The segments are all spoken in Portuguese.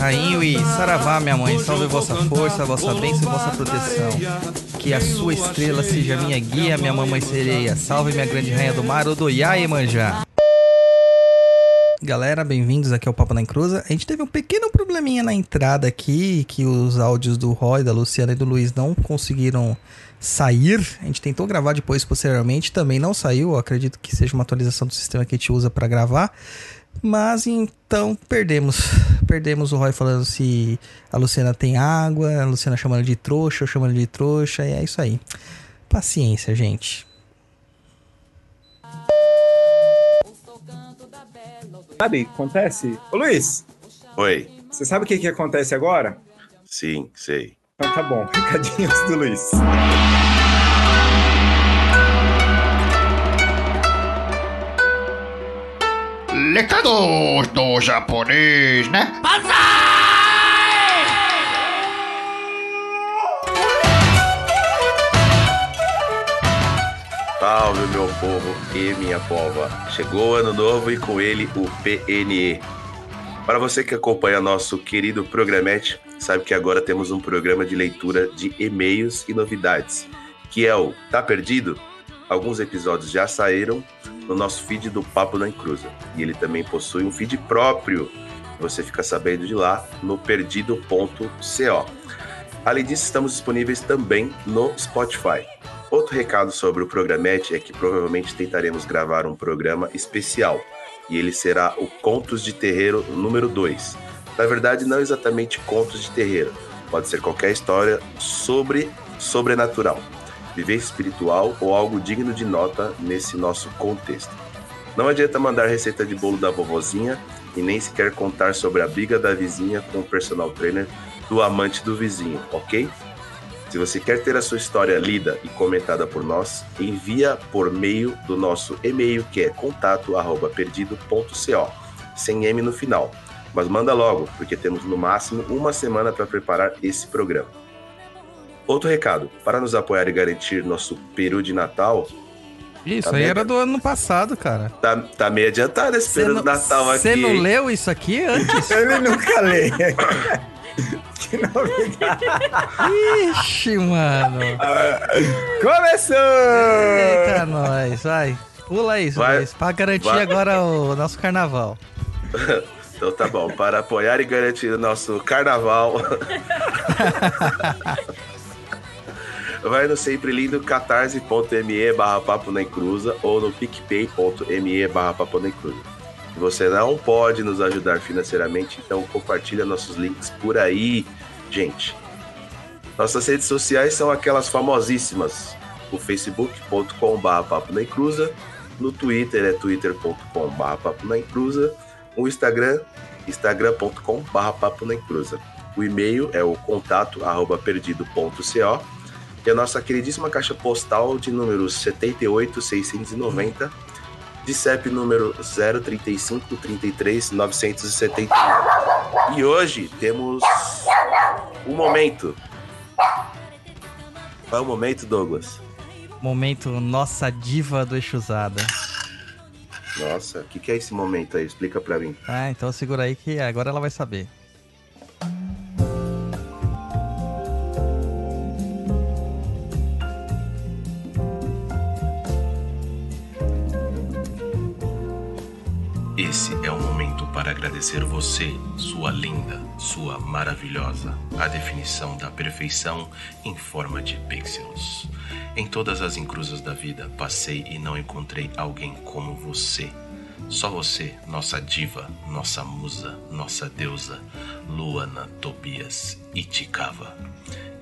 Rainho e Saravá, minha mãe, salve vossa força, vossa bênção e vossa proteção. Que a sua estrela seja minha guia, minha mamãe sereia. Salve minha grande rainha do mar, Odoiá e Manjá. Galera, bem-vindos aqui ao Papo na Encruza. A gente teve um pequeno probleminha na entrada aqui, que os áudios do Roy, da Luciana e do Luiz não conseguiram sair. A gente tentou gravar depois, posteriormente, também não saiu. Eu acredito que seja uma atualização do sistema que a gente usa para gravar. Mas então perdemos. Perdemos o Roy falando se a Luciana tem água, a Luciana chamando de trouxa, eu chamando de trouxa, e é isso aí. Paciência, gente. Sabe o que acontece? Ô Luiz, Oi. você sabe o que, que acontece agora? Sim, sei. Então tá bom, recadinhos do Luiz. Recados do japonês, né? Salve, meu povo e minha pova. Chegou o ano novo e com ele o PNE. Para você que acompanha nosso querido programete, sabe que agora temos um programa de leitura de e-mails e novidades, que é o Tá Perdido? Alguns episódios já saíram no nosso feed do Papo na Encruza. E ele também possui um feed próprio. Você fica sabendo de lá no perdido.co. Além disso, estamos disponíveis também no Spotify. Outro recado sobre o Programete é que provavelmente tentaremos gravar um programa especial, e ele será o Contos de Terreiro número 2. Na verdade, não exatamente contos de terreiro, pode ser qualquer história sobre sobrenatural, vivência espiritual ou algo digno de nota nesse nosso contexto. Não adianta mandar receita de bolo da vovozinha e nem sequer contar sobre a briga da vizinha com o personal trainer do amante do vizinho, ok? Se você quer ter a sua história lida e comentada por nós, envia por meio do nosso e-mail que é contato@perdido.co, sem M no final. Mas manda logo, porque temos no máximo uma semana para preparar esse programa. Outro recado, para nos apoiar e garantir nosso peru de Natal, Isso Tá aí bem, era do ano passado, cara. tá, tá meio adiantado esse peru do Natal aqui. Você não leu isso aqui antes? Ele nunca lê. que novidade. Ixi, mano. Começou! Eita, nós, vai. Pula isso, Vai. Luiz, pra garantir Vai. agora o nosso carnaval. Então tá bom, para apoiar e garantir o nosso carnaval. Vai no sempre lindo catarse.me barra papo na encruza ou no picpay.me barra papo na encruza. Se você não pode nos ajudar financeiramente, então compartilha nossos links por aí, gente. Nossas redes sociais são aquelas famosíssimas. O facebook.com barra papo na encruza, no Twitter é twitter.com barra papo na encruza, o Instagram, instagram.com barra papo na encruza. O e-mail é o contato arroba perdido.co e a nossa queridíssima caixa postal de número 78690 de CEP número 035 33 971. E hoje temos um momento. Qual é o momento, Douglas? Momento Nossa Diva do Exusada. Nossa, o que, que é esse momento aí? Explica pra mim. Ah, então segura aí que agora ela vai saber. Agradecer você, sua linda, sua maravilhosa, a definição da perfeição em forma de pixels. Em todas as encruzas da vida, passei e não encontrei alguém como você. Só você, nossa diva, nossa musa, nossa deusa, Luana Tobias Itikava.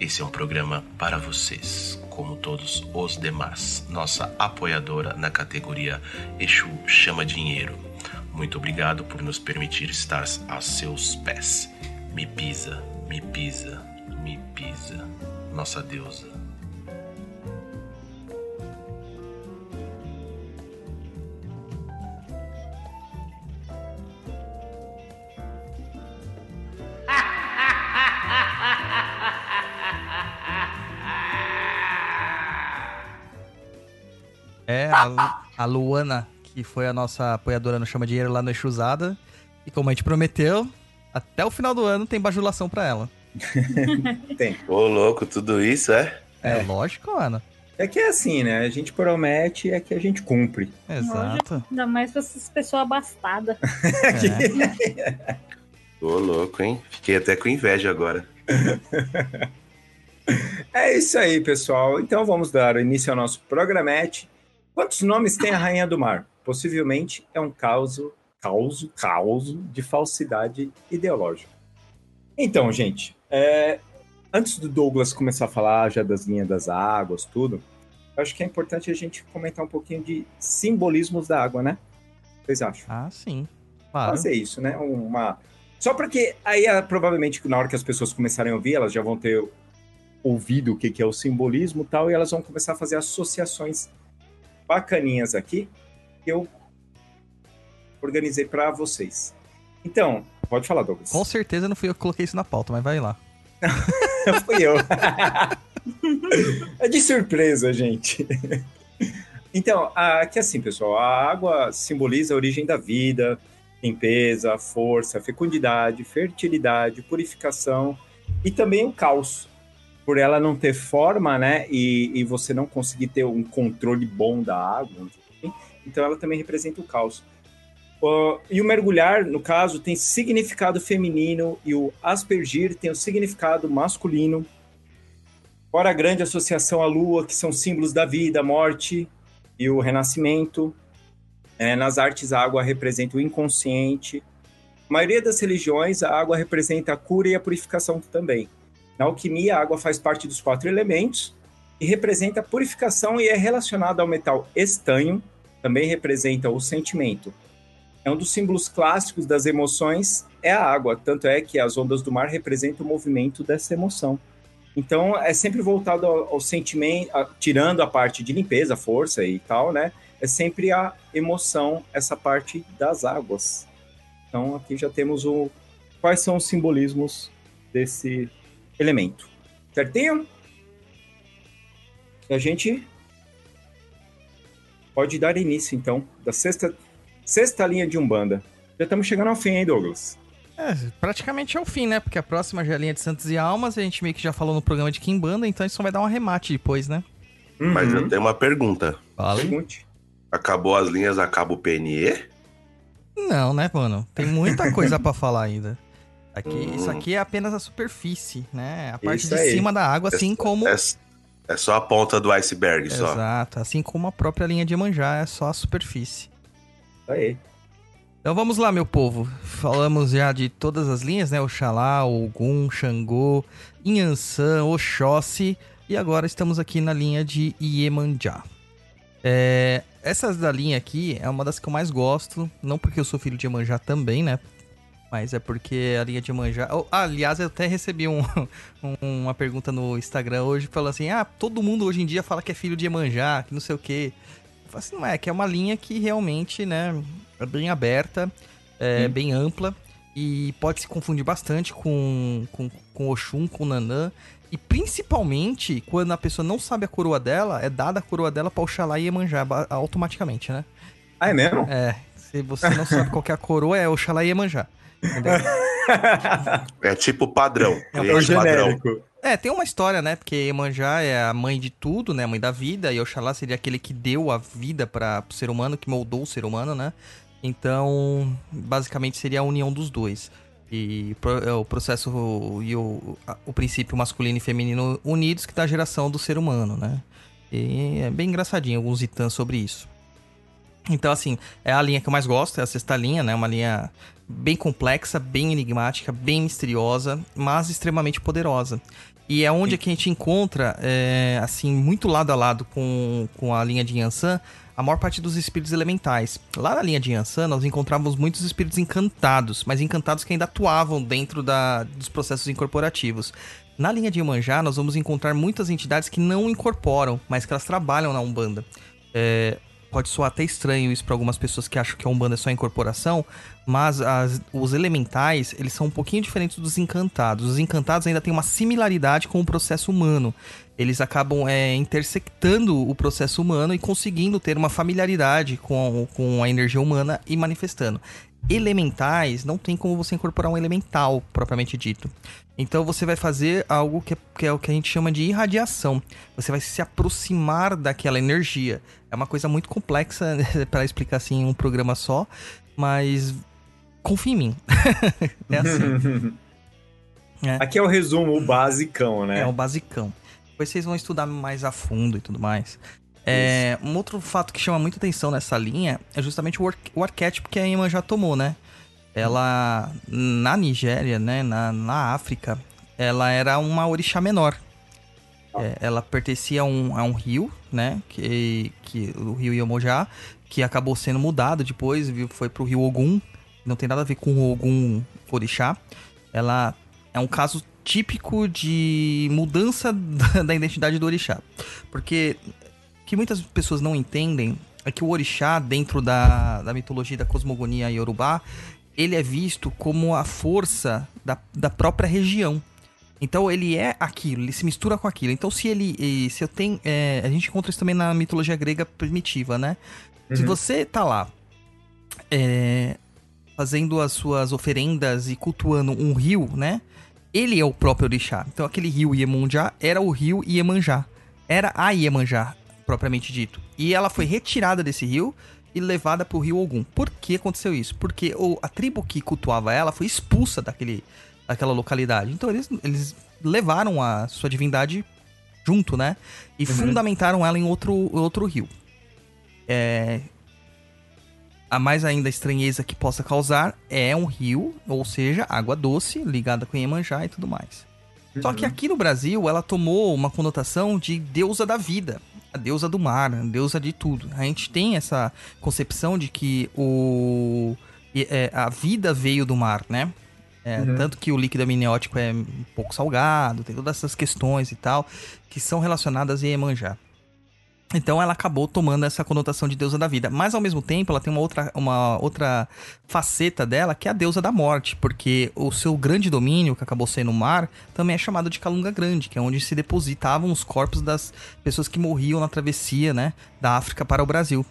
Esse é um programa para vocês, como todos os demais. Nossa apoiadora na categoria Exu Chama Dinheiro. Muito obrigado por nos permitir estar a seus pés. Me pisa, me pisa, me pisa. Nossa deusa. É, a, a Luana, que foi a nossa apoiadora no Chama Dinheiro lá no Exusada. E como a gente prometeu, até o final do ano tem bajulação pra ela. Ô, louco, tudo isso é? É, lógico, Ana. É que é assim, né? A gente promete é que a gente cumpre. Exato. Ainda mais pra essas pessoas abastadas. É. Ô, louco, hein? Fiquei até com inveja agora. É isso aí, pessoal. Então vamos dar início ao nosso programete. Quantos nomes tem a Rainha do Mar? Possivelmente é um caso, causo, causo de falsidade ideológica. Então, gente, é, antes do Douglas começar a falar já das linhas das águas, tudo, eu acho que é importante a gente comentar um pouquinho de simbolismos da água, né? Vocês acham? Ah, sim. Claro. fazer isso, né? Uma só porque aí ah, provavelmente na hora que as pessoas começarem a ouvir, elas já vão ter ouvido o que que é o simbolismo e tal, e elas vão começar a fazer associações bacaninhas aqui que eu organizei para vocês. Então, pode falar, Douglas. Com certeza não fui eu que coloquei isso na pauta, mas vai lá. Fui eu. é de surpresa, gente. Então, aqui assim, pessoal, a água simboliza a origem da vida, limpeza, força, fecundidade, fertilidade, purificação e também o caos. Por ela não ter forma, né, e, e você não conseguir ter um controle bom da água, então ela também representa o caos. Uh, e o mergulhar, no caso, tem significado feminino e o aspergir tem o significado masculino. Fora a grande associação à lua, que são símbolos da vida, morte e o renascimento. É, nas artes, a água representa o inconsciente. Na maioria das religiões, a água representa a cura e a purificação também. Na alquimia, a água faz parte dos quatro elementos e representa a purificação e é relacionada ao metal estanho, também representa o sentimento. É um dos símbolos clássicos das emoções é a água, tanto é que as ondas do mar representam o movimento dessa emoção. Então é sempre voltado ao, ao sentimento, a, tirando a parte de limpeza, força e tal, né? É sempre a emoção, essa parte das águas. Então aqui já temos o quais são os simbolismos desse elemento. Certinho? E a gente pode dar início então da sexta sexta linha de Umbanda. Já estamos chegando ao fim, hein, Douglas? É, praticamente é o fim, né? Porque a próxima já é a linha de Santos e Almas, a gente meio que já falou no programa de Kimbanda, então isso só vai dar um arremate depois, né? Mas Uhum. eu tenho uma pergunta. Fala. Pergunte. Acabou as linhas, acaba o PNE? Não, né, mano? Tem muita coisa pra falar ainda. Aqui, Hum. Isso aqui é apenas a superfície, né? A parte Isso de aí. cima da água, assim como. É, é só a ponta do iceberg, só. Exato, assim como a própria linha de Iemanjá, é só a superfície. Aí. Então vamos lá, meu povo. Falamos já de todas as linhas, né? Oxalá, Ogum, Xangô, Inhansã, Oxóssi. E agora estamos aqui na linha de Iemanjá. É, essas da linha aqui é uma das que eu mais gosto. Não porque eu sou filho de Iemanjá também, né? Mas é porque a linha de Iemanjá... Oh, ah, aliás, eu até recebi um- um- uma pergunta no Instagram hoje falando assim... Ah, todo mundo hoje em dia fala que é filho de Iemanjá, que não sei o quê. Eu falei assim, não é, que é uma linha que realmente, né... É bem aberta, é bem ampla. E pode se confundir bastante com, com, com Oxum, com Nanã. E principalmente quando a pessoa não sabe a coroa dela, é dada a coroa dela pra Oxalá e Iemanjá automaticamente, né? Ah, é mesmo? É, se você não sabe qual é a coroa, é Oxalá e Iemanjá. É tipo padrão. É o cliente padrão. genérico. É, tem uma história, né? Porque Iemanjá é a mãe de tudo, né? A mãe da vida. E Oxalá seria aquele que deu a vida para o ser humano, que moldou o ser humano, né? Então, basicamente seria a união dos dois. E pro- é o processo e o, a- o princípio masculino e feminino unidos que dá a geração do ser humano, né? E é bem engraçadinho alguns itãs sobre isso. Então, assim, é a linha que eu mais gosto, é a sexta linha, né? Uma linha bem complexa, bem enigmática, bem misteriosa, mas extremamente poderosa. E é onde que a gente encontra, é, assim, muito lado a lado com, com a linha de Yansan, a maior parte dos espíritos elementais. Lá na linha de Yansan, nós encontrávamos muitos espíritos encantados, mas encantados que ainda atuavam dentro da, dos processos incorporativos. Na linha de Iemanjá, nós vamos encontrar muitas entidades que não incorporam, mas que elas trabalham na Umbanda. É, pode soar até estranho isso para algumas pessoas que acham que a Umbanda é só incorporação, mas as- os elementais, eles são um pouquinho diferentes dos encantados. Os encantados ainda têm uma similaridade com o processo humano. Eles acabam é, intersectando o processo humano e conseguindo ter uma familiaridade com, com a energia humana e manifestando. Elementais, não tem como você incorporar um elemental, propriamente dito. Então você vai fazer algo que é, que é o que a gente chama de irradiação. Você vai se aproximar daquela energia. É uma coisa muito complexa para explicar assim em um programa só, mas confia em mim. é assim. Aqui é o resumo, o basicão, né? É o basicão. Depois vocês vão estudar mais a fundo e tudo mais. É, um outro fato que chama muita atenção nessa linha é justamente o, ar- o arquétipo que a Emma já tomou, né? Ela, na Nigéria, né, na, na África, ela era uma orixá menor. É, ela pertencia a um, a um rio, né, que, que o rio Iemonjá, que acabou sendo mudado depois, foi pro rio Ogum. Não tem nada a ver com o Ogum orixá. Ela é um caso típico de mudança da, da identidade do orixá. Porque o que muitas pessoas não entendem é que o orixá, dentro da, da mitologia da cosmogonia iorubá, ele é visto como a força da, da própria região. Então ele é aquilo, ele se mistura com aquilo. Então se ele, se eu tenho, eh, a gente encontra isso também na mitologia grega primitiva, né? Se você tá lá eh, fazendo as suas oferendas e cultuando um rio, né? Ele é o próprio orixá. Então aquele rio Iemonjá era o rio Iemanjá. Era a Iemanjá, propriamente dito. E ela foi retirada desse rio e levada pro rio Ogum. Por que aconteceu isso? Porque o, a tribo que cultuava ela foi expulsa daquele, daquela localidade. Então eles, eles levaram a sua divindade junto, né? E fundamentaram ela em outro, outro rio. É, a mais ainda estranheza que possa causar é um rio, ou seja, água doce, ligada com Iemanjá e tudo mais. Só que aqui no Brasil, ela tomou uma conotação de deusa da vida, a deusa do mar, a deusa de tudo. A gente tem essa concepção de que o é, a vida veio do mar, né? É, Tanto que o líquido amniótico é um pouco salgado, tem todas essas questões e tal, que são relacionadas a Iemanjá. Então ela acabou tomando essa conotação de deusa da vida. Mas ao mesmo tempo ela tem uma outra, uma outra faceta dela, que é a deusa da morte. Porque o seu grande domínio, que acabou sendo o mar, também é chamado de Calunga Grande, que é onde se depositavam os corpos das pessoas que morriam na travessia, né? Da África para o Brasil.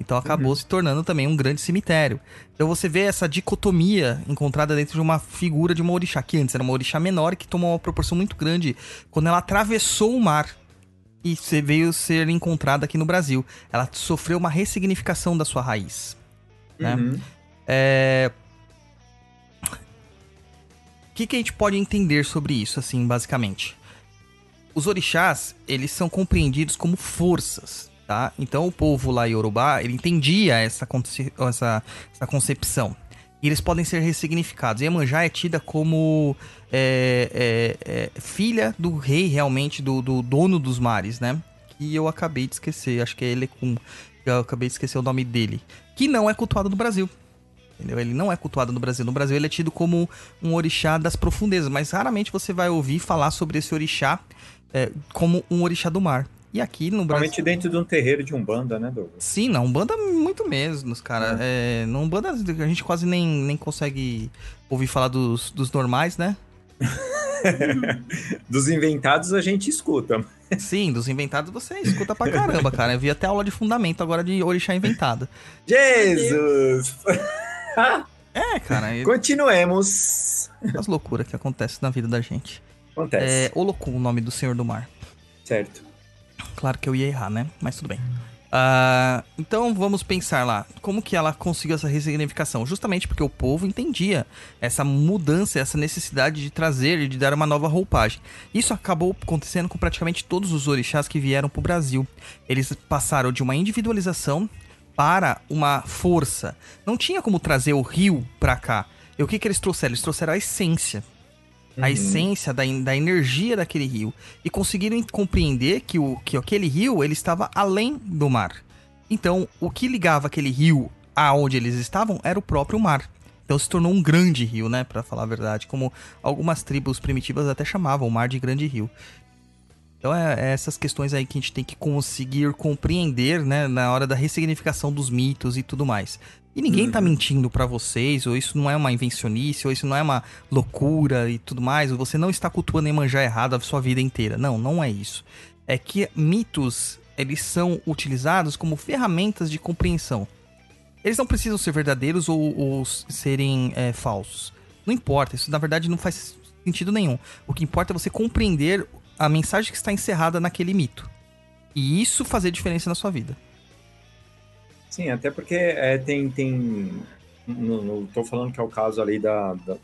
Então acabou se tornando também um grande cemitério. Então você vê essa dicotomia encontrada dentro de uma figura de uma orixá, que antes era uma orixá menor, que tomou uma proporção muito grande quando ela atravessou o mar e veio ser encontrada aqui no Brasil. Ela sofreu uma ressignificação da sua raiz. Né? Uhum. É... O que, que a gente pode entender sobre isso, assim, basicamente? Os orixás, eles são compreendidos como forças, tá? Então o povo lá Yorubá, ele entendia essa, conce- essa, essa concepção. E eles podem ser ressignificados. Iemanjá é tida como é, é, é, filha do rei, realmente, do, do dono dos mares, né? Que eu acabei de esquecer, acho que é Elecum. Eu acabei de esquecer o nome dele. Que não é cultuado no Brasil. Entendeu? Ele não é cultuado no Brasil. No Brasil ele é tido como um orixá das profundezas, mas raramente você vai ouvir falar sobre esse orixá é, como um orixá do mar. E aqui no Brasil. Principalmente dentro de um terreiro de Umbanda, né, Douglas? Sim, na Umbanda muito mesmo, cara. É, na Umbanda a gente quase nem, nem consegue ouvir falar dos, dos normais, né? Dos inventados a gente escuta. Sim, dos inventados você escuta pra caramba, cara. Eu vi até aula de fundamento agora de orixá inventado. Jesus! É, cara, é Continuemos. as loucuras que acontecem na vida da gente. Acontece. É Olocum, o nome do Senhor do Mar. Certo. Claro que eu ia errar, né? Mas tudo bem. Ah, então vamos pensar lá, como que ela conseguiu essa ressignificação? Justamente porque o povo entendia essa mudança, essa necessidade de trazer e de dar uma nova roupagem. Isso acabou acontecendo com praticamente todos os orixás que vieram para o Brasil. Eles passaram de uma individualização para uma força. Não tinha como trazer o rio para cá. E o que, que eles trouxeram? Eles trouxeram a essência a essência da, da energia daquele rio e conseguiram compreender que, o, que aquele rio ele estava além do mar. Então, o que ligava aquele rio aonde eles estavam era o próprio mar. Então se tornou um grande rio, né, para falar a verdade, como algumas tribos primitivas até chamavam o mar de grande rio. Então é, é, essas questões aí que a gente tem que conseguir compreender, né, na hora da ressignificação dos mitos e tudo mais. E ninguém uhum. tá mentindo para vocês, ou isso não é uma invencionice, ou isso não é uma loucura e tudo mais, ou você não está cultuando manjar errado a sua vida inteira. Não, não é isso. É que mitos, eles são utilizados como ferramentas de compreensão. Eles não precisam ser verdadeiros ou, ou serem é, falsos. Não importa, isso na verdade não faz sentido nenhum. O que importa é você compreender a mensagem que está encerrada naquele mito. E isso fazer diferença na sua vida. Sim, até porque é, tem. tem não, tô falando que é o caso ali da, da,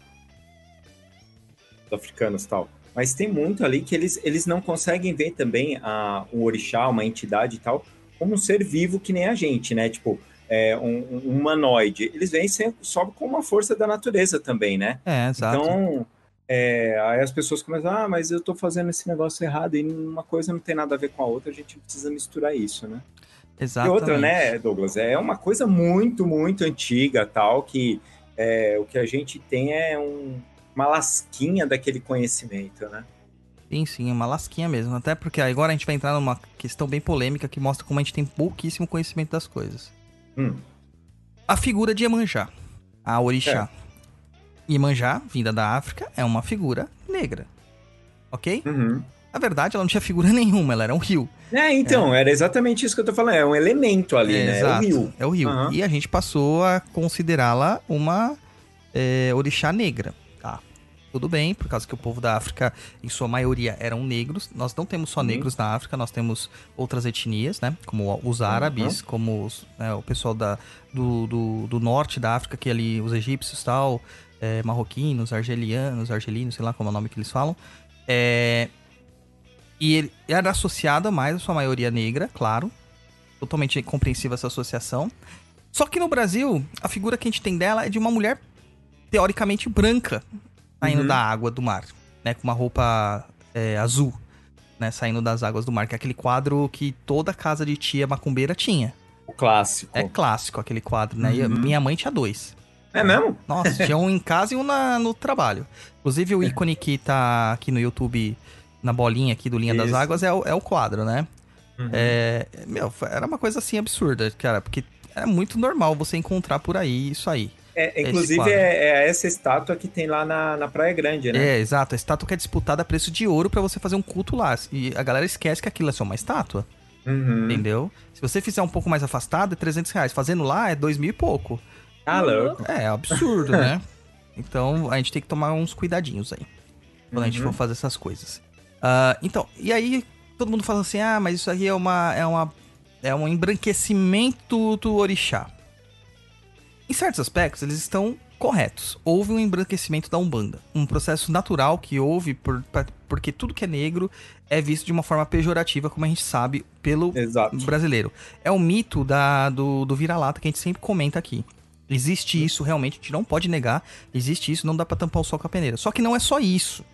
da africanos e tal. Mas tem muito ali que eles, eles não conseguem ver também a, o orixá, uma entidade e tal, como um ser vivo que nem a gente, né? Tipo, é, um, um humanoide. Eles vêm só com uma força da natureza também, né? É, exato. Então, é, aí as pessoas começam, ah, mas eu tô fazendo esse negócio errado e uma coisa não tem nada a ver com a outra, a gente precisa misturar isso, né? Exatamente. E outra, né, Douglas, é uma coisa muito, muito antiga, tal, que é, o que a gente tem é um, uma lasquinha daquele conhecimento, né? Sim, sim, uma lasquinha mesmo. Até porque agora a gente vai entrar numa questão bem polêmica que mostra como a gente tem pouquíssimo conhecimento das coisas. Hum. A figura de Iemanjá, a orixá. É. Iemanjá, vinda da África, é uma figura negra. Ok? Uhum. Na verdade, ela não tinha figura nenhuma, ela era um rio. É, então, é. era exatamente isso que eu tô falando. É um elemento ali, é, né? Exato, é o rio. É o rio. Uhum. E a gente passou a considerá-la uma é, orixá negra. Tá. Tudo bem, por causa que o povo da África, em sua maioria, eram negros. Nós não temos só uhum. negros na África, nós temos outras etnias, né? Como os árabes, uhum. como os, né, o pessoal da, do, do, do, norte da África, que ali, os egípcios e tal, é, marroquinos, argelianos, argelinos, sei lá como é o nome que eles falam. É, e ele era associada mais a sua maioria negra, claro. Totalmente compreensível essa associação. Só que no Brasil, a figura que a gente tem dela é de uma mulher teoricamente branca, saindo uhum. da água do mar, né? Com uma roupa é, azul, né? Saindo das águas do mar, que é aquele quadro que toda casa de tia macumbeira tinha. O clássico. É clássico aquele quadro, né? Uhum. minha mãe tinha dois. É mesmo? Nossa, tinha um em casa e um na, no trabalho. Inclusive o ícone que tá aqui no YouTube na bolinha aqui do Linha Isso. das Águas é o, é o quadro, né? Uhum. É, meu, era uma coisa assim absurda, cara, porque é muito normal você encontrar por aí isso aí. É, inclusive, é, é, essa estátua que tem lá na, na Praia Grande, né? É, exato. A estátua que é disputada a preço de ouro para você fazer um culto lá. E a galera esquece que aquilo é só uma estátua. Uhum. Entendeu? Se você fizer um pouco mais afastado, é 300 reais. Fazendo lá, é dois mil e pouco. Ah, louco. É, absurdo, né? Então, a gente tem que tomar uns cuidadinhos aí. Quando uhum. a gente for uhum. fazer essas coisas. Uh, então, e aí todo mundo fala assim: ah, mas isso aí é uma. É, uma, é um embranquecimento do orixá. Em certos aspectos, eles estão corretos. Houve um embranquecimento da Umbanda. Um processo natural que houve por, pra, porque tudo que é negro é visto de uma forma pejorativa, como a gente sabe, pelo Exato. brasileiro. É o mito da, do, do vira-lata que a gente sempre comenta aqui. Existe isso, realmente, a gente não pode negar. Existe isso, não dá para tampar o sol com a peneira. Só que não é só isso.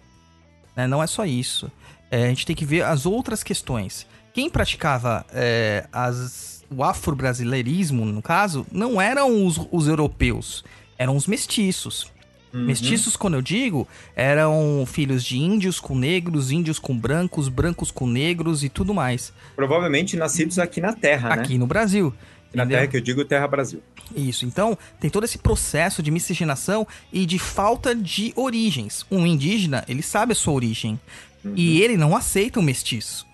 Né? Não é só isso. É, a gente tem que ver as outras questões. Quem praticava é, as, o afro-brasileirismo, no caso, não eram os, os europeus, eram os mestiços. Uhum. Mestiços, quando eu digo, eram filhos de índios com negros, índios com brancos, brancos com negros e tudo mais. Provavelmente nascidos aqui na Terra, aqui né? Aqui no Brasil. Na Terra que eu digo Terra Brasil. Isso, então tem todo esse processo de miscigenação e de falta de origens. Um indígena, ele sabe a sua origem. Uhum. E ele não aceita o mestiço.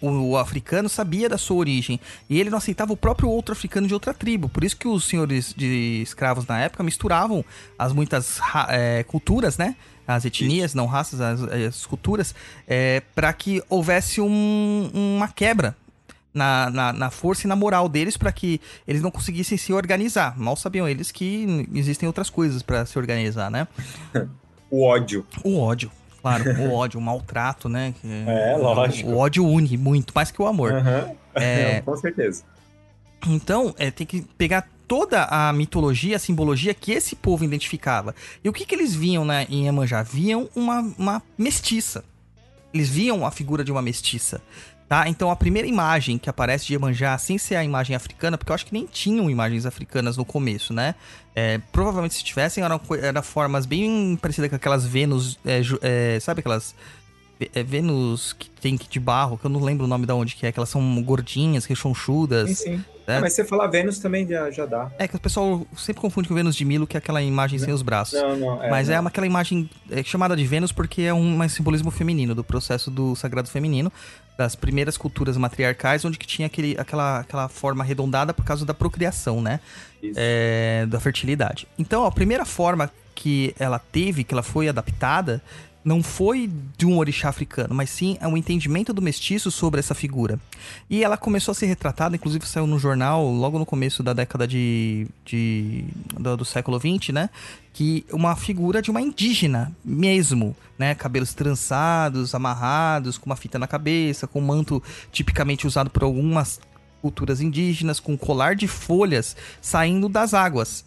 O, o, africano sabia da sua origem. E ele não aceitava o próprio outro africano de outra tribo. Por isso que os senhores de escravos na época misturavam as muitas é, culturas, né? As etnias, isso. não raças, as, as culturas, é, para que houvesse um, uma quebra na, na, na força e na moral deles para que eles não conseguissem se organizar. Mal sabiam eles que existem outras coisas para se organizar, né? O ódio. O ódio, claro, o ódio, o maltrato, né? É, lógico. O ódio une muito, mais que o amor. Aham. É. Com certeza. Então, é, tem que pegar toda a mitologia, a simbologia que esse povo identificava. E o que, que eles viam né, em Iemanjá? Viam uma, uma mestiça. Eles viam a figura de uma mestiça. Tá? Então a primeira imagem que aparece de Iemanjá, sem ser a imagem africana, porque eu acho que nem tinham imagens africanas no começo, né? É, provavelmente se tivessem, eram, eram formas bem parecidas com aquelas Vênus, é, é, sabe aquelas é, Vênus que tem de barro, que eu não lembro o nome da onde que é, que elas são gordinhas, rechonchudas. Sim, sim. É. Ah, mas você falar Vênus também já, já dá. É que o pessoal sempre confunde com Vênus de Milo, que é aquela imagem sem os braços. Não, não. Mas é não. uma, aquela imagem é, chamada de Vênus porque é um, um simbolismo feminino, do processo do sagrado feminino, das primeiras culturas matriarcais, onde que tinha aquele, aquela, aquela forma arredondada por causa da procriação, né? Isso. É, da fertilidade. Então, a primeira forma que ela teve, que ela foi adaptada, não foi de um orixá africano, mas sim é um entendimento do mestiço sobre essa figura. E ela começou a ser retratada, inclusive saiu no jornal logo no começo da década de, de do, do século XX, né? Que uma figura de uma indígena mesmo, né? Cabelos trançados, amarrados, com uma fita na cabeça, com um manto tipicamente usado por algumas culturas indígenas, com um colar de folhas saindo das águas.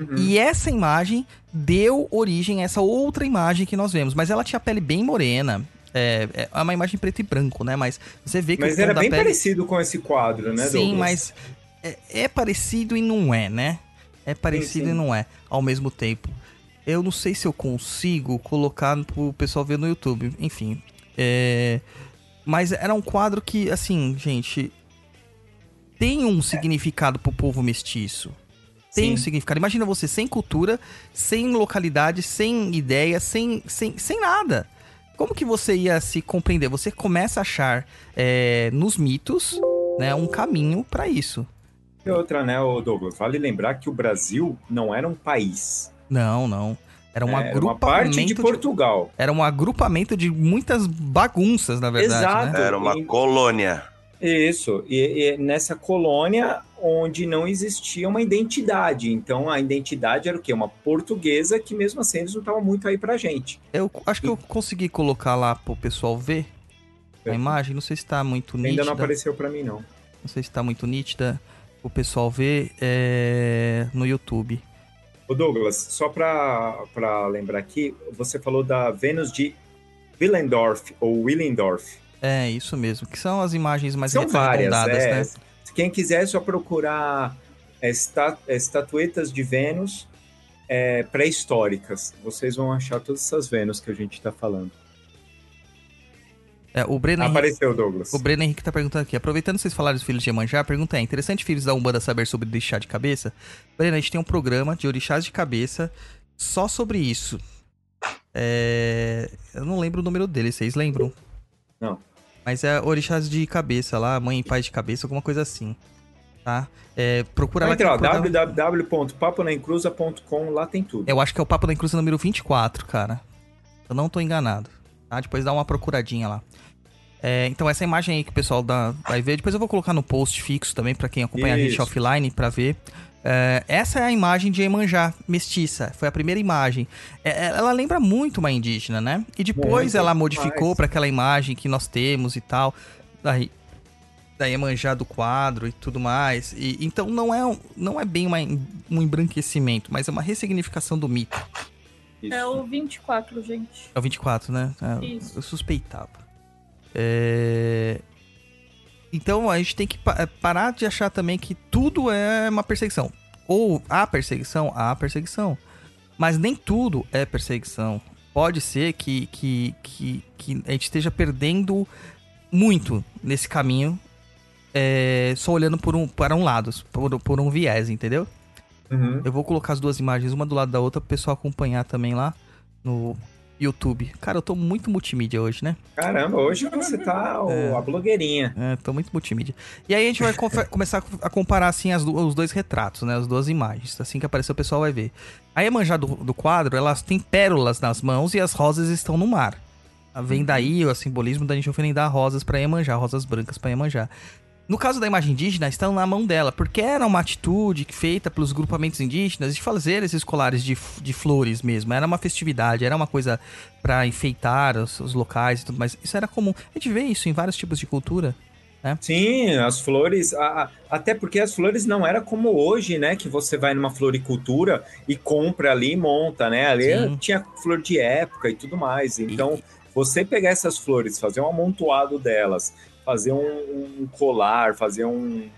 Uhum. E essa imagem deu origem a essa outra imagem que nós vemos. Mas ela tinha a pele bem morena. É, é uma imagem preto e branco, né? Mas você vê que Mas era bem pele... parecido com esse quadro, né, Sim, Douglas? mas é, é parecido e não é, né? É parecido sim. e não é, ao mesmo tempo. Eu não sei se eu consigo colocar pro pessoal ver no YouTube. Enfim. É... Mas era um quadro que, assim, gente. Tem um significado pro povo mestiço. Tem Sim. um significado. Imagina você sem cultura, sem localidade, sem ideia, sem, sem, sem nada. Como que você ia se compreender? Você começa a achar é, nos mitos né, um caminho pra isso. E outra, né, ô Douglas? Vale lembrar que o Brasil não era um país. Não, não. Era um É, era uma agrupamento. parte de de- Portugal. Era um agrupamento de muitas bagunças, na verdade. Exato. Né? Era uma E- colônia. Isso. E, e nessa colônia onde não existia uma identidade. Então, a identidade era o quê? Uma portuguesa que, mesmo assim, eles não estavam muito aí pra gente. Eu acho que eu consegui colocar lá pro pessoal ver a imagem. Não sei se tá muito Ainda nítida. não apareceu pra mim, não. Não sei se tá muito nítida. O pessoal ver é, no YouTube. Ô Douglas, só pra, pra lembrar aqui, você falou da Vênus de Willendorf, ou Willendorf. É, isso mesmo. Que são as imagens mais São várias, arredondadas, é. né? Quem quiser é só procurar é, é, estatuetas de Vênus é, pré-históricas. Vocês vão achar todas essas Vênus que a gente tá falando. É, o Breno Henrique, Apareceu, Douglas. o Breno Henrique tá perguntando aqui. Aproveitando que vocês falaram dos filhos de Iemanjá, a pergunta é: interessante filhos da Umbanda saber sobre orixá de cabeça? Breno, a gente tem um programa de orixás de cabeça só sobre isso. É, Eu não lembro o número dele, vocês lembram? Não. Mas é orixás de cabeça lá, mãe e pai de cabeça, alguma coisa assim. Tá? É, procura Vai lá. entrar, www.paponaencruza.com, lá tem tudo. Eu acho que é o Papo da Encruza número 24, cara. Eu não tô enganado. Tá? Depois dá uma procuradinha lá. É, então essa imagem aí que o pessoal dá, vai ver, depois eu vou colocar no post fixo também pra quem acompanha a gente Isso. offline pra ver. É, essa é a imagem de Emanjá, mestiça. Foi a primeira imagem. É, ela lembra muito uma indígena, né? E depois Muito, ela modificou pra aquela imagem que nós temos e tal. Daí, da Iemanjá do quadro e tudo mais. E, então não é, um- não é bem uma- um embranquecimento, mas é uma ressignificação do mito. Isso. É o 24, gente. É o 24, né? É, Isso. Eu suspeitava. É, Então a gente tem que pa- é, parar de achar também que tudo é uma perseguição. Ou há perseguição, há perseguição. Mas nem tudo é perseguição. Pode ser que, que, que, que a gente esteja perdendo muito nesse caminho, é, só olhando por um, para um lado, por, por um viés, entendeu? Uhum. Eu vou colocar as duas imagens, uma do lado da outra, pro pessoal acompanhar também lá no YouTube. Cara, eu tô muito multimídia hoje, né? Caramba, hoje você tá o- É. a blogueirinha. É, tô muito multimídia. E aí a gente vai começar a comparar, assim, as os dois retratos, né? As duas imagens. Assim que aparecer o pessoal vai ver. A Iemanjá do, do quadro, elas têm pérolas nas mãos e as rosas estão no mar. Vem daí o simbolismo da gente oferendar rosas pra Iemanjá, rosas brancas pra Iemanjá. No caso da imagem indígena, estão na mão dela, porque era uma atitude feita pelos grupamentos indígenas de fazer esses colares de, de flores mesmo. Era uma festividade, era uma coisa pra enfeitar os, os locais e tudo mais. Isso era comum. A gente vê isso em vários tipos de cultura. Sim, as flores, a- a- até porque as flores não era como hoje, né? Que você vai numa floricultura e compra ali e monta, né? Ali Sim. tinha flor de época e tudo mais. Então, E- você pegar essas flores, fazer um amontoado delas, fazer um, um colar, fazer um,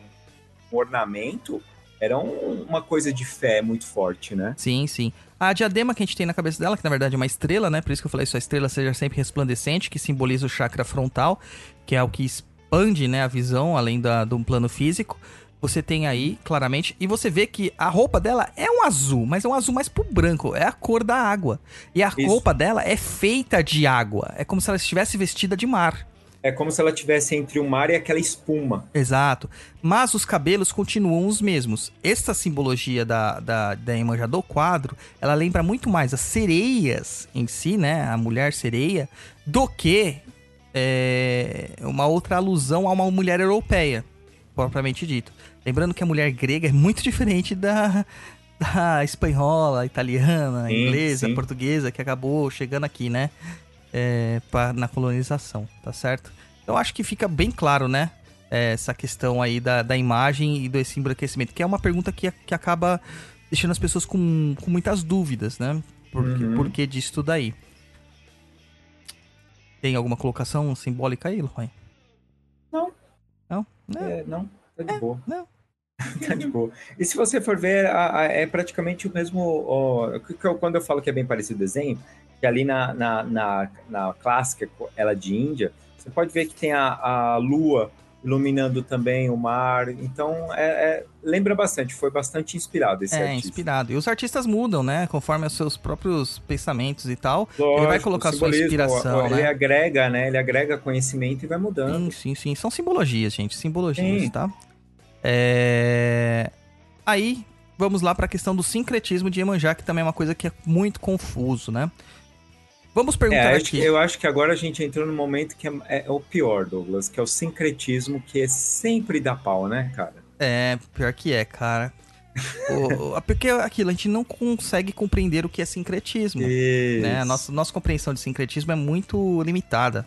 um ornamento, era um- uma coisa de fé muito forte, né? Sim, sim. A diadema que a gente tem na cabeça dela, que na verdade é uma estrela, né? Por isso que eu falei isso, a estrela seja sempre resplandecente, que simboliza o chakra frontal, que é o que expande, né, a visão, além da, de um plano físico. Você tem aí, claramente, e você vê que a roupa dela é um azul, mas é um azul mais pro branco, é a cor da água. E a Isso. roupa dela é feita de água, é como se ela estivesse vestida de mar. É como se ela tivesse entre o mar e aquela espuma. Exato. Mas os cabelos continuam os mesmos. Essa simbologia da, da, da Iemanjá do quadro, ela lembra muito mais as sereias em si, né? A mulher sereia, do que é, uma outra alusão a uma mulher europeia, propriamente dito. Lembrando que a mulher grega é muito diferente da, da espanhola, italiana, Sim, inglesa, sim. portuguesa, que acabou chegando aqui, né? É, pra- na colonização, tá certo? Eu acho que fica bem claro, né? é, essa questão aí da, da imagem e desse embranquecimento, que é uma pergunta que, que acaba deixando as pessoas com, com muitas dúvidas, né? Por, que- Uhum. por que disso daí? Tem alguma colocação simbólica aí, Luan? Não. Não? Não. É, não, tá de boa. não. tá de boa. E se você for ver, a- a- é praticamente o mesmo. ó, que- que eu- quando eu falo que é bem parecido o desenho, que ali na, na, na, na clássica, ela de Índia, você pode ver que tem a, a lua iluminando também o mar. Então, é, é- lembra bastante, foi bastante inspirado esse É, artista. inspirado. E os artistas mudam, né? Conforme os seus próprios pensamentos e tal. Lógico, Ele vai colocar sua inspiração, Ele né? agrega, né? Ele agrega conhecimento e vai mudando. Sim, sim, sim. São simbologias, gente. Simbologias, Sim. tá? É... Aí, vamos lá pra questão do sincretismo de Iemanjá, que também é uma coisa que é muito confuso, né? Vamos É, perguntar acho aqui. eu acho que agora a gente entrou no momento que é, é o pior, Douglas, que é o sincretismo, que é sempre dá pau, né, cara? É, pior que é, cara. O- porque aquilo, a gente não consegue compreender o que é sincretismo. Isso. né? A nossa, nossa compreensão de sincretismo é muito limitada.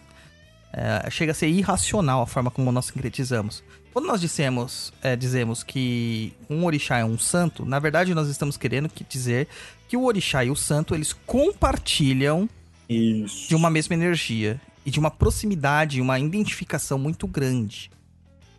É, chega a ser irracional a forma como nós sincretizamos. Quando nós dissemos, é, dizemos que um orixá é um santo, na verdade nós estamos querendo que dizer que o orixá e o santo eles compartilham Isso. de uma mesma energia e de uma proximidade, uma identificação muito grande,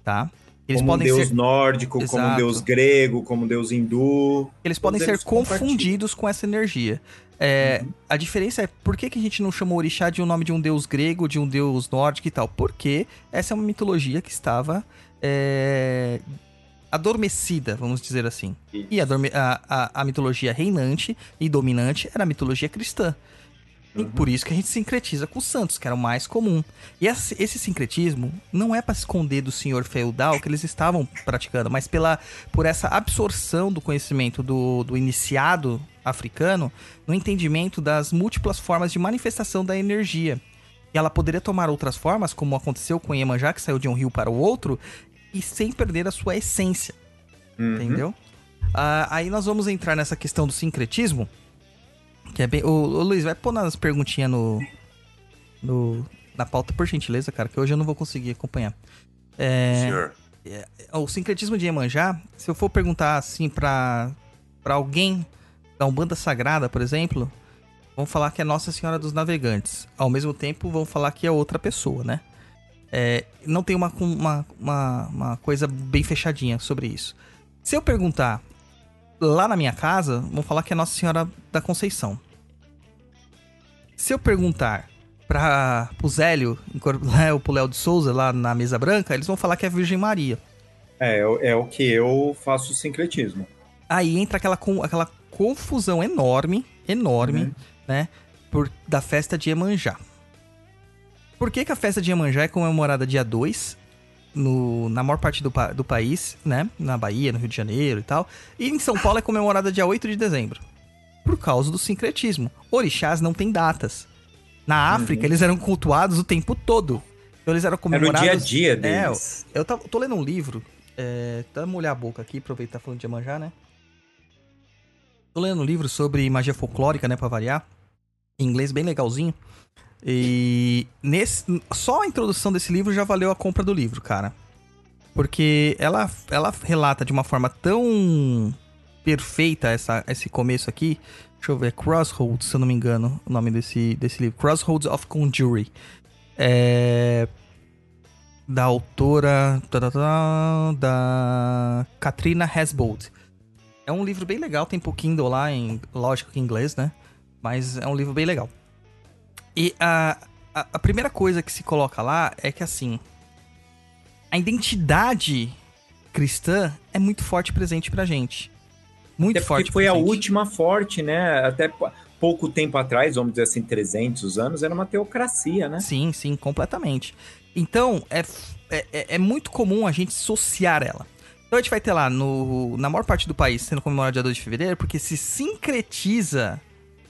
tá? Eles como podem um deus ser nórdico, como um Exato. deus grego, como um deus hindu. Eles podem ser confundidos com essa energia. É, A diferença é por que, que a gente não chamou orixá de um nome de um deus grego, de um deus nórdico e tal? Porque essa é uma mitologia que estava é, adormecida, vamos dizer assim. E adorme- a, a- a mitologia reinante e dominante era a mitologia cristã. E Uhum. por isso que a gente sincretiza com os santos, que era o mais comum. E esse, esse sincretismo não é para esconder do senhor feudal que eles estavam praticando, mas pela, por essa absorção do conhecimento do, do iniciado africano no entendimento das múltiplas formas de manifestação da energia. E ela poderia tomar outras formas, como aconteceu com Iemanjá, que saiu de um rio para o outro, e sem perder a sua essência. Uhum. Entendeu? Ah, aí nós vamos entrar nessa questão do sincretismo. Que é bem. Ô, ô, Luiz, vai pôr nas perguntinhas no, no. Na pauta, por gentileza, cara, que hoje eu não vou conseguir acompanhar. É, Senhor. o sincretismo de Iemanjá, se eu for perguntar assim pra, pra alguém da Umbanda Sagrada, por exemplo, vão falar que é Nossa Senhora dos Navegantes. Ao mesmo tempo, vão falar que é outra pessoa, né? É, não tem uma, uma, uma, uma coisa bem fechadinha sobre isso. Se eu perguntar lá na minha casa, vão falar que é Nossa Senhora da Conceição. Se eu perguntar para o Zélio, né, ou pro Léo de Souza, lá na Mesa Branca, eles vão falar que é Virgem Maria. É, é o- é que eu faço sincretismo. Aí entra aquela, aquela confusão enorme, enorme, Uhum. né? Por, da festa de Iemanjá. Por que, que a festa de Iemanjá é comemorada dia 2, no, na maior parte do, do país, né? Na Bahia, no Rio de Janeiro e tal. E em São Paulo é comemorada dia 8 de dezembro. Por causa do sincretismo. Orixás não têm datas. Na África, eles eram cultuados o tempo todo. Então eles eram Era o comemorados... dia a dia É, deles. eu tava- tô lendo um livro, é, tá molhar a boca aqui, aproveitar falando de Iemanjá, né? Tô lendo um livro sobre magia folclórica, né, pra variar, em inglês bem legalzinho. E nesse, só a introdução desse livro já valeu a compra do livro, cara. Porque ela, ela relata de uma forma tão perfeita essa, esse começo aqui. Deixa eu ver, Crossroads, se eu não me engano, o nome desse, desse livro. Crossroads of Conjuring. É da autora tá, tá, tá, da Katrina Hasbold. É um livro bem legal, tem pouquinho lá em, lógico que em inglês, né? Mas é um livro bem legal. E a, a, a primeira coisa que se coloca lá é que assim, a identidade cristã é muito forte presente pra gente. Muito Até forte foi a presente. última forte, né? Até pouco tempo atrás, vamos dizer assim, 300 anos, era uma teocracia, né? Sim, sim, completamente. Então, é, é, é- é muito comum a gente associar ela. Então a gente vai ter lá, no, na maior parte do país, sendo comemorado dia 2 de fevereiro, porque se sincretiza,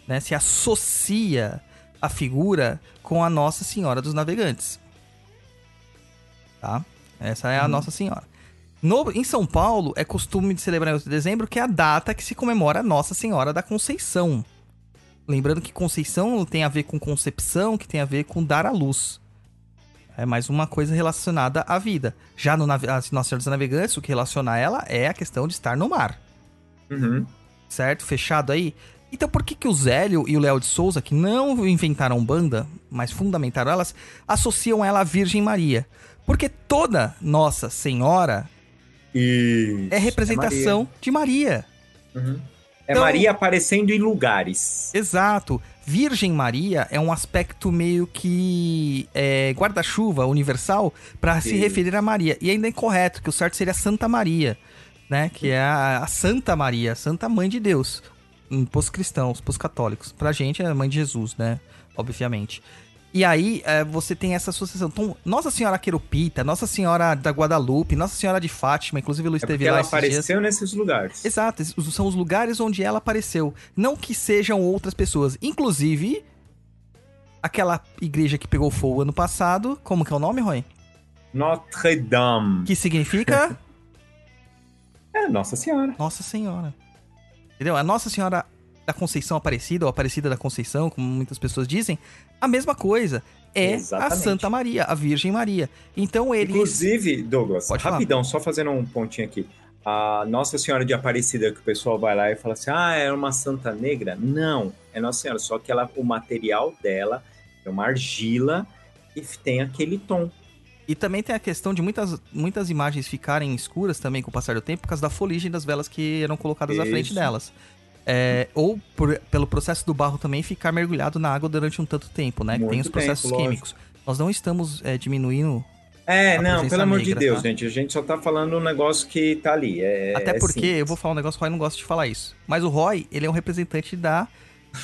né, se associa a figura com a Nossa Senhora dos Navegantes. Tá? Essa é a Nossa Senhora. No, em São Paulo, é costume de celebrar em 8 de dezembro, que é a data que se comemora a Nossa Senhora da Conceição. Lembrando que Conceição tem a ver com concepção, que tem a ver com dar à luz. É mais uma coisa relacionada à vida. Já no Nossa Senhora dos Navegantes, o que relaciona ela é a questão de estar no mar. Uhum. Certo? Fechado aí? Então por que, que o Zélio e o Léo de Souza, que não inventaram banda, mas fundamentaram elas, associam ela à Virgem Maria? Porque toda Nossa Senhora E é representação de Maria. É Então- Maria aparecendo em lugares. Exato. Virgem Maria é um aspecto meio que é, guarda-chuva universal para se referir a Maria. E ainda é incorreto, que o certo seria Santa Maria, né? Que é a, a Santa Maria, a Santa Mãe de Deus. Pros cristãos, pros católicos. Pra gente é a Mãe de Jesus, né? Obviamente. E aí é, você tem essa associação. Então, Nossa Senhora Querupita, Nossa Senhora da Guadalupe, Nossa Senhora de Fátima, inclusive o Luiz É porque lá ela esses dias. apareceu nesses lugares. Exato, são os lugares onde ela apareceu. Não que sejam outras pessoas. Inclusive, aquela igreja que pegou fogo ano passado, como que é o nome, Roy? Notre Dame. Que significa É, Nossa Senhora. Nossa Senhora. Entendeu? A Nossa Senhora da Conceição Aparecida, ou Aparecida da Conceição, como muitas pessoas dizem, a mesma coisa. É a Exatamente. Santa Maria, a Virgem Maria. Então eles. Inclusive, Douglas, Pode falar. rapidão, só fazendo um pontinho aqui. A Nossa Senhora de Aparecida, que o pessoal vai lá e fala assim: ah, é uma santa negra? Não, é Nossa Senhora, só que ela, o material dela é uma argila e tem aquele tom. E também tem a questão de muitas, muitas imagens ficarem escuras também com o passar do tempo por causa da fuligem das velas que eram colocadas à frente Isso. delas. É, ou por- pelo processo do barro também ficar mergulhado na água durante um tanto tempo, né? Que tem Muito os processos tempo, químicos. Nós não estamos é, diminuindo. É, não, pelo amor de negra, Deus, tá? gente. A gente só tá falando um negócio que tá ali. É, até é porque, simples. eu vou falar um negócio, o Roy não gosta de falar isso. Mas o Roy, ele é um representante da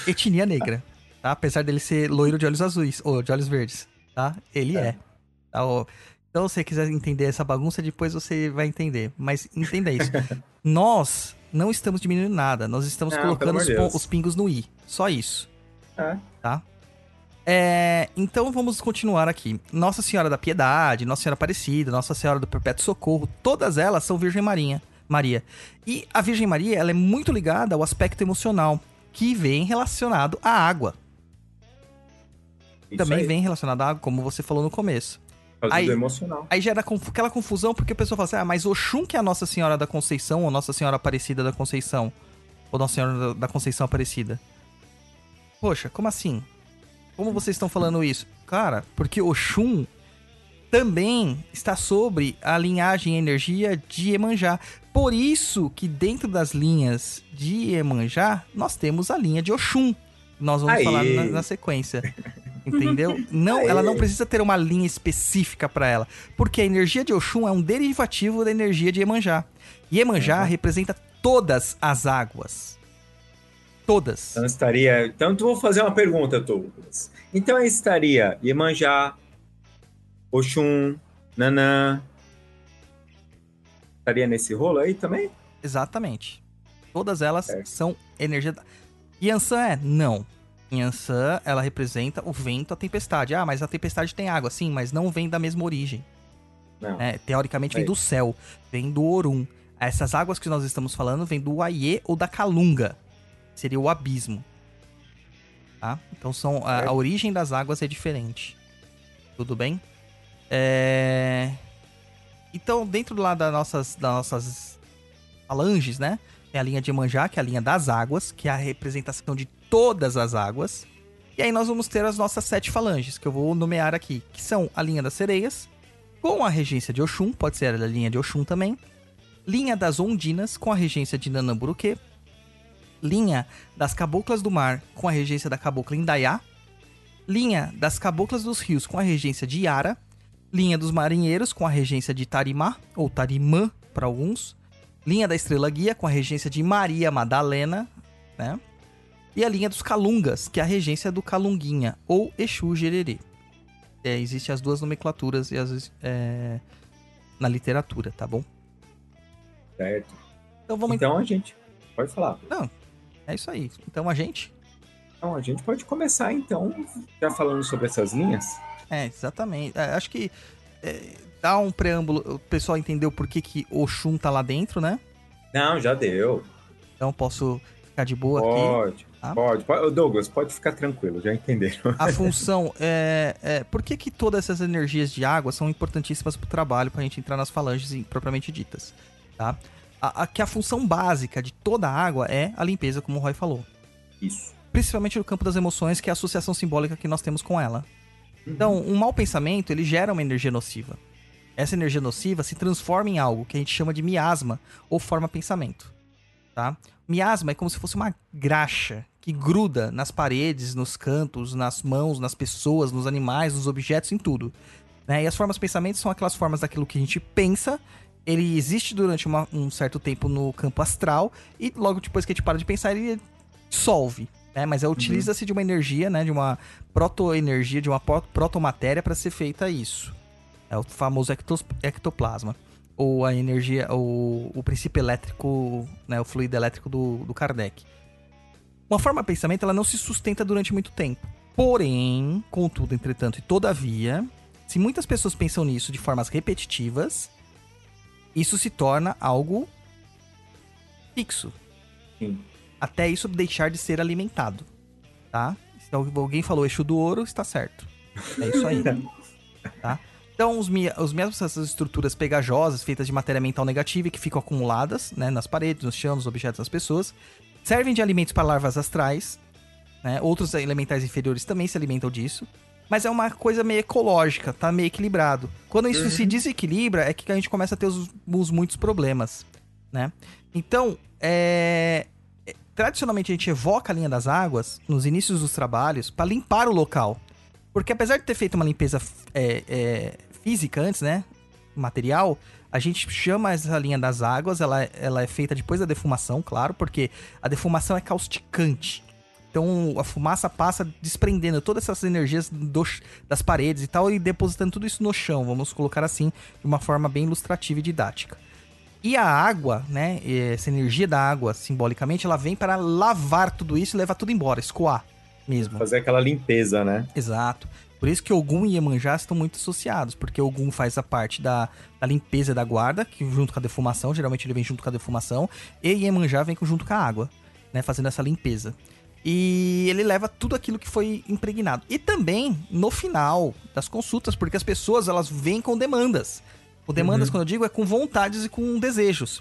etnia negra, tá? Apesar dele ser loiro de olhos azuis, ou de olhos verdes, tá? Ele é. Tá? Então, se você quiser entender essa bagunça, depois você vai entender. Mas entenda isso. Nós não estamos diminuindo nada. Nós estamos Não, colocando os, os pingos no i. Só isso. É. Tá? É, então vamos continuar aqui. Nossa Senhora da Piedade, Nossa Senhora Aparecida, Nossa Senhora do Perpétuo Socorro, todas elas são Virgem Maria. Maria. E a Virgem Maria, ela é muito ligada ao aspecto emocional, que vem relacionado à água. Isso Também aí, vem relacionado à água, como você falou no começo. Causa aí- do emocional. Aí gera aquela confusão porque a pessoa fala assim: ah, mas Oxum que é a Nossa Senhora da Conceição ou Nossa Senhora Aparecida da Conceição? Ou Nossa Senhora da- da Conceição Aparecida? Poxa, como assim? Como vocês estão falando isso? Cara, porque Oxum também está sobre a linhagem e energia de Iemanjá. Por isso que dentro das linhas de Iemanjá, nós temos a linha de Oxum. Nós vamos Aê. falar na, na sequência. Entendeu? Não, ela não precisa ter uma linha específica para ela, porque a energia de Oxum é um derivativo da energia de Iemanjá. E Iemanjá Uhum. representa todas as águas. Todas. Então estaria. Então, tu vou fazer uma pergunta, Douglas. Então aí estaria Iemanjá, Oxum, Nanã. Estaria nesse rolo aí também? Exatamente. Todas elas Certo. são energia. da- Yansan é? Não. Yansan, ela representa o vento, a tempestade. Ah, mas a tempestade tem água, sim, mas não vem da mesma origem. Né? Teoricamente vem É do céu, vem do Orum. Essas águas que nós estamos falando vêm do Aie ou da Calunga. Seria o abismo. Tá? Então são a, É. a origem das águas é diferente. Tudo bem? É... Então, dentro lá das nossas, das nossas falanges, né? Tem a linha de Emanjá, que é a linha das águas, que é a representação de todas as águas. E aí nós vamos ter as nossas sete falanges, que eu vou nomear aqui, que são a linha das sereias, com a regência de Oxum, pode ser a linha de Oxum também. Linha das ondinas, com a regência de Nanamburuque. Linha das caboclas do mar, com a regência da cabocla Indaiá. Linha das caboclas dos rios, com a regência de Yara. Linha dos marinheiros, com a regência de Tarimá, ou Tarimã para alguns. Linha da estrela guia, com a regência de Maria Madalena, né? E a linha dos calungas, que é a regência do Calunguinha, ou Exu Gererê. É, Existem as duas nomenclaturas e as, é, na literatura, tá bom? Certo. Então vamos. Então a gente pode falar. É isso aí. Então a gente. Então a gente pode começar então já falando sobre essas linhas. É, exatamente. É, acho que é, dá um preâmbulo. O pessoal entendeu por que, que Oxum tá lá dentro, né? Não, já deu. Então posso ficar de boa aqui. Pode, tá? pode, pode. Douglas, pode ficar tranquilo, já entenderam. A função é, é. Por que, que todas essas energias de água são importantíssimas pro trabalho, pra gente entrar nas falanges propriamente ditas? Tá? A, a- que a função básica de toda a água é a limpeza, como o Roy falou. Isso. Principalmente no campo das emoções, que é a associação simbólica que nós temos com ela. Então, um mau pensamento, ele gera uma energia nociva. Essa energia nociva se transforma em algo que a gente chama de miasma ou forma pensamento, tá? Miasma é como se fosse uma graxa que gruda nas paredes, nos cantos, nas mãos, nas pessoas, nos animais, nos objetos, em tudo. né? E as formas pensamentos são aquelas formas daquilo que a gente pensa. Ele existe durante uma- um certo tempo no campo astral e logo depois que a gente para de pensar, ele dissolve. Né? Mas é, utiliza-se de uma energia, né? De uma protoenergia, de uma pro- protomatéria para ser feita isso. É o famoso ectos- ectoplasma. Ou a energia, ou o princípio elétrico, né? O fluido elétrico do, do Kardec. Uma forma de pensamento, ela não se sustenta durante muito tempo. Porém, contudo, entretanto e todavia, se muitas pessoas pensam nisso de formas repetitivas, isso se torna algo fixo. Sim. Até isso deixar de ser alimentado, tá? Se alguém falou eixo do ouro, está certo. É isso aí. tá? Então, os, os mesmos essas estruturas pegajosas, feitas de matéria mental negativa e que ficam acumuladas né, nas paredes, nos chão, nos objetos das pessoas, servem de alimentos para larvas astrais. Né? Outros elementais inferiores também se alimentam disso. Mas é uma coisa meio ecológica, tá meio equilibrado. Quando isso se desequilibra, é que a gente começa a ter os, os muitos problemas, né? Então, é... é, Tradicionalmente a gente evoca a linha das águas nos inícios dos trabalhos para limpar o local. Porque apesar de ter feito uma limpeza é, é, física antes, né? Material, a gente chama essa linha das águas, ela, ela é feita depois da defumação, claro, porque a defumação é causticante. Então a fumaça passa desprendendo todas essas energias do das paredes e tal e depositando tudo isso no chão, vamos colocar assim, de uma forma bem ilustrativa e didática. E a água, né, essa energia da água, simbolicamente, ela vem para lavar tudo isso e levar tudo embora, escoar mesmo. Fazer aquela limpeza, né? Exato. Por isso que Ogum e Iemanjá estão muito associados, porque Ogum faz a parte da, da limpeza da guarda, que junto com a defumação, geralmente ele vem junto com a defumação, e Iemanjá vem junto com a água, né, fazendo essa limpeza. E ele leva tudo aquilo que foi impregnado. E também no final das consultas, porque as pessoas elas vêm com demandas. O demandas, quando eu digo, é com vontades e com desejos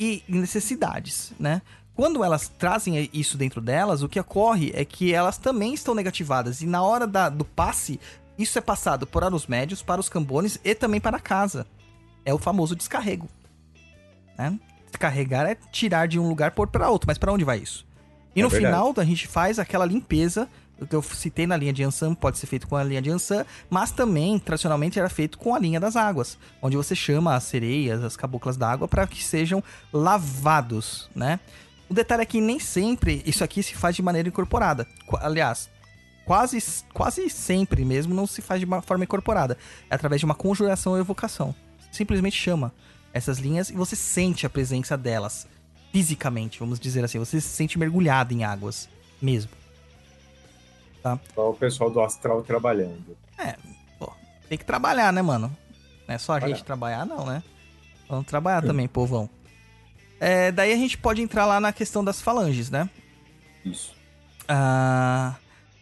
e necessidades, né? Quando elas trazem isso dentro delas, o que ocorre é que elas também estão negativadas. E na hora da- do passe, isso é passado para os médios, para os cambones e também para casa. É o famoso descarrego. Né? Descarregar é tirar de um lugar por para outro, mas para onde vai isso? E É no verdade. final, a gente faz aquela limpeza. O que eu citei na linha de Ansan pode ser feito com a linha de Ansan, mas também, tradicionalmente, era feito com a linha das águas, onde você chama as sereias, as caboclas d'água, para que sejam lavados, né? O detalhe é que nem sempre isso aqui se faz de maneira incorporada. Aliás, quase, quase sempre mesmo não se faz de uma forma incorporada. É através de uma conjuração ou evocação. Simplesmente chama essas linhas e você sente a presença delas fisicamente, vamos dizer assim. Você se sente mergulhado em águas mesmo. Só o pessoal do astral trabalhando. Tem que trabalhar, né, mano? Não é só a gente trabalhar, não, né? Vamos trabalhar também, povão. É, daí a gente pode entrar lá na questão das falanges, né? Isso. Ah,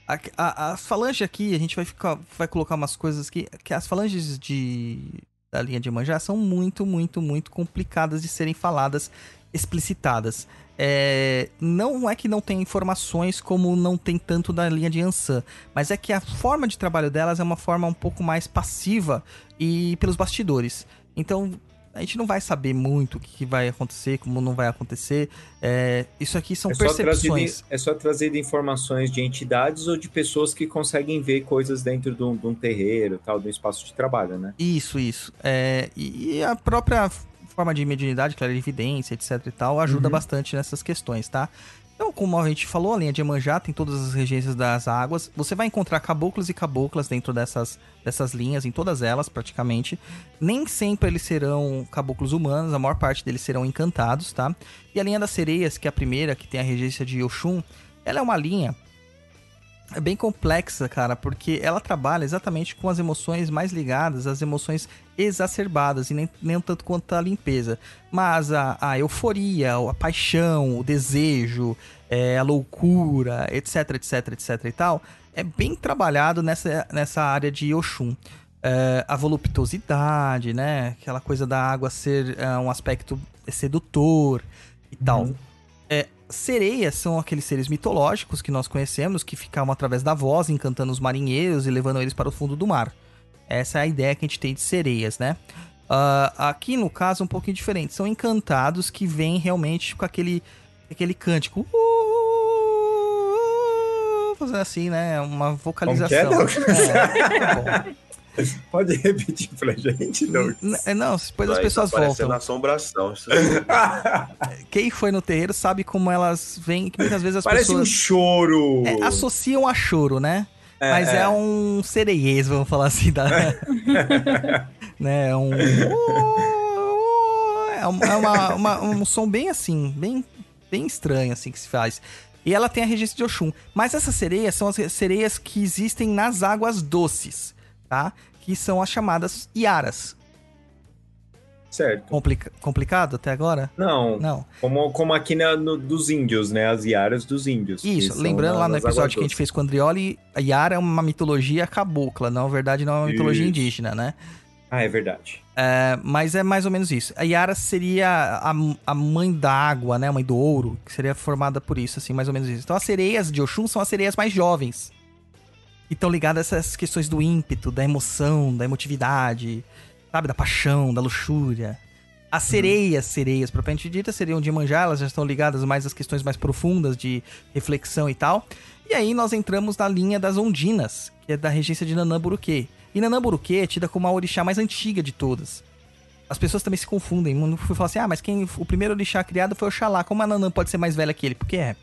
a, a, as falanges aqui, a gente vai, ficar, vai colocar umas coisas que, que as falanges de, da linha de manjar são muito, muito, muito complicadas de serem faladas, explicitadas. É, não é que não tem informações como não tem tanto da linha de Ansan, mas é que a forma de trabalho delas é uma forma um pouco mais passiva e pelos bastidores. Então a gente não vai saber muito o que vai acontecer, como não vai acontecer. É, isso aqui são É percepções. trazido, é só trazido informações de entidades ou de pessoas que conseguem ver coisas dentro de um, de um terreiro, tal, de um espaço de trabalho, né? Isso, isso. É, e, e a própria forma de mediunidade, clarividência, etc e tal, ajuda Uhum. bastante nessas questões, tá? Então, como a gente falou, a linha de Emanjá tem todas as regências das águas. Você vai encontrar caboclos e caboclas dentro dessas, dessas linhas, em todas elas, praticamente. Nem sempre eles serão caboclos humanos, a maior parte deles serão encantados, tá? E a linha das sereias, que é a primeira, que tem a regência de Oxum, ela é uma linha é bem complexa, cara, porque ela trabalha exatamente com as emoções mais ligadas, as emoções exacerbadas, e nem, nem tanto quanto a limpeza. Mas a, a euforia, a paixão, o desejo, é, a loucura, etc, etc, etc e tal, é bem trabalhado nessa, nessa área de Oxum. É, a voluptuosidade, né? Aquela coisa da água ser é, um aspecto sedutor e tal. É, sereias são aqueles seres mitológicos que nós conhecemos, que ficavam através da voz, encantando os marinheiros e levando eles para o fundo do mar. Essa é a ideia que a gente tem de sereias, né? Ah, aqui, no caso, é um pouquinho diferente. São encantados que vêm realmente com aquele, aquele cântico. Uh, Fazendo assim, né? Uma vocalização. que é, Douglas? É, tá. Pode repetir pra gente, Douglas? N- Não, depois as Aí pessoas tá voltam. assombração. Quem foi no terreiro sabe como elas vêm, que muitas vezes as Parece um pessoas choro. é, associam a choro, né? É, Mas é, é. um sereiês, vamos falar assim, da... né? É um... É, um- é uma- uma- um som bem assim, bem, bem estranho assim que se faz. E ela tem a regência de Oxum. Mas essas sereias são as sereias que existem nas águas doces, tá? Que são as chamadas Iaras. Certo. Complica- complicado até agora? Não, Não. Como, como aqui na, no- dos índios, né? As iaras dos índios. Isso, lembrando na- lá no episódio que a gente fez com o Andrioli, a Yara é uma mitologia cabocla, na verdade não é uma mitologia Isso. indígena, né? Ah, é verdade. É, mas é mais ou menos isso. A Yara seria a, a mãe da água, né? A mãe do ouro, que seria formada por isso, assim, mais ou menos isso. Então as sereias de Oxum são as sereias mais jovens. E estão ligadas a essas questões do ímpeto, da emoção, da emotividade, sabe? Da paixão, da luxúria. As sereias, sereias, propriamente dita, seriam de manjar, elas já estão ligadas mais às questões mais profundas de reflexão e tal. E aí nós entramos na linha das ondinas, que é da regência de Nanamburuque. E Nanamburuque é tida como a orixá mais antiga de todas. As pessoas também se confundem. Não fui falar assim, ah, mas quem o primeiro orixá criado foi Oxalá. Como a Nanã pode ser mais velha que ele? Porque é.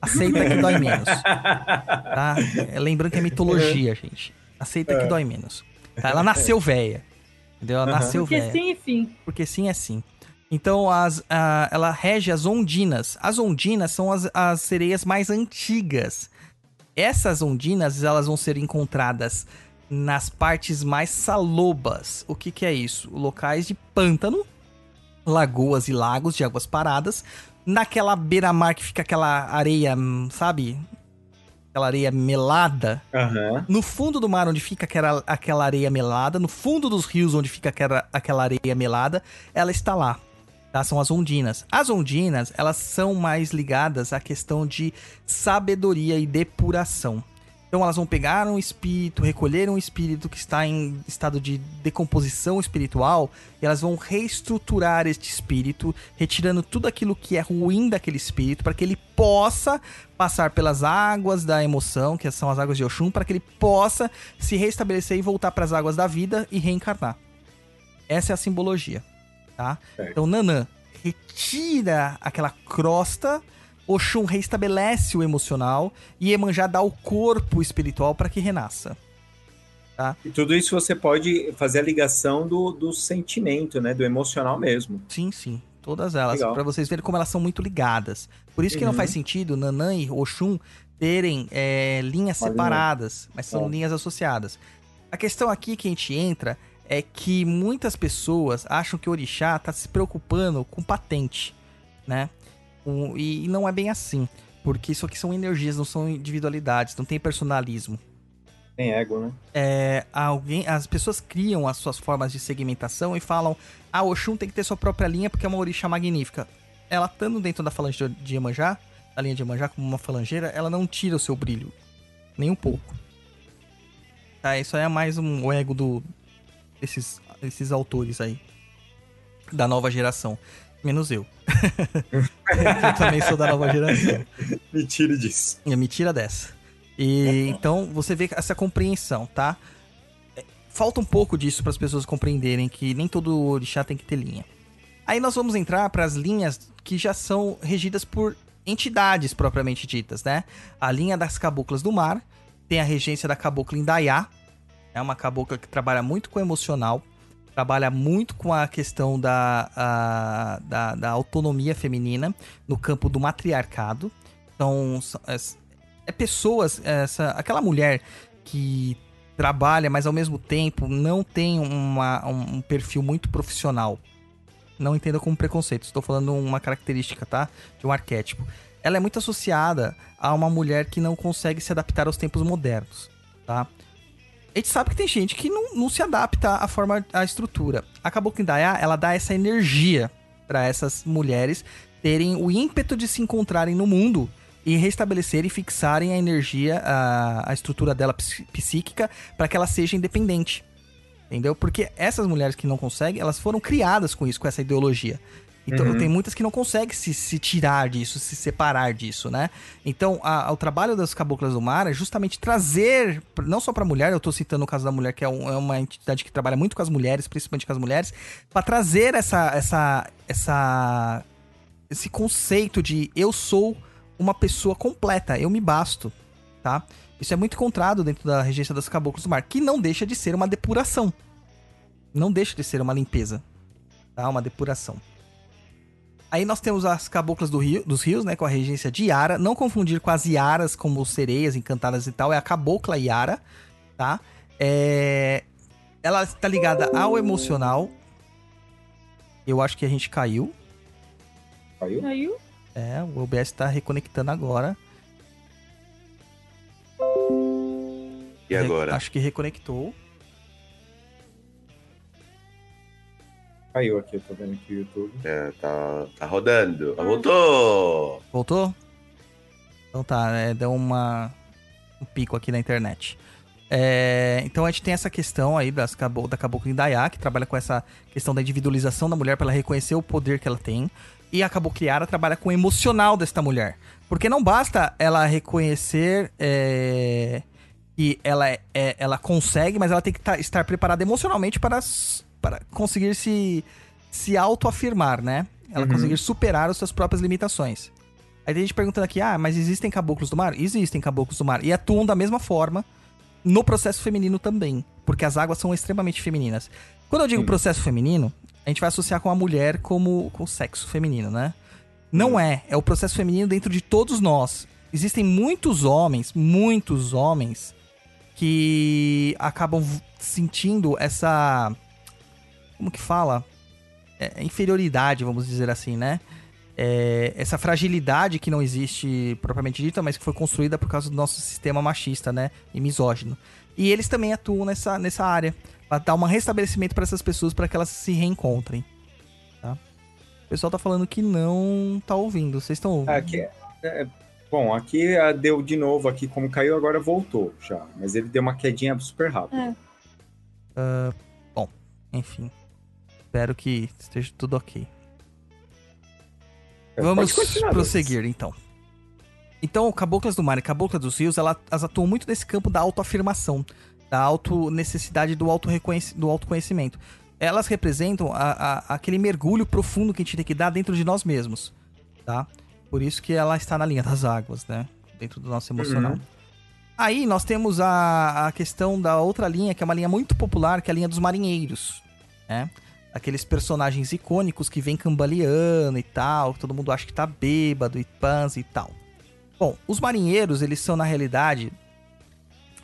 Aceita que dói menos. Tá? É, lembrando que é mitologia, gente. Aceita que dói menos. Tá? Ela nasceu velha. Entendeu? Ela nasceu Porque velha. sim, enfim. Porque sim é sim. Então, as, ah, ela rege as ondinas. As ondinas são as, as sereias mais antigas. Essas ondinas, elas vão ser encontradas nas partes mais salobas. O que, que é isso? Locais de pântano, lagoas e lagos de águas paradas. Naquela beira-mar que fica aquela areia, sabe? Aquela areia melada. Aham. No fundo do mar, onde fica aquela, aquela areia melada, no fundo dos rios, onde fica aquela, aquela areia melada, ela está lá. Tá? São as ondinas. As ondinas, elas são mais ligadas à questão de sabedoria e depuração. Então elas vão pegar um espírito, recolher um espírito que está em estado de decomposição espiritual, e elas vão reestruturar este espírito, retirando tudo aquilo que é ruim daquele espírito, para que ele possa passar pelas águas da emoção, que são as águas de Oxum, para que ele possa se restabelecer e voltar para as águas da vida e reencarnar. Essa é a simbologia, tá? Certo. Então Nanã retira aquela crosta, Oxum restabelece o emocional e Iemanjá dá o corpo espiritual para que renasça. E tudo isso você pode fazer a ligação do, do sentimento, né? Do emocional mesmo. Sim, sim. Todas elas. Pra vocês verem como elas são muito ligadas. Por isso que não Uhum. faz sentido Nanã e Oxum terem é, linhas Uma linha. separadas, mas são É. linhas associadas. A questão aqui que a gente entra é que muitas pessoas acham que o orixá tá se preocupando com patente, né? O- e, e não é bem assim, porque isso aqui são energias, não são individualidades, não tem personalismo. Tem ego, né? É, alguém, as pessoas criam as suas formas de segmentação e falam: ah, Oxum tem que ter sua própria linha porque é uma orixá magnífica. Ela estando dentro da falange de- de Iemanjá, da linha de Iemanjá como uma falangeira, ela não tira o seu brilho, nem um pouco. Tá, isso aí é mais um o ego do desses, desses autores aí da nova geração, menos eu. eu também sou da nova geração. Me tire disso. É, me tira dessa. E então você vê essa compreensão, tá? É, Falta um pouco disso para as pessoas compreenderem que nem todo orixá tem que ter linha. Aí nós vamos entrar para as linhas que já são regidas por entidades propriamente ditas, né? A linha das caboclas do mar, tem a regência da cabocla Indaiá, é uma cabocla que trabalha muito com o emocional, trabalha muito com a questão da, a- da, da autonomia feminina no campo do matriarcado. Então, é, é pessoas, essa, aquela mulher que trabalha, mas ao mesmo tempo não tem uma, um, um perfil muito profissional. Não entenda como preconceito, estou falando uma característica, tá? De um arquétipo. Ela é muito associada a uma mulher que não consegue se adaptar aos tempos modernos, tá? A gente sabe que tem gente que não, não se adapta à forma, à estrutura. A Indaiá, ela dá essa energia para essas mulheres terem o ímpeto de se encontrarem no mundo e restabelecerem e fixarem a energia, a, a estrutura dela psíquica, para que ela seja independente. Entendeu? Porque essas mulheres que não conseguem, elas foram criadas com isso, com essa ideologia. Então Uhum. tem muitas que não conseguem se, se tirar disso, se separar disso, né? Então a- o trabalho das caboclas do mar é justamente trazer, não só pra mulher, eu tô citando o caso da mulher, que é, um- é uma entidade que trabalha muito com as mulheres, principalmente com as mulheres, pra trazer essa, essa, essa, esse conceito de eu sou uma pessoa completa, eu me basto, tá? Isso é muito encontrado dentro da regência das caboclas do mar, que não deixa de ser uma depuração. Não deixa de ser uma limpeza, tá? Uma depuração. Aí nós temos as caboclas do rio, dos rios, né? Com a regência de Yara. Não confundir com as Yaras, como sereias encantadas e tal. É a cabocla Yara, tá? É... Ela está ligada ao emocional. Eu acho que a gente caiu. Caiu? Caiu? É, o OBS está reconectando agora. E agora? Acho que reconectou. Caiu aqui, eu tô vendo aqui o YouTube. É, tá, tá rodando. Voltou! Voltou? Então tá, é, deu uma, um pico aqui na internet. É, então a gente tem essa questão aí das, da Cabocla Indaiá, que trabalha com essa questão da individualização da mulher para ela reconhecer o poder que ela tem. E a Cabocla Yara trabalha com o emocional desta mulher. Porque não basta ela reconhecer é, que ela, é- é- ela consegue, mas ela tem que tá- estar preparada emocionalmente para, para conseguir se, se autoafirmar, né? Ela Uhum. conseguir superar as suas próprias limitações. Aí tem gente perguntando aqui, ah, mas existem caboclos do mar? Existem caboclos do mar. E atuam da mesma forma no processo feminino também. Porque as águas são extremamente femininas. Quando eu digo Sim. processo feminino, a gente vai associar com a mulher como com o sexo feminino, né? Não é. É o processo feminino dentro de todos nós. Existem muitos homens, muitos homens, que acabam sentindo essa. Como que fala? É, inferioridade, vamos dizer assim, né? É, essa fragilidade que não existe propriamente dita, mas que foi construída por causa do nosso sistema machista, né? E misógino. E eles também atuam nessa, nessa área. Pra dar um restabelecimento para essas pessoas para que elas se reencontrem. Tá? O pessoal tá falando que não tá ouvindo. Vocês estão ouvindo? Aqui, é- é, bom, aqui ah, deu de novo aqui, como caiu, agora voltou já. Mas ele deu uma quedinha super rápida. Enfim. Espero que esteja tudo ok. É, Vamos prosseguir, então. Então, Caboclas do Mar e Caboclas dos Rios, ela- elas atuam muito nesse campo da autoafirmação, da auto necessidade do, auto do autoconhecimento. Elas representam a- a- aquele mergulho profundo que a gente tem que dar dentro de nós mesmos, tá? Por isso que ela está na linha das águas, né? Dentro do nosso emocional. Uhum. Aí nós temos a, a questão da outra linha, que é uma linha muito popular, que é a linha dos marinheiros, né? Aqueles personagens icônicos que vem cambaleando e tal, todo mundo acha que tá bêbado e pans e tal. Bom, os marinheiros, eles são, na realidade,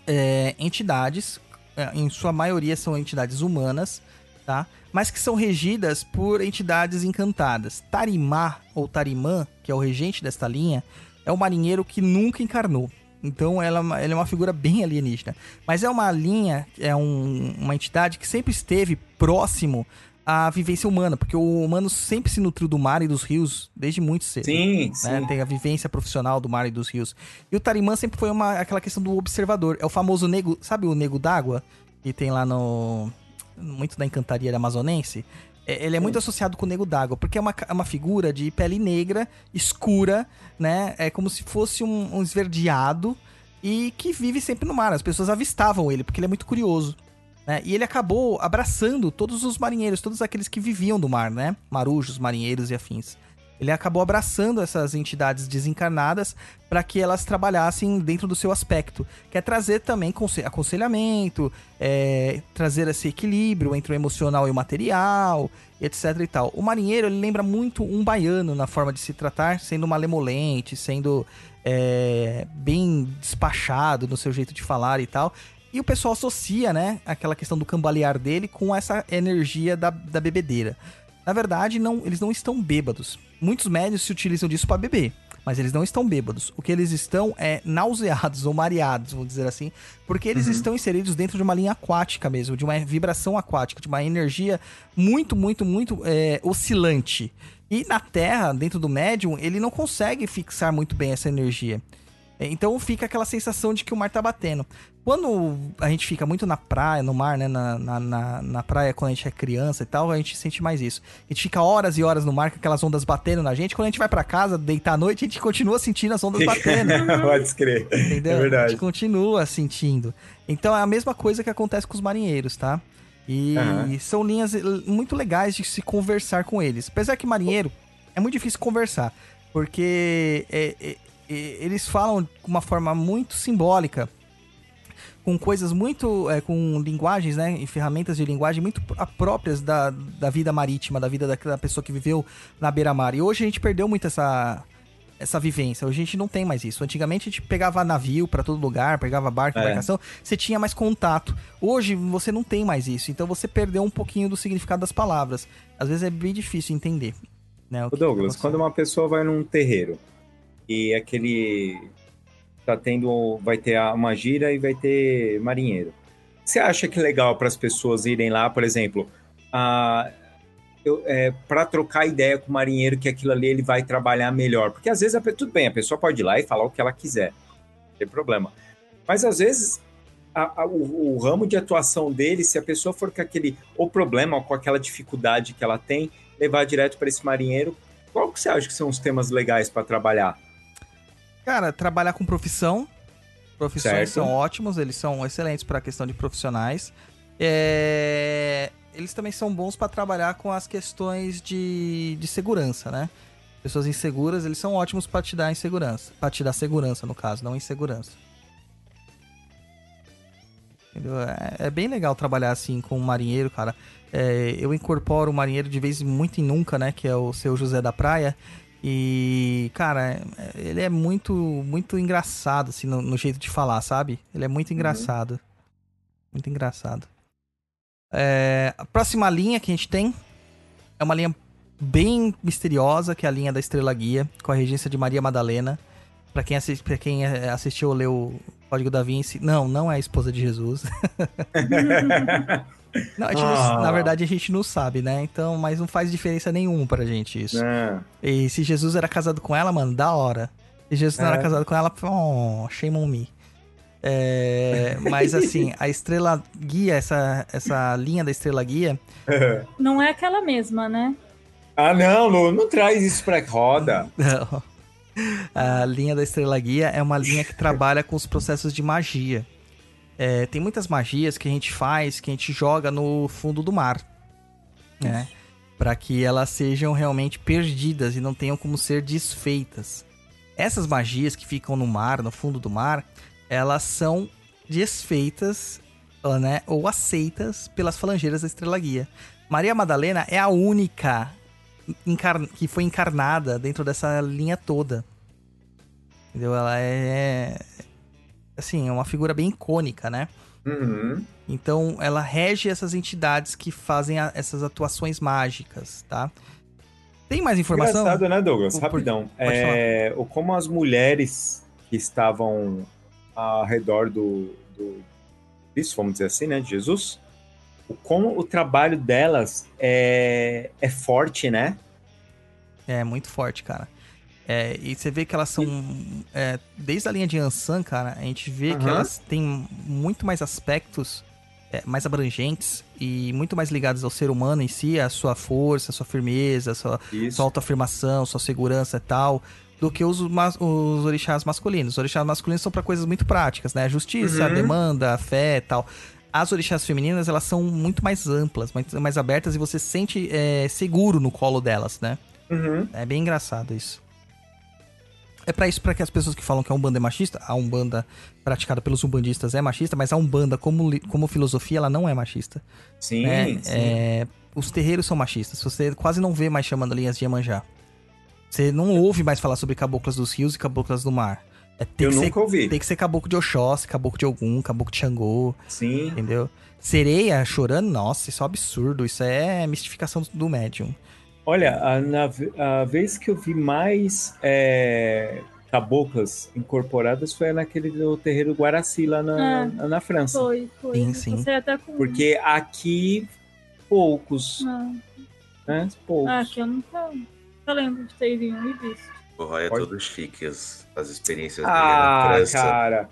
é, entidades, é, em sua maioria são entidades humanas, tá? Mas que são regidas por entidades encantadas. Tarimá, ou Tarimã, que é o regente desta linha, é um marinheiro que nunca encarnou. Então ela, ela é uma figura bem alienígena. Mas é uma linha, é um- uma entidade que sempre esteve próximo à vivência humana, porque o humano sempre se nutriu do mar e dos rios desde muito cedo Sim, sim. né? Tem a vivência profissional do mar e dos rios. E o Tarimã sempre foi uma, aquela questão do observador. É o famoso nego, sabe o nego d'água que tem lá no muito da encantaria amazonense? É, Ele é muito associado com o nego d'água, porque é uma, é uma figura de pele negra, escura, né? É como se fosse um, um esverdeado e que vive sempre no mar. As pessoas avistavam ele, porque ele é muito curioso. Né? E ele acabou abraçando todos os marinheiros, todos aqueles que viviam do mar, né? Marujos, marinheiros e afins. Ele acabou abraçando essas entidades desencarnadas para que elas trabalhassem dentro do seu aspecto, que é trazer também conse- aconselhamento, é, trazer esse equilíbrio entre o emocional e o material, etc e tal. O marinheiro ele lembra muito um baiano na forma de se tratar, sendo malemolente, sendo é, bem despachado no seu jeito de falar e tal. E o pessoal associa, né, aquela questão do cambalear dele com essa energia da, da bebedeira. Na verdade, não, eles não estão bêbados. Muitos médios se utilizam disso para beber, mas eles não estão bêbados. O que eles estão é nauseados ou mareados, vamos dizer assim, porque eles estão inseridos dentro de uma linha aquática mesmo, de uma vibração aquática, de uma energia muito, muito, muito é, oscilante. E na Terra, dentro do médium, ele não consegue fixar muito bem essa energia. Então fica aquela sensação de que o mar tá batendo. Quando a gente fica muito na praia, no mar, né? Na, na, na, na praia, quando a gente é criança e tal, a gente sente mais isso. A gente fica horas e horas no mar com aquelas ondas batendo na gente. Quando a gente vai pra casa, deitar à noite, a gente continua sentindo as ondas batendo. Pode escrever. Entendeu? É A verdade. gente continua sentindo. Então é a mesma coisa que acontece com os marinheiros, tá? E Aham. são linhas eh, muito legais de se conversar com eles. Apesar que marinheiro é muito difícil conversar, porque é, é, eles falam com uma forma muito simbólica, com coisas muito. é, com linguagens, né? E ferramentas de linguagem muito pr- próprias da, da vida marítima, da vida daquela pessoa que viveu na beira-mar. E hoje a gente perdeu muito essa. Essa vivência. Hoje a gente não tem mais isso. Antigamente a gente pegava navio pra todo lugar, pegava barco, É. embarcação, você tinha mais contato. Hoje você não tem mais isso. Então você perdeu um pouquinho do significado das palavras. Às vezes é bem difícil entender. Né, Douglas, que quando uma pessoa vai num terreiro e aquele tá tendo, vai ter uma gira e vai ter marinheiro. Você acha que é legal para as pessoas irem lá, por exemplo, a é, para trocar ideia com o marinheiro que aquilo ali ele vai trabalhar melhor? Porque às vezes a, tudo bem, a pessoa pode ir lá e falar o que ela quiser, não tem problema. Mas às vezes a- a- o, o ramo de atuação dele, se a pessoa for com aquele ou problema ou com aquela dificuldade que ela tem, levar direto para esse marinheiro, qual que você acha que são os temas legais para trabalhar? Cara, trabalhar com profissão. Profissões Certo. são ótimos, eles são excelentes para a questão de profissionais. É, Eles também são bons para trabalhar com as questões de, de segurança, né? Pessoas inseguras, eles são ótimos para te dar insegurança. Para te dar segurança, no caso, não insegurança. Entendeu? É, é bem legal trabalhar assim com um marinheiro, cara. É, eu incorporo o marinheiro de vez em muito em nunca, né? Que é o seu José da Praia. E, cara, é- ele é muito, muito engraçado, assim, no, no jeito de falar, sabe? Ele é muito engraçado. Muito engraçado. É, a próxima linha que a gente tem é uma linha bem misteriosa, que é a linha da Estrela Guia, com a regência de Maria Madalena. Pra quem, pra quem é, assistiu ou leu o Código da Vinci, não, não é a esposa de Jesus. Não, não- Ah. na verdade a gente não sabe, né? Então, mas não faz diferença nenhuma pra gente isso. Ah, E se Jesus era casado com ela, mano, da hora. Se Jesus não É. era casado com ela, oh, shame on me. É, mas assim, a estrela guia, essa, essa linha da estrela guia, Não é aquela mesma, né? ah, não, Lu, não traz isso pra roda. a linha da estrela guia é uma linha que trabalha com os processos de magia. É, tem muitas magias que a gente faz, que a gente joga no fundo do mar, né? Para que elas sejam realmente perdidas e não tenham como ser desfeitas. Essas magias que ficam no mar, no fundo do mar, elas são desfeitas, ó, né, ou aceitas pelas falangeiras da Estrela Guia. Maria Madalena é a única que foi encarnada dentro dessa linha toda. Entendeu? Ela é. Assim, é uma figura bem icônica, né? Uhum. Então, ela rege essas entidades que fazem a- essas atuações mágicas, tá? Tem mais informação? Engraçado, né, Douglas? Por- Rapidão. pode É, o como as mulheres que estavam ao redor do, do Cristo, vamos dizer assim, né, de Jesus, o como o trabalho delas é, é forte, né? É muito forte, cara. É, e você vê que elas são. é, desde a linha de Ansan, cara, a gente vê que Aham. elas têm muito mais aspectos é, mais abrangentes e muito mais ligados ao ser humano em si, a sua força, a sua firmeza, a sua, Isso. sua autoafirmação, sua segurança e tal, do que os, os orixás masculinos. Os orixás masculinos são pra coisas muito práticas, né? Justiça, Uhum. demanda, fé e tal. As orixás femininas, elas são muito mais amplas, muito mais abertas e você se sente é, seguro no colo delas, né? Uhum. É bem engraçado isso. É pra isso, pra que as pessoas que falam que a Umbanda é machista, a Umbanda praticada pelos umbandistas é machista, mas a Umbanda, como, como filosofia, ela não é machista. Sim, né? sim. É, os terreiros são machistas. Você quase não vê mais chamando linhas de Iemanjá. Você não ouve mais falar sobre caboclas dos rios e caboclas do mar. É, Eu que ser, nunca ouvi. tem que ser caboclo de Oxóssi, caboclo de Ogum, caboclo de Xangô, Sim. entendeu? Sereia chorando, nossa, isso é um absurdo. Isso é mistificação do médium. Olha, a, na a vez que eu vi mais é, caboclas incorporadas foi naquele do terreiro Guaraci lá na, na França. Foi, foi. Sim, sim. Você até com. Porque aqui, poucos, Ah, né? Poucos. ah, que eu nunca, nunca lembro de ter ido e visto. O Roy é Pode- todo chique, as, as experiências dele é Ah, na França. cara.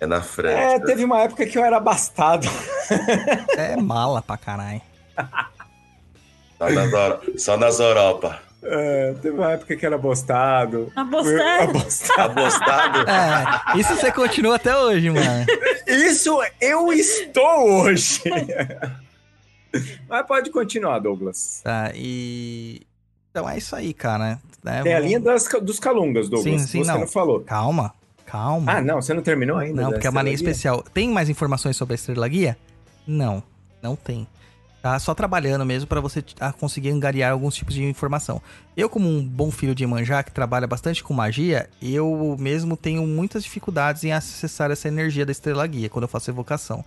É na França. É, teve uma época que eu era abastado. É mala pra caralho. Só, nas só nas Europa. É, teve uma época que era abostado. Abostado? Abostado. Abostado? É, isso você continua até hoje, mano. Isso eu estou hoje. Mas pode continuar, Douglas. Tá, e. Então é isso aí, cara. né? Tem a linha das, dos calungas, Douglas. Sim, sim, Você não. não. falou. Calma, calma. Ah, não, você não terminou ainda? Não, da porque é uma linha especial. Tem mais informações sobre a Estrela Guia? Não, não tem. Tá só trabalhando mesmo pra você t- a conseguir angariar alguns tipos de informação. Eu, como um bom filho de Imanjá, que trabalha bastante com magia, eu mesmo tenho muitas dificuldades em acessar essa energia da Estrela Guia quando eu faço evocação.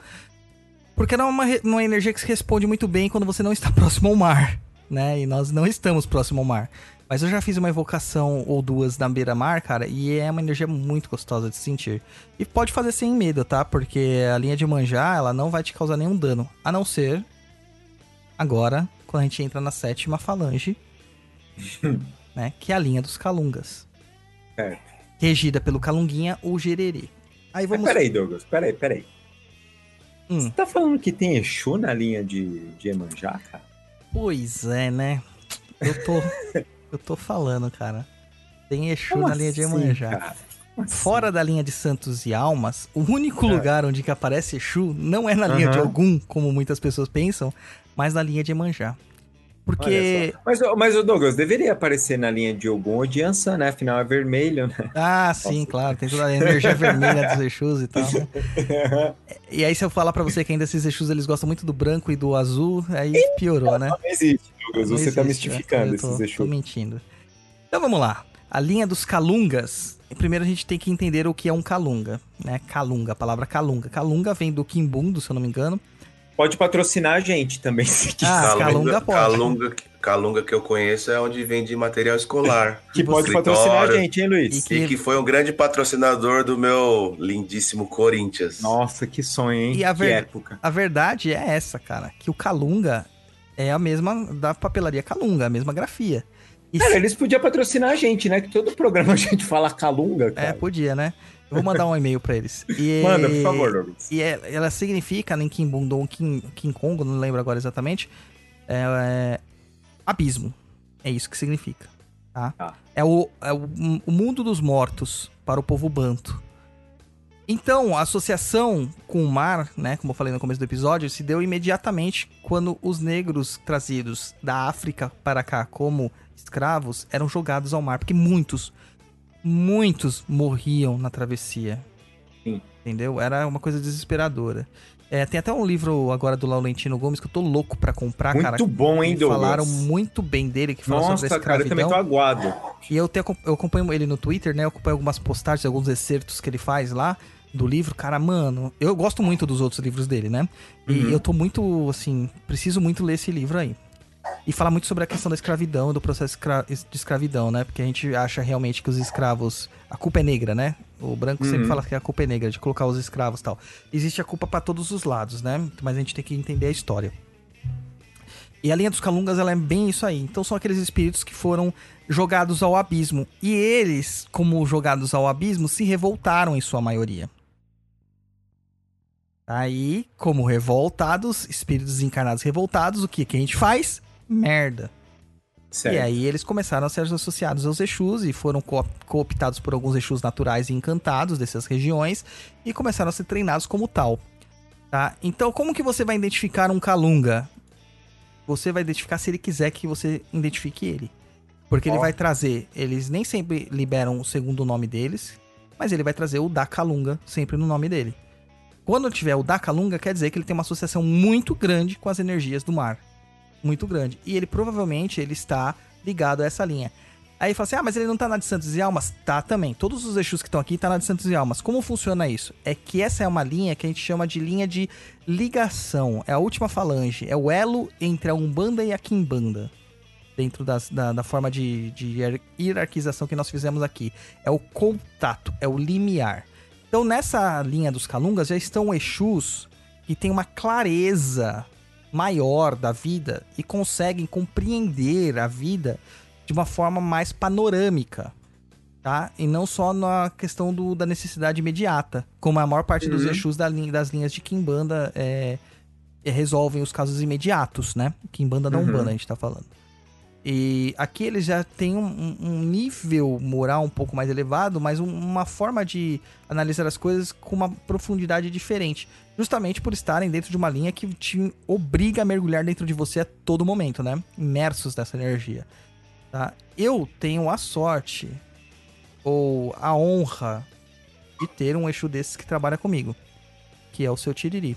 Porque não é uma, re- uma energia que se responde muito bem quando você não está próximo ao mar, né? E nós não estamos próximo ao mar. Mas eu já fiz uma evocação ou duas na beira-mar, cara, e é uma energia muito gostosa de sentir. E pode fazer sem medo, tá? Porque a linha de manjar, ela não vai te causar nenhum dano. A não ser agora, quando a gente entra na sétima falange, né? Que é a linha dos calungas. Certo. Regida pelo calunguinha ou gererê. Aí Mas vamos... peraí, Douglas, peraí, peraí. Hum. Você tá falando que tem Exu na linha de, de Emanjá, cara? Pois é, né? Eu tô... eu tô falando, cara. Tem Exu Como na linha de assim? Como assim? Fora da linha de Santos e Almas, o único lugar onde que aparece Exu não é na linha de É. Aham. Ogum, como muitas pessoas pensam, mas na linha de Emanjá. Porque... Mas, mas o Douglas deveria aparecer na linha de Ogum ou de Ansan, né? Afinal é vermelho, né? Ah, sim, claro, tem toda a energia vermelha dos Exus e tal. né? E aí se eu falar pra você que ainda esses Exus eles gostam muito do branco e do azul, aí piorou, né? Não existe, Douglas. Não Você tá existe, né? mistificando Eu tô, esses Tô Exus. mentindo. Então vamos lá. A linha dos calungas. Primeiro a gente tem que entender o que é um calunga, né? Calunga, a palavra calunga. Calunga vem do quimbundo, se eu não me engano. Pode patrocinar a gente também, se quiser. Ah, calunga pode. Calunga, calunga que eu conheço é onde vende material escolar. que pode patrocinar a gente, hein, Luiz? E que- E que foi um grande patrocinador do meu lindíssimo Corinthians. Nossa, que sonho, hein? E a que ver- época. A verdade é essa, cara. Que o calunga é a mesma da papelaria calunga, a mesma grafia. E Cara, eles podiam patrocinar a gente, né? Que todo programa a gente fala calunga, É, cara. podia, né? Vou mandar um e-mail pra eles. E- Manda, por favor, Douglas. E é- ela significa, né, em Kimbundu ou Kim, King Kongo, não lembro agora exatamente, é, é, abismo. É isso que significa, tá? Tá. É, o, é o, o mundo dos mortos para o povo banto. Então, a associação com o mar, né, como eu falei no começo do episódio, se deu imediatamente quando os negros trazidos da África para cá como escravos eram jogados ao mar, porque muitos, muitos morriam na travessia. Sim. Entendeu? Era uma coisa desesperadora. É, tem até um livro agora do Laurentino Gomes que eu tô louco pra comprar, Muito cara. bom, hein, Douglas? Falaram muito bem dele, que fala sobre a Nossa, cara, eu também tô aguado. E eu, te, eu acompanho ele no Twitter, né? Eu acompanho algumas postagens, alguns excertos que ele faz lá do livro. Cara, mano, eu gosto muito dos outros livros dele, né? E Uhum. eu tô muito, assim, preciso muito ler esse livro aí. E fala muito sobre a questão da escravidão, do processo de escravidão, né? Porque a gente acha realmente que os escravos. A culpa é negra, né? O branco sempre Uhum. fala que a culpa é negra, de colocar os escravos e tal. Existe a culpa pra todos os lados, né? Mas a gente tem que entender a história. E a linha dos Calungas, ela é bem isso aí. Então são aqueles espíritos que foram jogados ao abismo. E eles, como jogados ao abismo, se revoltaram em sua maioria. Aí, como revoltados, espíritos encarnados revoltados, o que, que a gente faz? Merda. Certo. E aí eles começaram a ser associados aos Exus e foram co- cooptados por alguns Exus naturais e encantados dessas regiões e começaram a ser treinados como tal. Tá? Então, como que você vai identificar um Kalunga? Você vai identificar se ele quiser que você identifique ele. Porque ele Ó. vai trazer, eles nem sempre liberam o segundo nome deles, mas ele vai trazer o da Kalunga sempre no nome dele. Quando tiver o da Kalunga, quer dizer que ele tem uma associação muito grande com as energias do mar muito grande. E ele provavelmente ele está ligado a essa linha. Aí fala assim: "Ah, mas ele não tá na de Santos e Almas?" Tá também. Todos os Exus que estão aqui tá na de Santos e Almas. Como funciona isso? É que essa é uma linha que a gente chama de linha de ligação. É a última falange, é o elo entre a Umbanda e a Quimbanda. Dentro das- da, da forma de, de hier- hierarquização que nós fizemos aqui. É o contato, é o limiar. Então, nessa linha dos Calungas já estão Exus que têm uma clareza maior da vida e conseguem compreender a vida de uma forma mais panorâmica, tá? E não só na questão do- da necessidade imediata, como a maior parte dos Uhum. Exus da linha- das linhas de Kimbanda é, é, resolvem os casos imediatos, né? Kimbanda da Uhum. Umbanda a gente tá falando. E aqui eles já têm um, um nível moral um pouco mais elevado, mas um- uma forma de analisar as coisas com uma profundidade diferente. Justamente por estarem dentro de uma linha que te obriga a mergulhar dentro de você a todo momento, né? Imersos nessa energia. Tá? Eu tenho a sorte ou a honra de ter um Exu desses que trabalha comigo, que é o seu Tiriri.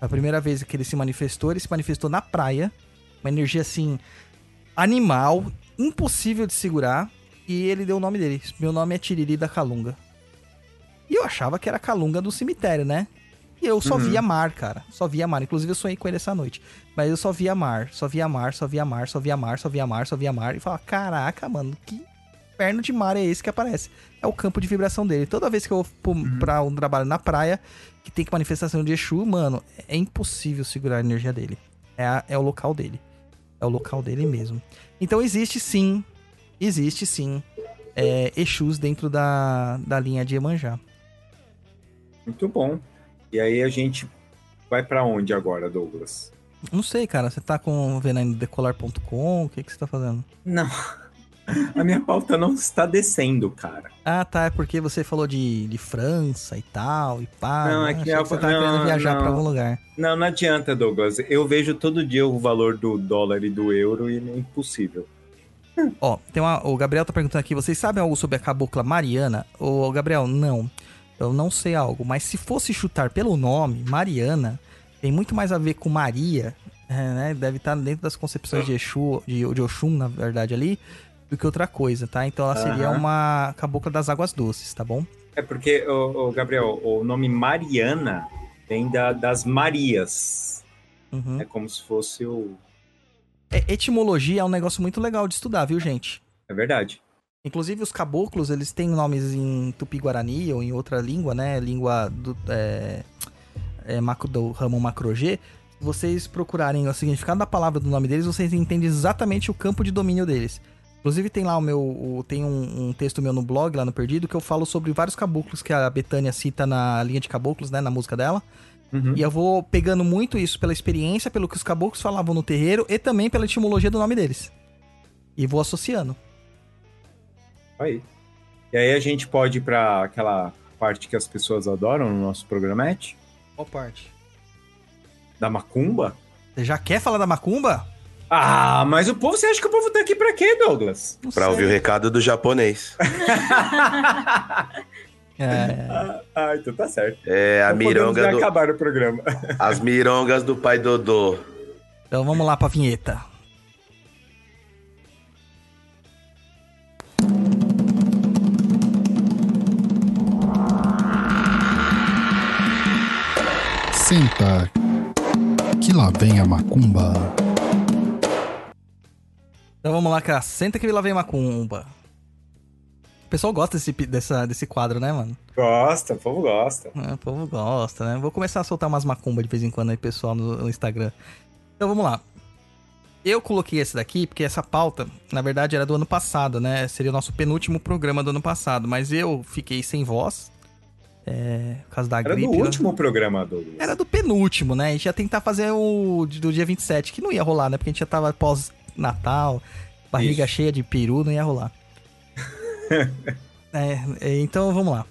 A primeira vez que ele se manifestou, ele se manifestou na praia, uma energia assim animal, impossível de segurar, e ele deu o nome dele. Meu nome é Tiriri da Calunga. E eu achava que era Calunga do cemitério, né? E eu só Uhum. via mar, cara. Só via mar. Inclusive eu sonhei com ele essa noite. Mas eu só via mar, só via mar, só via mar, só via mar, só via mar, só via mar. E falava, caraca, mano, que inferno de mar é esse que aparece? É o campo de vibração dele. Toda vez que eu vou pro- pra um trabalho na praia, que tem que manifestação de Exu, mano, é impossível segurar a energia dele. É, a- é o local dele. É o local dele mesmo. Então existe sim, existe sim, é, Exus dentro da, da linha de Emanjá. Muito bom. E aí a gente vai pra onde agora, Douglas? Não sei, cara, você tá com vendo no decolar.com, o que, que você tá fazendo? Não. A minha pauta não está descendo, cara. Ah, tá, é porque você falou de, de França e tal, e pá. Não, né? é que Achei é- você não, querendo viajar não. pra algum lugar. Não, não adianta, Douglas. Eu vejo todo dia o valor do dólar e do euro e é impossível. Ó, tem uma, o Gabriel tá perguntando aqui, vocês sabem algo sobre a cabocla Mariana? Ô, Gabriel, não. Eu não sei algo, mas se fosse chutar pelo nome, Mariana, tem muito mais a ver com Maria, é, né? Deve estar dentro das concepções de Exu, de, de Oxum, na verdade, ali, do que outra coisa, tá? Então ela seria Aham. uma cabocla das águas doces, tá bom? É porque, ô, Gabriel, o nome Mariana vem da- das Marias. Uhum. É como se fosse o. É, etimologia é um negócio muito legal de estudar, viu, gente? É verdade. Inclusive, os caboclos, eles têm nomes em tupi-guarani ou em outra língua, né? Língua do, é, é, macro- do ramo macro-G. Se vocês procurarem o significado da palavra do nome deles, vocês entendem exatamente o campo de domínio deles. Inclusive, tem lá o meu. o- tem um, um texto meu no blog, lá no Perdido, que eu falo sobre vários caboclos que a Betânia cita na linha de caboclos, né? Na música dela. Uhum. E eu vou pegando muito isso pela experiência, pelo que os caboclos falavam no terreiro e também pela etimologia do nome deles. E vou associando. Aí. E aí a gente pode ir pra aquela parte que as pessoas adoram no nosso programete, Qual parte? da macumba. Você já quer falar da macumba? Ah, mas o povo, você acha que o povo tá aqui pra quê, Douglas? Não Pra sei. ouvir o recado do japonês. É, Ah, ah, então tá certo. É a Então mironga do, acabar o programa. as mirongas do pai Dodô. então vamos lá pra vinheta. Senta, que lá vem a macumba. Então vamos lá, cara. Senta que lá vem macumba. O pessoal gosta desse, dessa, desse quadro, né, mano? Gosta, o povo gosta. É, o povo gosta, né? Vou começar a soltar umas macumba de vez em quando aí, pessoal, no, no Instagram. Então vamos lá. Eu coloquei esse daqui porque essa pauta, na verdade, era do ano passado, né? Seria o nosso penúltimo programa do ano passado. Mas eu fiquei sem voz. É, por causa da Era gripe. do né? último programa, Douglas. Era do penúltimo, né? A gente ia tentar fazer o do dia 27, que não ia rolar, né? Porque a gente já tava pós-Natal, barriga Isso. cheia de peru, não ia rolar. É, é, então vamos lá.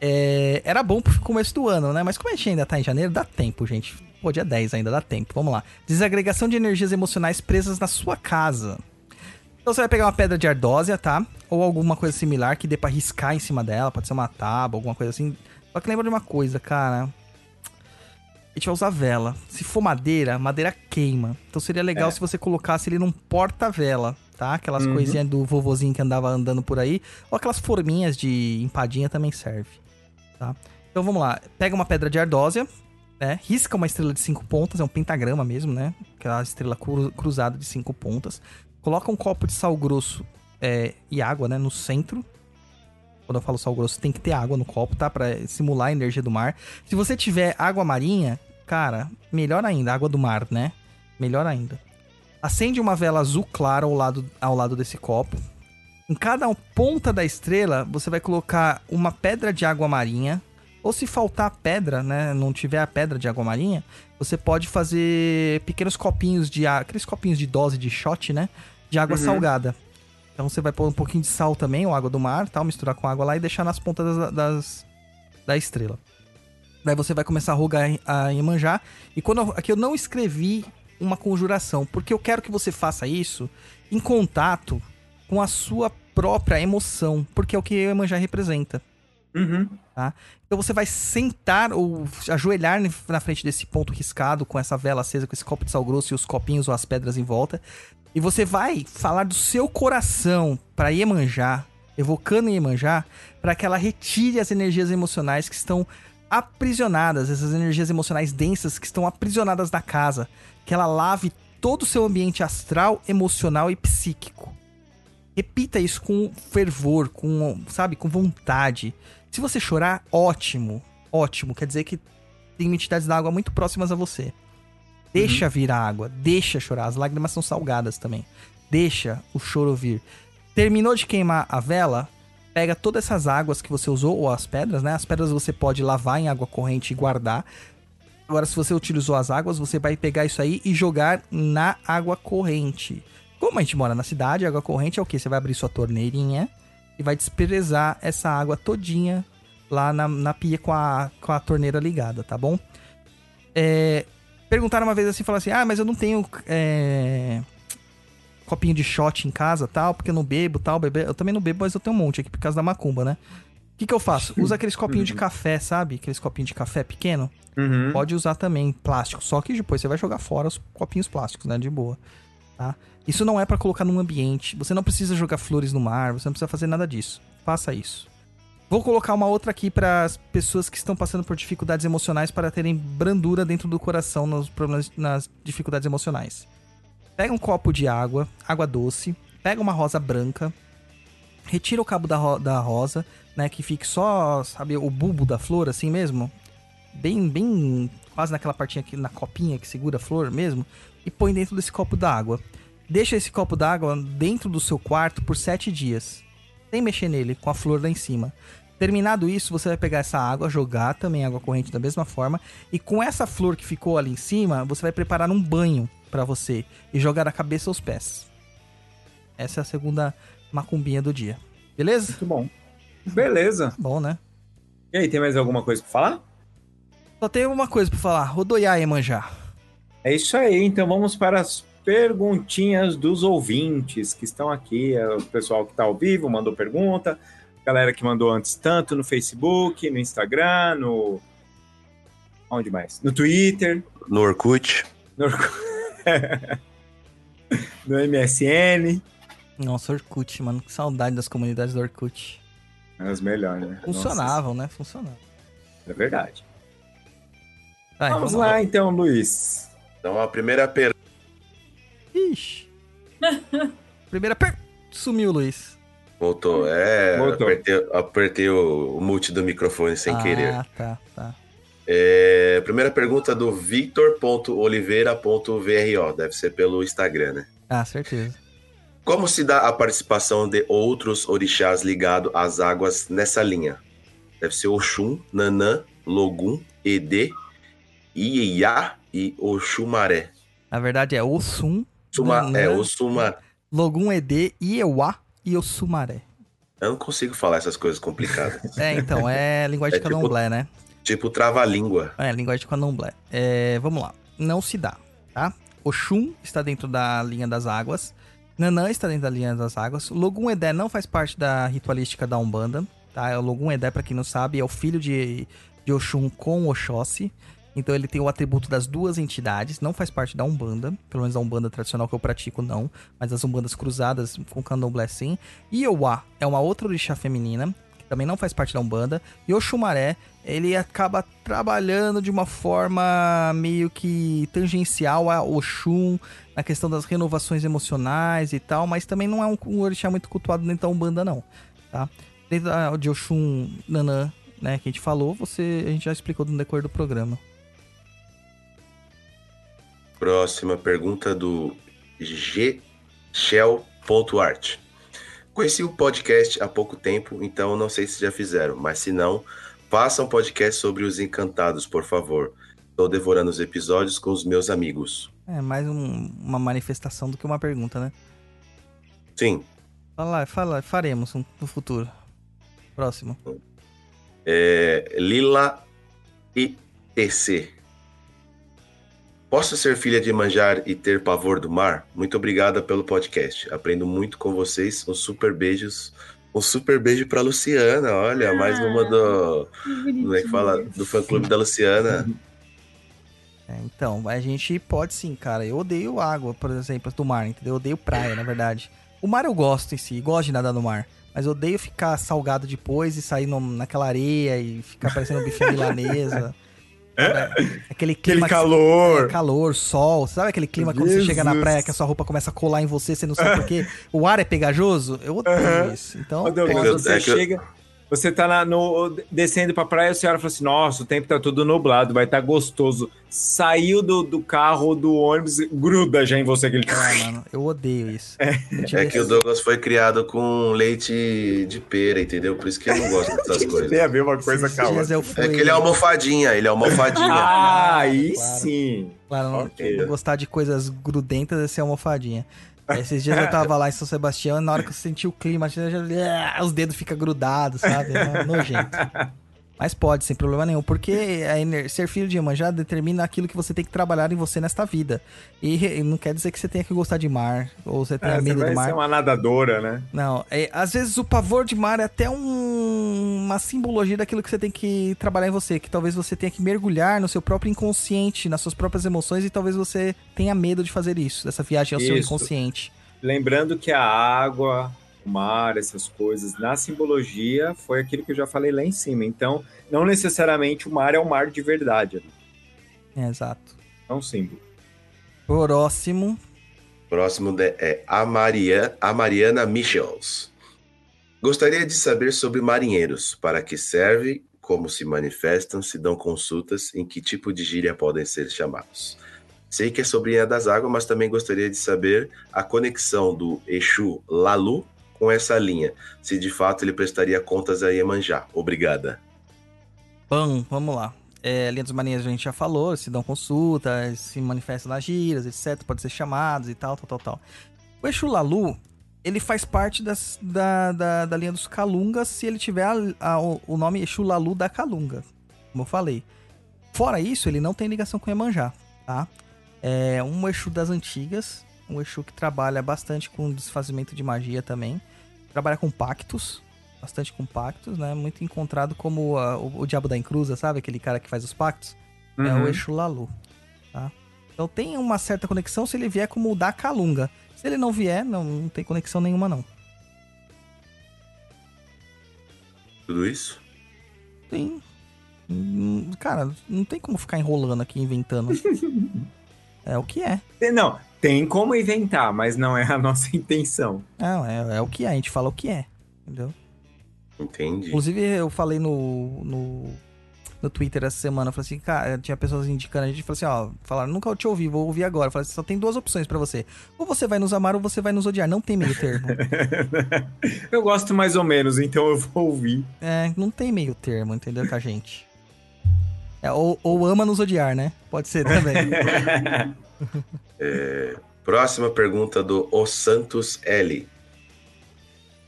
É, era bom pro começo do ano, né? Mas como a gente ainda tá em janeiro, dá tempo, gente. Pô, dia 10 ainda dá tempo. Vamos lá. Desagregação de energias emocionais presas na sua casa. Então você vai pegar uma pedra de ardósia, tá? Ou alguma coisa similar que dê pra riscar em cima dela. Pode ser uma tábua, alguma coisa assim. Só que lembra de uma coisa, cara. A gente vai usar vela. Se for madeira, madeira queima. Então seria legal É. se você colocasse ele num porta-vela, tá? Aquelas Uhum. coisinhas do vovozinho que andava andando por aí. Ou aquelas forminhas de empadinha também serve, tá? Então vamos lá. Pega uma pedra de ardósia, né? Risca uma estrela de cinco pontas, é um pentagrama mesmo, né? Aquela estrela cru- cruzada de cinco pontas. Coloca um copo de sal grosso é, e água, né? No centro. Quando eu falo sal grosso, tem que ter água no copo, tá? Pra simular a energia do mar. Se você tiver água marinha, cara, melhor ainda. Água do mar, né? Melhor ainda. Acende uma vela azul clara ao lado, ao lado desse copo. Em cada ponta da estrela, você vai colocar uma pedra de água marinha. Ou se faltar pedra, né? Não tiver a pedra de água marinha, você pode fazer pequenos copinhos de água. Aqueles copinhos de dose de shot, né? De água Uhum. salgada. Então você vai pôr um pouquinho de sal também, ou água do mar, tal, misturar com água lá e deixar nas pontas das, das- da estrela. Daí você vai começar a rogar a Iemanjá. E quando eu- aqui eu não escrevi uma conjuração, porque eu quero que você faça isso em contato com a sua própria emoção, porque é o que a Iemanjá representa. Uhum. Então você vai sentar ou ajoelhar na frente desse ponto riscado, com essa vela acesa, com esse copo de sal grosso e os copinhos ou as pedras em volta. E você vai falar do seu coração para Iemanjá, evocando Iemanjá, para que ela retire as energias emocionais que estão aprisionadas, essas energias emocionais densas que estão aprisionadas na casa. Que ela lave todo o seu ambiente astral, emocional e psíquico. Repita isso com fervor, com, sabe, com vontade. Se você chorar, ótimo. Ótimo. Quer dizer que tem entidades da água muito próximas a você. Deixa vir a água. Deixa chorar. As lágrimas são salgadas também. Deixa o choro vir. Terminou de queimar a vela, pega todas essas águas que você usou, ou as pedras, né? As pedras você pode lavar em água corrente e guardar. Agora, se você utilizou as águas, você vai pegar isso aí e jogar na água corrente. Como a gente mora na cidade, água corrente é o quê? Você vai abrir sua torneirinha e vai desprezar essa água todinha lá na, na pia com a, com a torneira ligada, tá bom? É, perguntaram uma vez assim, falaram assim, ah, mas eu não tenho é, copinho de shot em casa, tal, porque eu não bebo, tal, bebê. Eu também não bebo, mas eu tenho um monte aqui por causa da macumba, né? O que, que eu faço? Usa aqueles copinhos de café, sabe? Aqueles copinhos de café pequeno. Uhum. Pode usar também plástico, só que depois você vai jogar fora os copinhos plásticos, né? De boa. Tá? Isso não é pra colocar num ambiente. Você não precisa jogar flores no mar, você não precisa fazer nada disso. Faça isso. Vou colocar uma outra aqui para as pessoas que estão passando por dificuldades emocionais para terem brandura dentro do coração nos problemas, nas dificuldades emocionais. Pega um copo de água, água doce, pega uma rosa branca, retira o cabo da, ro- da rosa, né, que fique só, sabe, o bulbo da flor assim mesmo, bem, bem, quase naquela partinha aqui, na copinha que segura a flor mesmo, e põe dentro desse copo d'água. Deixa esse copo d'água dentro do seu quarto por sete dias, sem mexer nele, com a flor lá em cima. Terminado isso, você vai pegar essa água, jogar também água corrente da mesma forma, e com essa flor que ficou ali em cima, você vai preparar um banho pra você e jogar a cabeça aos pés. Essa é a segunda macumbinha do dia. Beleza? Muito bom. Beleza. Bom, né? E aí, tem mais alguma coisa pra falar? Só tem uma coisa pra falar. Rodoiá, Emanjá. É isso aí, então vamos para as perguntinhas dos ouvintes que estão aqui. É O pessoal que está ao vivo mandou pergunta. galera que mandou antes, tanto no Facebook, no Instagram, no. Onde mais? No Twitter, No Orkut. no, Orkut- no MSN. Nossa, Orkut, mano. Que saudade das comunidades do Orkut. As melhores, né? Funcionavam, né? Funcionavam. Nossa, é verdade. Vai, vamos lá, então, Luiz. Então a primeira pergunta. Ixi. Primeira per... Sumiu, Luiz. Voltou. É, Voltou. apertei, apertei o, o mute do microfone sem ah, querer. tá, tá. É, primeira pergunta do victor.oliveira.vro. Deve ser pelo Instagram, né? Ah, certeza. Como se dá a participação de outros orixás ligados às águas nessa linha? Deve ser Oxum, Nanã, Logum, Ede, Ieiá e Oxumaré. Na verdade é Ossum, Suma, Nanã. é, Oxumaré. Logum Ed, Ieuá e Ossumaré. Eu não consigo falar essas coisas complicadas. É, então, é linguagem É de tipo- candomblé, né? tipo trava-língua. É, linguagem de candomblé. É, vamos lá. Não se dá, tá? Oxum está dentro da linha das águas. Nanã está dentro da linha das águas. Logum Edé não faz parte da ritualística da Umbanda, tá? O Logum Edé, pra quem não sabe, é o filho de, de Oxum com Oxóssi. Então ele tem o atributo das duas entidades, não faz parte da Umbanda, pelo menos a Umbanda tradicional que eu pratico não, mas as Umbandas cruzadas com candomblé sim. Ieuá é uma outra orixá feminina, que também não faz parte da Umbanda. E Oxumaré, ele acaba trabalhando de uma forma meio que tangencial a Oxum, na questão das renovações emocionais e tal, mas também não é um, um orixá muito cultuado dentro da Umbanda não, tá? Dentro da- de Oxum Nanã, né, que a gente falou, você, a gente já explicou no decorrer do programa. Próxima pergunta do gshell.art. Conheci o podcast há pouco tempo, então não sei se já fizeram, mas se não, façam um podcast sobre os encantados, por favor. Estou devorando os episódios com os meus amigos. É mais um- uma manifestação do que uma pergunta, né? Sim, Fala, fala, faremos no futuro. Próximo. é, Lila ITC. Posso ser filha de manjar e ter pavor do mar? Muito obrigada pelo podcast. Aprendo muito com vocês. Um super beijos. Um super beijo pra Luciana. Olha, mais uma do. Como é que fala? Do fã clube da Luciana. É, então, a gente pode sim, cara. Eu odeio água, por exemplo, do mar, entendeu? Eu odeio praia, na verdade. O mar eu gosto em si, gosto de nadar no mar. Mas eu odeio ficar salgado depois e sair no- naquela areia e ficar parecendo um bife milanesa. Sabe? Aquele Aquele clima que- calor. É, calor, sol. Sabe aquele clima quando você chega na Jesus. praia que a sua roupa começa a colar em você, você não sabe por quê? O ar é pegajoso? Eu odeio isso. Então, É eu- você é chega, você tá lá no, descendo pra praia, a senhora fala assim: Nossa, o tempo tá tudo nublado, vai estar gostoso. Saiu do, do carro ou do ônibus, gruda já em você aquele. ah, mano, eu odeio isso. Tive É que o Douglas foi criado com leite de pera, entendeu? Por isso que eu não gosto dessas coisas. Tem a ver uma coisa esses com a dias outra. eu fui... É que ele é almofadinha, ele é almofadinha. Ah, aí Claro. sim. Claro, não, Ok. não gostar de coisas grudentas é ser almofadinha. Esses dias eu tava lá em São Sebastião, na hora que eu senti o clima, eu já- ah, os dedos ficam grudados, sabe? É nojento. Mas pode, sem problema nenhum, porque ser filho de Iemanjá determina aquilo que você tem que trabalhar em você nesta vida. E não quer dizer que você tenha que gostar de mar, ou você tenha É, você medo do mar. ser uma nadadora, né? Não, é, às vezes o pavor de mar é até um- uma simbologia daquilo que você tem que trabalhar em você, que talvez você tenha que mergulhar no seu próprio inconsciente, nas suas próprias emoções, e talvez você tenha medo de fazer isso, dessa viagem ao seu Isso. inconsciente. Lembrando que a água, o mar, essas coisas, na simbologia, foi aquilo que eu já falei lá em cima. Então, não necessariamente o mar é o mar de verdade. né? Exato. É um símbolo. Próximo. Próximo de- é a, Maria, a Mariana Michels. Gostaria de saber sobre marinheiros, para que serve, como se manifestam, se dão consultas, em que tipo de gíria podem ser chamados. Sei que é sobrinha das águas, mas também gostaria de saber a conexão do Exu Lalu com essa linha, se de fato ele prestaria contas a Iemanjá. Obrigada. Bom, vamos lá. É, linha dos marinheiros a gente já falou, se dão consultas, se manifestam nas giras, etc. Pode ser chamados e tal, tal, tal, tal. O Exu Lalu, ele faz parte das- da, da, da linha dos Calungas se ele tiver a- a- o- o nome Exu Lalu da Calunga, como eu falei. Fora isso, ele não tem ligação com Iemanjá, tá? É um Exu das antigas, um Exu que trabalha bastante com desfazimento de magia também. Trabalha com pactos, bastante com pactos, né? Muito encontrado como a- o, o Diabo da Encruza, sabe? Aquele cara que faz os pactos. É Uhum. o Exu Lalu, tá? Então tem uma certa conexão se ele vier como o da Calunga. Se ele não vier, não, não tem conexão nenhuma, não. Tudo isso? Tem. Hum, Cara, não tem como ficar enrolando aqui, inventando. é o que é. Não, tem como inventar, mas não é a nossa intenção. Não, é, é o que é. A gente fala o que é. Entendeu? Entendi. Inclusive, eu falei no, no, no Twitter essa semana, eu falei assim, cara, tinha pessoas indicando a gente, falou assim, ó, falaram, nunca te ouvi, vou ouvir agora. Eu falei assim, só tem duas opções pra você. Ou você vai nos amar ou você vai nos odiar. Não tem meio termo. Eu gosto mais ou menos, então eu vou ouvir. é, não tem meio termo, entendeu, com a gente. É, ou, ou ama nos odiar, né? Pode ser também. Próxima pergunta do O Santos L.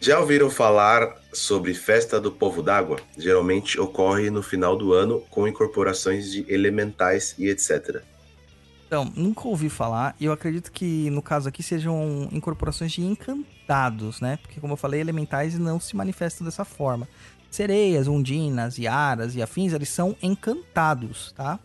Já ouviram falar sobre Festa do Povo d'Água? Geralmente ocorre no final do ano com incorporações de elementais e etc. Então, nunca ouvi falar, e eu acredito que no caso aqui sejam incorporações de encantados, né? Porque, como eu falei, elementais não se manifestam dessa forma. Sereias, undinas, iaras e afins, eles são encantados, tá?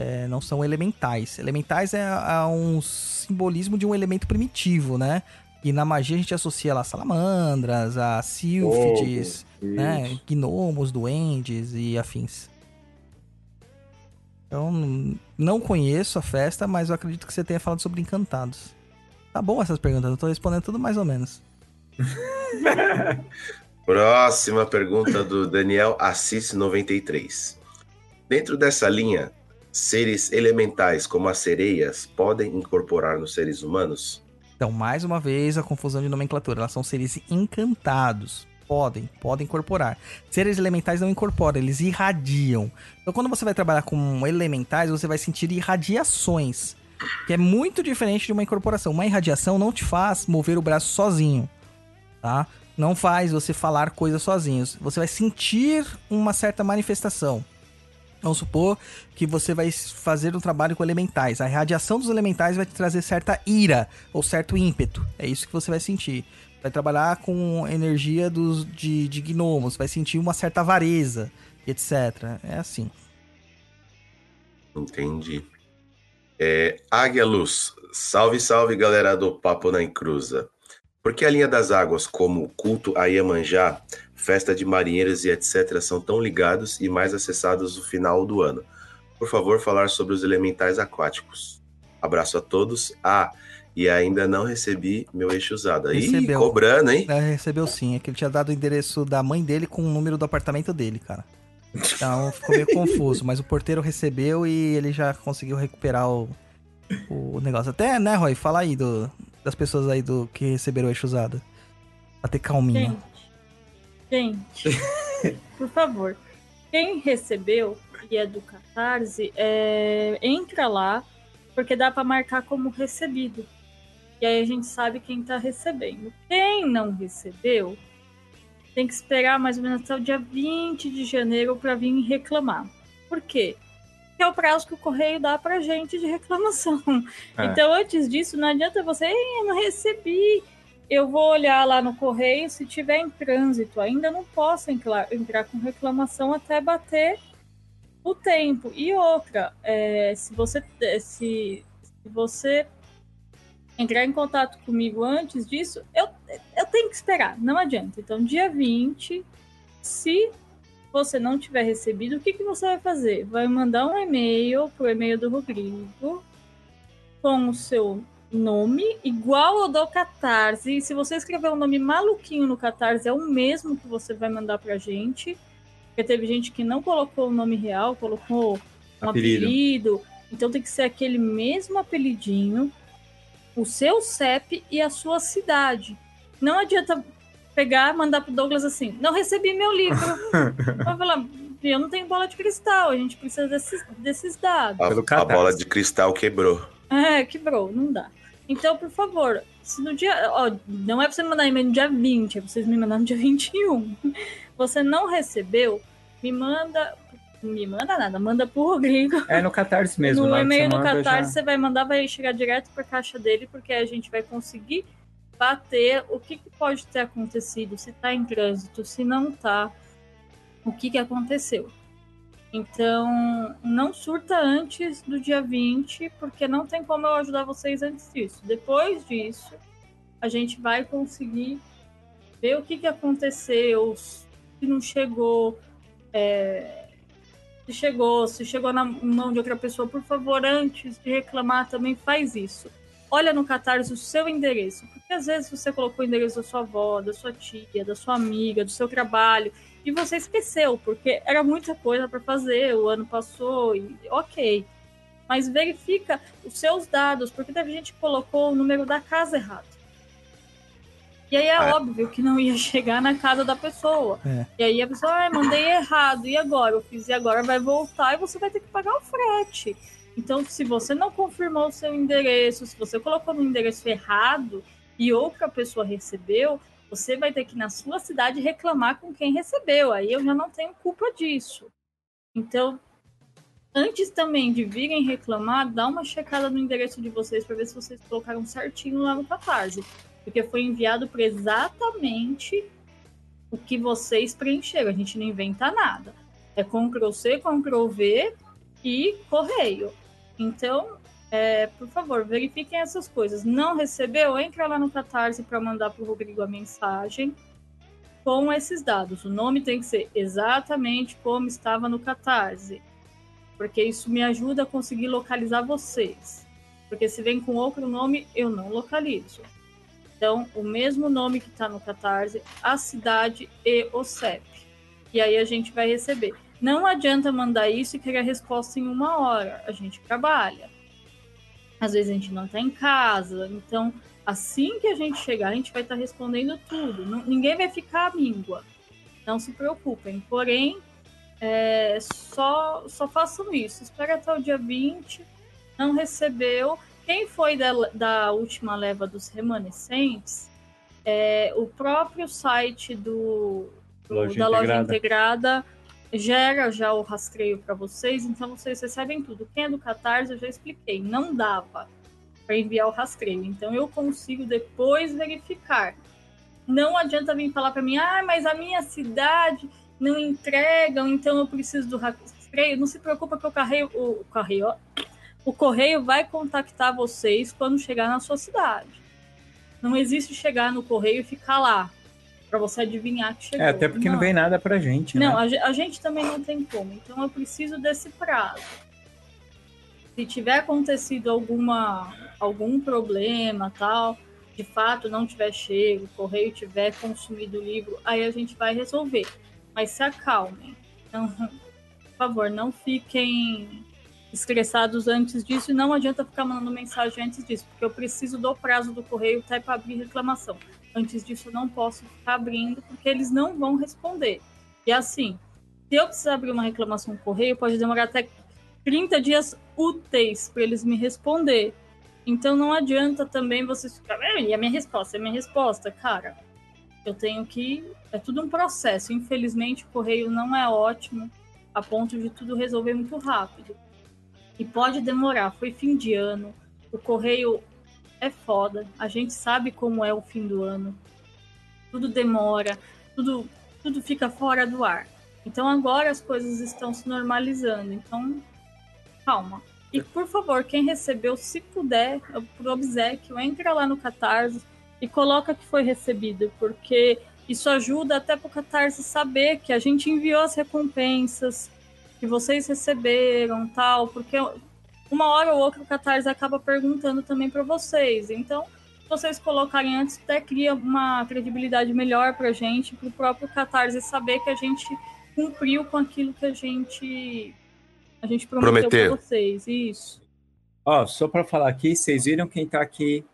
É, não são elementais. Elementais é, é um simbolismo de um elemento primitivo, né? E na magia a gente associa lá salamandras, a sílfides, Fogo, né? Gnomos, duendes e afins. Então, não conheço a festa, mas eu acredito que você tenha falado sobre encantados. Tá bom essas perguntas, eu tô respondendo tudo mais ou menos. Próxima pergunta do Daniel Assis 93. Dentro dessa linha, seres elementais como as sereias podem incorporar nos seres humanos? Então, mais uma vez, a confusão de nomenclatura. Elas são seres encantados. Podem, podem incorporar. Seres elementais não incorporam, eles irradiam. Então, quando você vai trabalhar com elementais, você vai sentir irradiações. Que é muito diferente de uma incorporação. Uma irradiação não te faz mover o braço sozinho. Tá? Não faz você falar coisas sozinhos. Você vai sentir uma certa manifestação. Vamos supor que você vai fazer um trabalho com elementais. A radiação dos elementais vai te trazer certa ira ou certo ímpeto. É isso que você vai sentir. Vai trabalhar com energia dos, de, de gnomos, vai sentir uma certa avareza, etc. É assim. Entendi. É, Águia Luz. Salve, salve, galera do Papo na Encruza. Por que a linha das águas, como culto a Iemanjá, festa de marinheiros e etc., são tão ligados e mais acessados no final do ano? Por favor, falar sobre os elementais aquáticos. Abraço a todos. Ah, e ainda não recebi meu eixo usado. Ih, Recebeu. cobrando, hein? É, recebeu sim, é que ele tinha dado o endereço da mãe dele com o número do apartamento dele, cara. Então ficou meio confuso, mas o porteiro recebeu e ele já conseguiu recuperar o, o negócio. Até, né, Roy? Fala aí do, das pessoas aí do que receberam o eixo usado. Pra ter calminha. Gente, gente, por favor, quem recebeu e é do Catarse, é, entra lá, porque dá pra marcar como recebido. E aí a gente sabe quem tá recebendo. Quem não recebeu, tem que esperar mais ou menos até o dia 20 de janeiro pra vir reclamar. Por quê? Porque é o prazo que o correio dá pra gente de reclamação. É. Então, antes disso, não adianta você, "Ei, eu não recebi. Eu vou olhar lá no correio, se tiver em trânsito, ainda não posso entrar, entrar com reclamação até bater o tempo. E outra, é, se você eh, se, se você entrar em contato comigo antes disso, eu, eu tenho que esperar, não adianta. Então, dia 20, se você não tiver recebido, o que, que você vai fazer? Vai mandar um e-mail pro e-mail do Rodrigo com o seu nome igual ao do Catarse. E se você escrever um nome maluquinho no Catarse, é o mesmo que você vai mandar pra gente. Porque teve gente que não colocou o nome real, colocou um Apelido. apelido. Então tem que ser aquele mesmo apelidinho, o seu CEP e a sua cidade. Não adianta pegar, mandar pro Douglas assim, não recebi meu livro. Vai falar, eu não tenho bola de cristal, a gente precisa desses, desses dados. A, Pelo a bola de cristal quebrou. É, quebrou, não dá. Então, por favor, se no dia. Ó, não é pra você mandar e-mail no dia 20, é pra vocês me mandarem no dia 21. Você não recebeu, me manda. Me manda nada, manda pro Rodrigo. É no Catarse mesmo. no e-mail do manda, Catarse já- você vai mandar, vai chegar direto pra caixa dele, porque a gente vai conseguir bater o que, que pode ter acontecido, se está em trânsito, se não está, o que, que aconteceu. Então, não surta antes do dia 20, porque não tem como eu ajudar vocês antes disso. Depois disso, a gente vai conseguir ver o que, que aconteceu, se não chegou, é, se chegou, se chegou na mão de outra pessoa. Por favor, antes de reclamar, também faz isso. Olha no Catarse o seu endereço, porque às vezes você colocou o endereço da sua avó, da sua tia, da sua amiga, do seu trabalho, e você esqueceu, porque era muita coisa para fazer, o ano passou e ok. Mas verifica os seus dados, porque teve gente que colocou o número da casa errado. E aí é, É. óbvio que não ia chegar na casa da pessoa. É. E aí a pessoa, ah, mandei errado, e agora? Eu fiz e agora vai voltar e você vai ter que pagar o frete. Então, se você não confirmou o seu endereço, se você colocou no endereço errado e outra pessoa recebeu, você vai ter que na sua cidade reclamar com quem recebeu. Aí eu já não tenho culpa disso. Então, antes também de virem reclamar, dá uma checada no endereço de vocês para ver se vocês colocaram certinho lá no Catarse. Porque foi enviado para exatamente o que vocês preencheram. A gente não inventa nada. É Ctrl-C, Ctrl-V e correio. Então, é, por favor, verifiquem essas coisas. Não recebeu? Entra lá no Catarse para mandar para o Rodrigo a mensagem com esses dados. O nome tem que ser exatamente como estava no Catarse, porque isso me ajuda a conseguir localizar vocês. Porque se vem com outro nome, eu não localizo. Então, o mesmo nome que está no Catarse, a cidade e o CEP. E aí a gente vai receber. Não adianta mandar isso e querer a resposta em uma hora. A gente trabalha. Às vezes a gente não está em casa. Então, assim que a gente chegar, a gente vai estar respondendo tudo. Não- ninguém vai ficar à míngua. Não se preocupem. Porém, é, só, só façam isso. Espera até o dia 20. Não recebeu. Quem foi da, da última leva dos remanescentes, é, o próprio site do, do- da loja integrada. Gera já o rastreio para vocês, então vocês recebem tudo. Quem é do Catarse, eu já expliquei, não dava para enviar o rastreio. Então eu consigo depois verificar. Não adianta vir falar para mim, ah, mas a minha cidade não entregam, então eu preciso do rastreio. Não se preocupa que o correio, o correio, ó, o correio vai contactar vocês quando chegar na sua cidade. Não existe chegar no correio e ficar lá para você adivinhar que chegou. É, até porque não, vem nada pra gente, Não, né? a, a gente também não tem como. Então eu preciso desse prazo. Se tiver acontecido alguma algum problema, tal, de fato não tiver chego, o correio tiver consumido o livro, aí a gente vai resolver. Mas se acalmem. Não, por favor, não fiquem estressados antes disso e não adianta ficar mandando mensagem antes disso, porque eu preciso do prazo do correio até para abrir reclamação. Antes disso, não posso ficar abrindo, porque eles não vão responder. E assim, se eu precisar abrir uma reclamação no correio, pode demorar até 30 dias úteis para eles me responder. Então não adianta também vocês ficarem, "Ah, e a minha resposta, é a minha resposta, cara. Eu tenho que. É tudo um processo. Infelizmente, o correio não é ótimo a ponto de tudo resolver muito rápido. E pode demorar. Foi fim de ano. O correio é foda. A gente sabe como é o fim do ano. Tudo demora, tudo, tudo fica fora do ar. Então agora as coisas estão se normalizando. Então, calma. E por favor, quem recebeu, se puder, por obsequio, entra lá no Catarse e coloca que foi recebido, porque isso ajuda até para o Catarse saber que a gente enviou as recompensas, que vocês receberam, tal, porque uma hora ou outra o Catarse acaba perguntando também para vocês. Então, se vocês colocarem antes, até cria uma credibilidade melhor para a gente, para o próprio Catarse saber que a gente cumpriu com aquilo que a gente a gente prometeu Prometeu. para vocês. Isso. Ó, só pra falar aqui, vocês viram quem tá aqui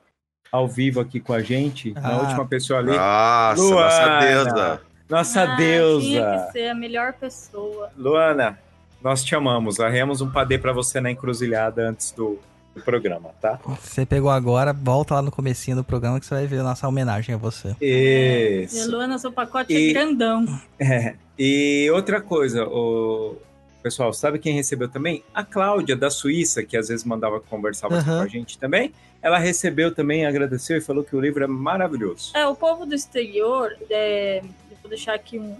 ao vivo aqui com a gente? Na Ah. última pessoa ali. Nossa, Luana. nossa deusa. Nossa Ah, Tinha deusa. que ser a melhor pessoa. Luana, nós te amamos. Arremos um padê pra você na encruzilhada antes do, do programa, tá? Você pegou agora, volta lá no comecinho do programa que você vai ver a nossa homenagem a você. E a Isso. Luana, seu pacote E- é grandão. É. E outra coisa, o Pessoal, sabe quem recebeu também? A Cláudia, da Suíça, que às vezes mandava conversar bastante Aham. com a gente também. Ela recebeu também, agradeceu e falou que o livro é maravilhoso. É, o povo do exterior, é, eu vou deixar aqui um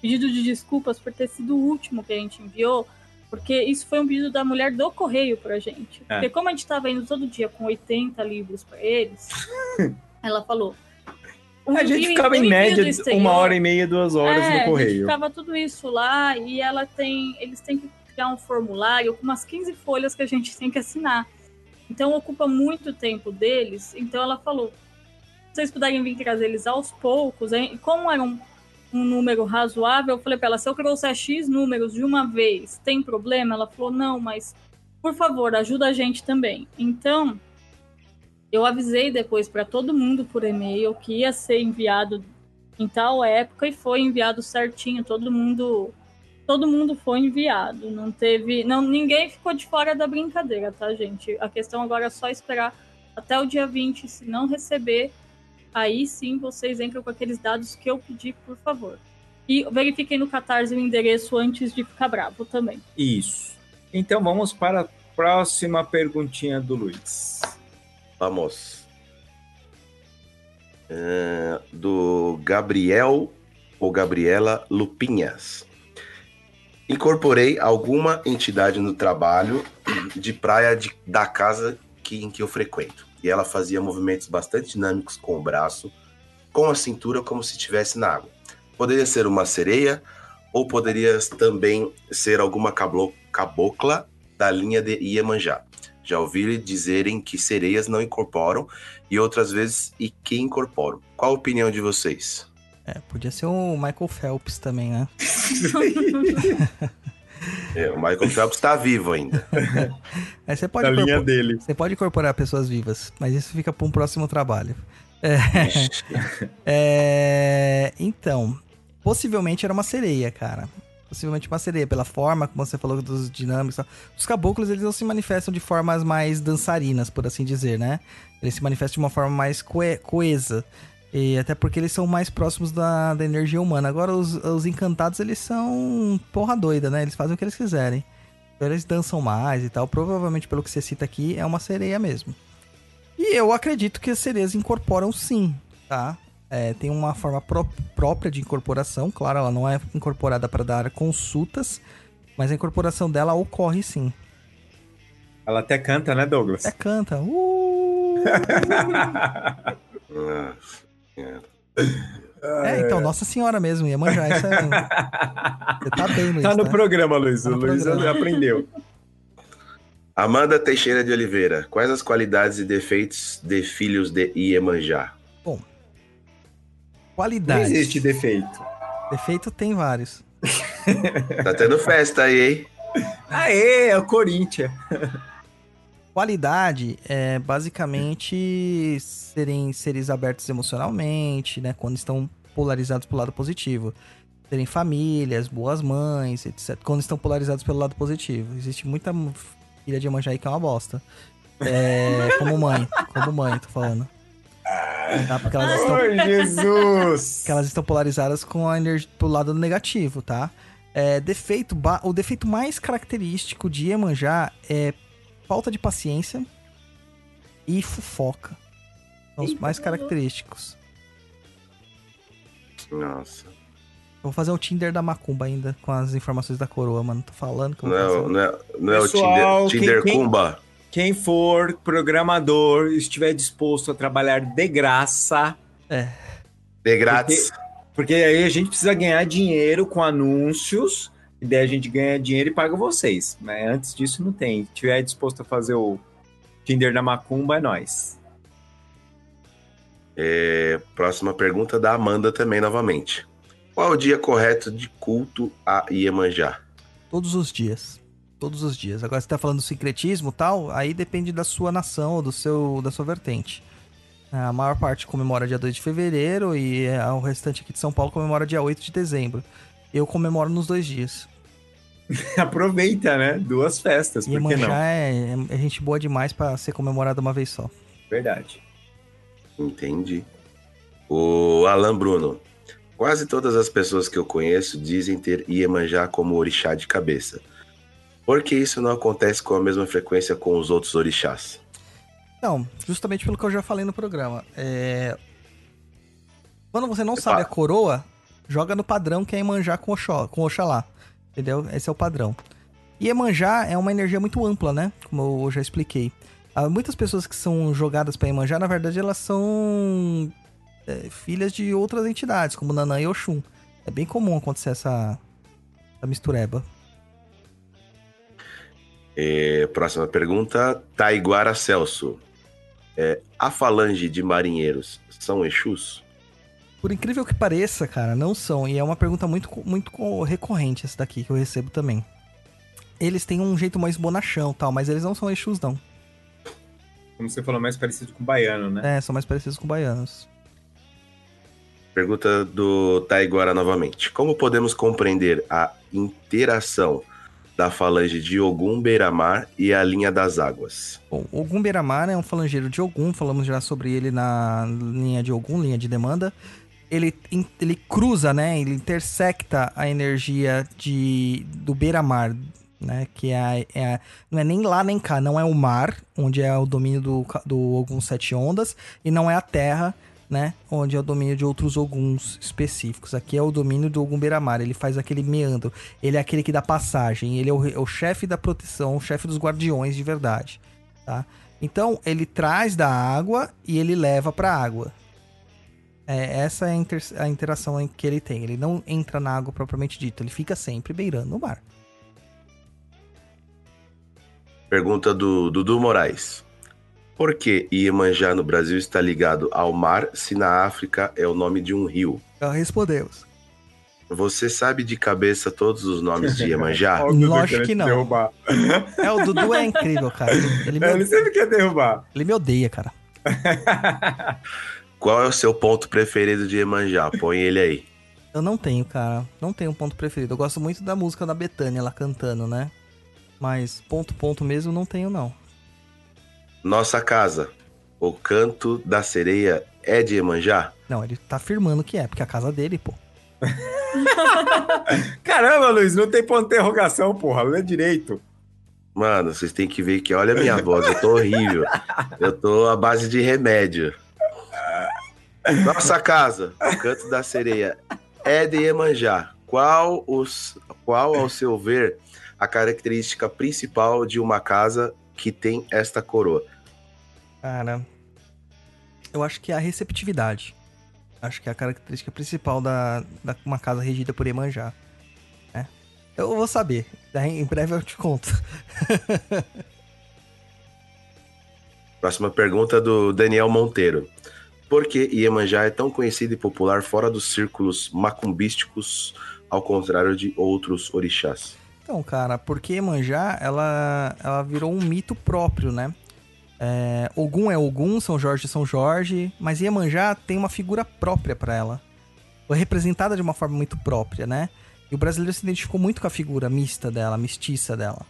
pedido de desculpas por ter sido o último que a gente enviou, porque isso foi um pedido da mulher do correio pra gente. É. Porque como a gente tava indo todo dia com 80 livros pra eles, ela falou. o A gente envio- ficava o em média uma hora e meia, duas horas é, no A gente correio. ficava tudo isso lá e ela tem. Eles têm que criar um formulário com umas 15 folhas que a gente tem que assinar. Então ocupa muito tempo deles. Então ela falou: se vocês puderem vir trazer eles aos poucos, hein? Como era um, número razoável, eu falei pra ela: se eu trouxer X números de uma vez, tem problema? Ela falou: não, mas por favor, ajuda a gente também. Então. Eu avisei depois para todo mundo por e-mail que ia ser enviado em tal época e foi enviado certinho, todo mundo todo mundo foi enviado, não teve, não ninguém ficou de fora da brincadeira, tá, gente? A questão agora é só esperar até o dia 20, se não receber, aí sim vocês entram com aqueles dados que eu pedi, por favor. E verifiquem no Catarse o endereço antes de ficar bravo também. Isso. Então vamos para a próxima perguntinha do Luiz. Vamos. É, do Gabriel ou Gabriela Lupinhas. Incorporei alguma entidade no trabalho de praia de- da casa que, em que eu frequento. E ela fazia movimentos bastante dinâmicos com o braço, com a cintura como se estivesse na água. Poderia ser uma sereia ou poderia também ser alguma cablo- cabocla da linha de Iemanjá. Já ouvi dizerem que sereias não incorporam e outras vezes e que incorporam. Qual a opinião de vocês? É, podia ser o Michael Phelps também, né? É, o Michael Phelps está vivo ainda. Aí você pode, linha dele. você pode incorporar pessoas vivas, mas isso fica para um próximo trabalho. É, é, então, possivelmente era uma sereia, cara. Possivelmente uma sereia, pela forma, como você falou dos dinâmicos. e tal. Os caboclos, eles não se manifestam de formas mais dançarinas, por assim dizer, né? Eles se manifestam de uma forma mais coe- coesa. E até porque eles são mais próximos da, da energia humana. Agora, os, os encantados, eles são porra doida, né? Eles fazem o que eles quiserem. Então, eles dançam mais e tal. Provavelmente, pelo que você cita aqui, é uma sereia mesmo. E eu acredito que as sereias incorporam sim, tá? É, tem uma forma pró- própria de incorporação, claro, ela não é incorporada para dar consultas, mas a incorporação dela ocorre sim. Ela até canta, né, Douglas? É canta. Uh! É, então, Nossa Senhora mesmo, Iemanjá, isso é... Você tá bem, Luiz, Tá no tá? programa, Luiz. Tá o Luiz programa. aprendeu. Amanda Teixeira de Oliveira. Quais as qualidades e defeitos de filhos de Iemanjá? Não Qualidade. existe defeito. Defeito tem vários. Tá tendo festa aí, hein? Aê, é o Corinthians. Qualidade é basicamente serem seres abertos emocionalmente, né? Quando estão polarizados pro lado positivo. Terem famílias, boas mães, etc. Quando estão polarizados pelo lado positivo. Existe muita filha de Iemanjá aí que é uma bosta. É, como mãe, como mãe, tô falando. Tá? Porque elas estão Ai, Jesus! que elas estão polarizadas com a energia pro lado negativo, tá? É, defeito, ba- o defeito mais característico de Iemanjá é falta de paciência e fofoca. São os mais característicos. Nossa. Eu vou fazer o Tinder da Macumba ainda com as informações da coroa, mano. Tô falando que eu Não vou é, o- fazer. não é, não é o Pessoal, Tinder, Tinder quem- quem- Kumba? Quem for programador, estiver disposto a trabalhar de graça, De grátis. porque aí a gente precisa ganhar dinheiro com anúncios, e daí a gente ganha dinheiro e paga vocês. Mas antes disso não tem. Se estiver disposto a fazer o Tinder da Macumba, é nóis. É, próxima pergunta da Amanda também, novamente. Qual é o dia correto de culto a Iemanjá? Todos os dias. Todos os dias. Agora você tá falando do sincretismo e tal, aí depende da sua nação ou do seu, da sua vertente. A maior parte comemora dia 2 de fevereiro e é, o restante aqui de São Paulo comemora dia 8 de dezembro. Eu comemoro nos dois dias. Aproveita, né? Duas festas, E por que não? é, é gente boa demais pra ser comemorada uma vez só. Verdade. Entendi. O Alan Bruno. Quase todas as pessoas que eu conheço dizem ter Iemanjá como orixá de cabeça. Por que isso não acontece com a mesma frequência com os outros orixás? Não, justamente pelo que eu já falei no programa. É... Quando você não sabe a coroa, joga no padrão que é Iemanjá com, com Oxalá. Entendeu? Esse é o padrão. E Iemanjá é uma energia muito ampla, né? Como eu já expliquei. Há muitas pessoas que são jogadas para Iemanjá, na verdade, elas são é, filhas de outras entidades, como Nanã e Oxum. É bem comum acontecer essa, essa mistureba. É, próxima pergunta, Taiguara Celso. É, a falange de marinheiros são Exus? Por incrível que pareça, cara, não são. E é uma pergunta muito, muito recorrente essa daqui que eu recebo também. Eles têm um jeito mais bonachão tal, mas eles não são Exus, não. Como você falou, mais parecido com baiano, né? É, são mais parecidos com baianos. Pergunta do Taiguara novamente. Como podemos compreender a interação da falange de Ogum Beiramar e a linha das águas? Bom, Ogum Beiramar é um falangeiro de Ogum, falamos já sobre ele na linha de Ogum, linha de demanda. Ele, ele cruza, né? Ele intersecta a energia de, do Beiramar, né? Que é, a, é não é nem lá nem cá, não é o mar, onde é o domínio do, do Ogum Sete Ondas, e não é a terra, né? Onde é o domínio de outros Oguns específicos. Aqui é o domínio do Ogum Beiramar. Ele faz aquele meandro. Ele é aquele que dá passagem. Ele é o, é o chefe da proteção, o chefe dos guardiões de verdade, tá? Então, ele traz da água e ele leva para água. É, essa é a, inter, a interação que ele tem. Ele não entra na água propriamente dito. Ele fica sempre beirando o mar. Pergunta do Dudu Moraes. Por que Iemanjá no Brasil está ligado ao mar se na África é o nome de um rio? Já respondemos. Você sabe de cabeça todos os nomes de Iemanjá? Lógico que não. Derrubar. É, o Dudu é incrível, cara. Ele, me... ele sempre quer derrubar. Ele me odeia, cara. Qual é o seu ponto preferido de Iemanjá? Põe ele aí. Eu não tenho, cara. Não tenho um ponto preferido. Eu gosto muito da música da Betânia, ela cantando, né? Mas ponto, ponto mesmo não tenho, não. Nossa casa, o canto da sereia é de Emanjá? Não, ele tá afirmando que é, porque é a casa dele, pô. Caramba, Luiz, não tem ponto de interrogação, porra. Lê direito. Mano, vocês têm que ver que olha a minha voz, eu tô horrível. Eu tô à base de remédio. Nossa casa, o canto da sereia, é de Emanjá. Qual, os, qual, ao seu ver, a característica principal de uma casa que tem esta coroa? Cara, eu acho que é a receptividade. Acho que é a característica principal da, da uma casa regida por Emanjá. É. Eu vou saber. Em breve eu te conto. Próxima pergunta do Daniel Monteiro. Por que Iemanjá é tão conhecido e popular fora dos círculos macumbísticos, ao contrário de outros orixás? Então, cara, porque Iemanjá, ela, ela virou um mito próprio, né? É, Ogum é Ogum, São Jorge é São Jorge, mas Iemanjá tem uma figura própria para ela. Foi representada de uma forma muito própria, né? E o brasileiro se identificou muito com a figura mista dela, mestiça dela.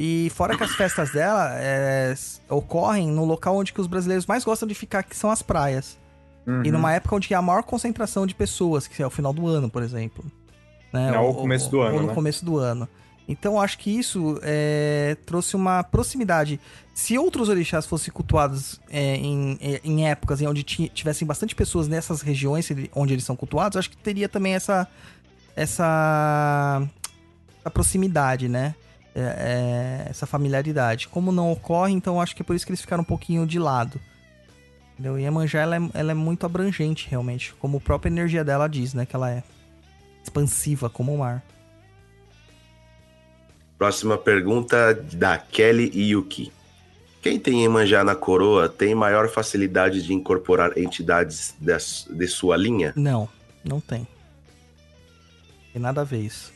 E fora que as festas dela é, ocorrem no local onde que os brasileiros mais gostam de ficar, que são as praias. Uhum. E numa época onde há a maior concentração de pessoas, que é o final do ano, por exemplo. Né? Não, ou, o começo do ano, Ou no né? começo do ano. Então acho que isso é, trouxe uma proximidade. Se outros orixás fossem cultuados é, em, em épocas em onde tivessem bastante pessoas nessas regiões onde eles são cultuados, acho que teria também essa essa, essa proximidade, né? É, é, essa familiaridade. Como não ocorre, então acho que é por isso que eles ficaram um pouquinho de lado. Entendeu? E a Manjá, ela é, ela é muito abrangente, realmente. Como a própria energia dela diz, né? Que ela é expansiva como o mar. Próxima pergunta da Kelly Yuki. Quem tem Iemanjá na coroa tem maior facilidade de incorporar entidades de, de sua linha? Não, não tem. Tem nada a ver isso.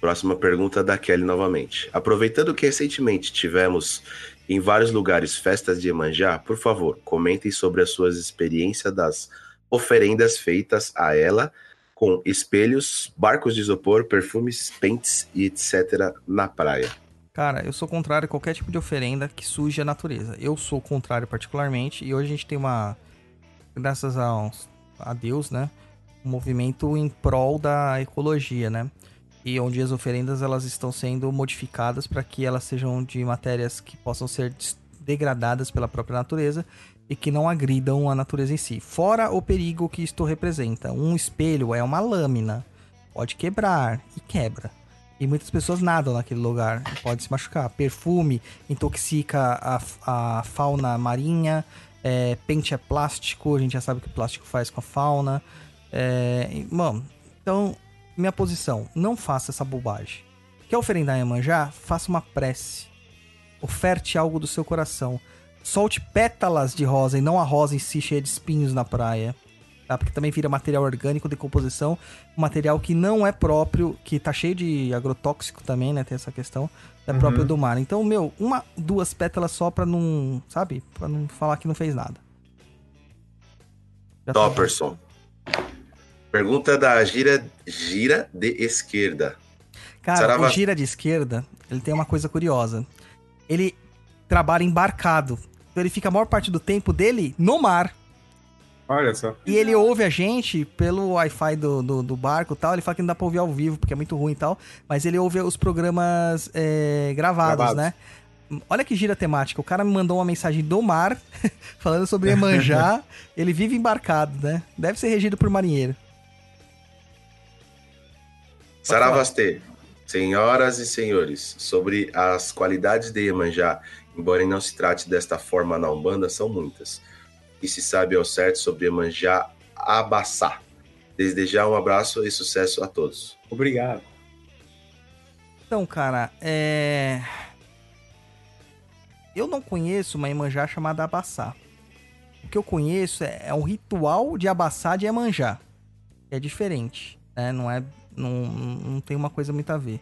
Próxima pergunta da Kelly novamente. Aproveitando que recentemente tivemos em vários lugares festas de Iemanjá, por favor, comentem sobre as suas experiências das oferendas feitas a ela com espelhos, barcos de isopor, perfumes, pentes e etc. na praia. Cara, eu sou contrário a qualquer tipo de oferenda que suje a natureza. Eu sou contrário particularmente, e hoje a gente tem uma. Graças a, a Deus, né? um movimento em prol da ecologia, né? E onde as oferendas elas estão sendo modificadas para que elas sejam de matérias que possam ser degradadas pela própria natureza e que não agridam a natureza em si. Fora o perigo que isto representa. Um espelho é uma lâmina, pode quebrar e quebra. E muitas pessoas nadam naquele lugar, e pode se machucar. Perfume intoxica a, a fauna marinha, é, pente é plástico, a gente já sabe o que o plástico faz com a fauna. É, mano, então, minha posição, não faça essa bobagem. Quer oferendar em Iemanjá? Faça uma prece. Oferte algo do seu coração. Solte pétalas de rosa e não a rosa em si cheia de espinhos na praia. Tá? Porque também vira material orgânico, decomposição, um material que não é próprio, que tá cheio de agrotóxico também, né? Tem essa questão, é Uhum. próprio do mar. Então, meu, uma, duas pétalas só pra não, sabe? Pra não falar que não fez nada. Já tá. Pergunta da Gira, Gira de Esquerda. Cara, Sarava- o gira de esquerda, ele tem uma coisa curiosa. Ele trabalha embarcado. Então ele fica a maior parte do tempo dele no mar. Olha só. E ele ouve a gente pelo Wi-Fi do, do, do barco e tal. Ele fala que não dá pra ouvir ao vivo, porque é muito ruim e tal. Mas ele ouve os programas é, gravados, Gravados. né? Olha que gira temática. O cara me mandou uma mensagem do mar, falando sobre Emanjá. ele vive embarcado, né? Deve ser regido por marinheiro. Saravastê. Senhoras e senhores, sobre as qualidades de Iemanjá, embora não se trate desta forma na Umbanda, são muitas. E se sabe ao certo sobre Iemanjá Abassá. Desde já um abraço e sucesso a todos. Obrigado. Então, cara, é. Eu não conheço uma Iemanjá chamada Abassá. O que eu conheço é, é um ritual de Abassá de Iemanjá. É diferente, né? Não é. Não, não tem uma coisa muito a ver.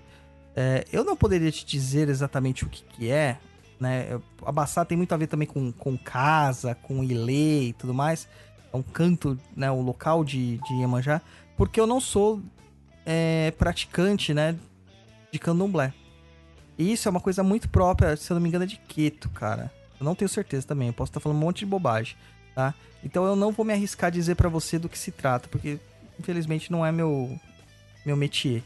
É, eu não poderia te dizer exatamente o que, que é, né? Abassá tem muito a ver também com, com casa, com ilê e tudo mais. É um canto, né? O local de, de Iemanjá. Porque eu não sou é, praticante, né? de candomblé. E isso é uma coisa muito própria, se eu não me engano, é de Queto, cara. Eu não tenho certeza também, eu posso estar falando um monte de bobagem, tá? Então eu não vou me arriscar a dizer pra você do que se trata, porque infelizmente não é meu meu métier.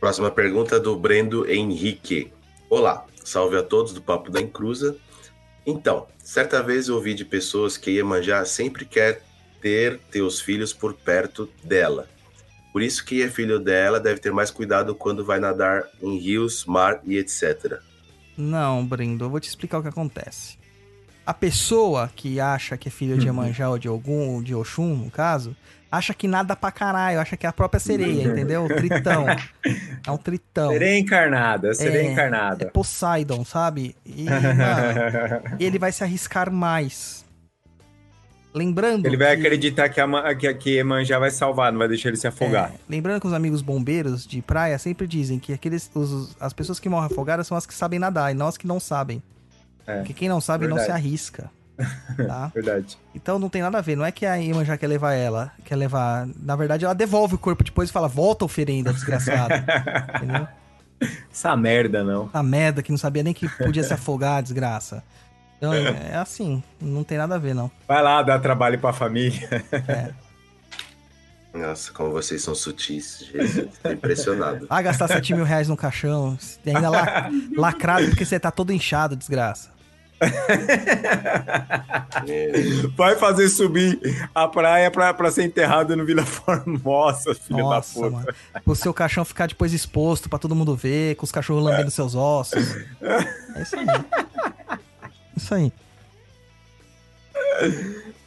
Próxima pergunta do Brendo Henrique. Olá, salve a todos do Papo da Encruza. Então, certa vez eu ouvi de pessoas que Iemanjá sempre quer ter teus filhos por perto dela. Por isso que é filho dela deve ter mais cuidado quando vai nadar em rios, mar e etc. Não, Brendo, eu vou te explicar o que acontece. A pessoa que acha que é filho de Iemanjá ou de algum, ou de Oxum, no caso, acha que nada pra caralho, acha que é a própria sereia, entendeu? O tritão. É um tritão. Sereia encarnada, sereia É, É encarnada. Poseidon, sabe? E, mano, ele vai se arriscar mais. Lembrando. Ele vai que- acreditar que a, que, que Iemanjá vai salvar, não vai deixar ele se afogar. É, lembrando que os amigos bombeiros de praia sempre dizem que aqueles, os- as pessoas que morrem afogadas são as que sabem nadar e não as que não sabem. É, Porque quem não sabe não se verdade. arrisca. Tá? Verdade. Então não tem nada a ver. Não é que a Iemanjá quer levar ela, quer levar. Na verdade, ela devolve o corpo depois e fala: volta, oferenda, desgraçada. Entendeu? Essa merda, não. A merda que não sabia nem que podia se afogar, desgraça. Então é é assim, não tem nada a ver, não. Vai lá dar trabalho pra família. Nossa, como vocês são sutis, Jesus. Tô impressionado. Ah, gastar 7 mil reais no caixão, e ainda la- lacrado porque você tá todo inchado, desgraça. É, Vai fazer subir a praia pra, pra ser enterrado no Vila Formosa, filho Nossa, da puta. mano. O seu caixão ficar depois exposto pra todo mundo ver, com os cachorros lambendo seus ossos. É isso aí. Isso aí.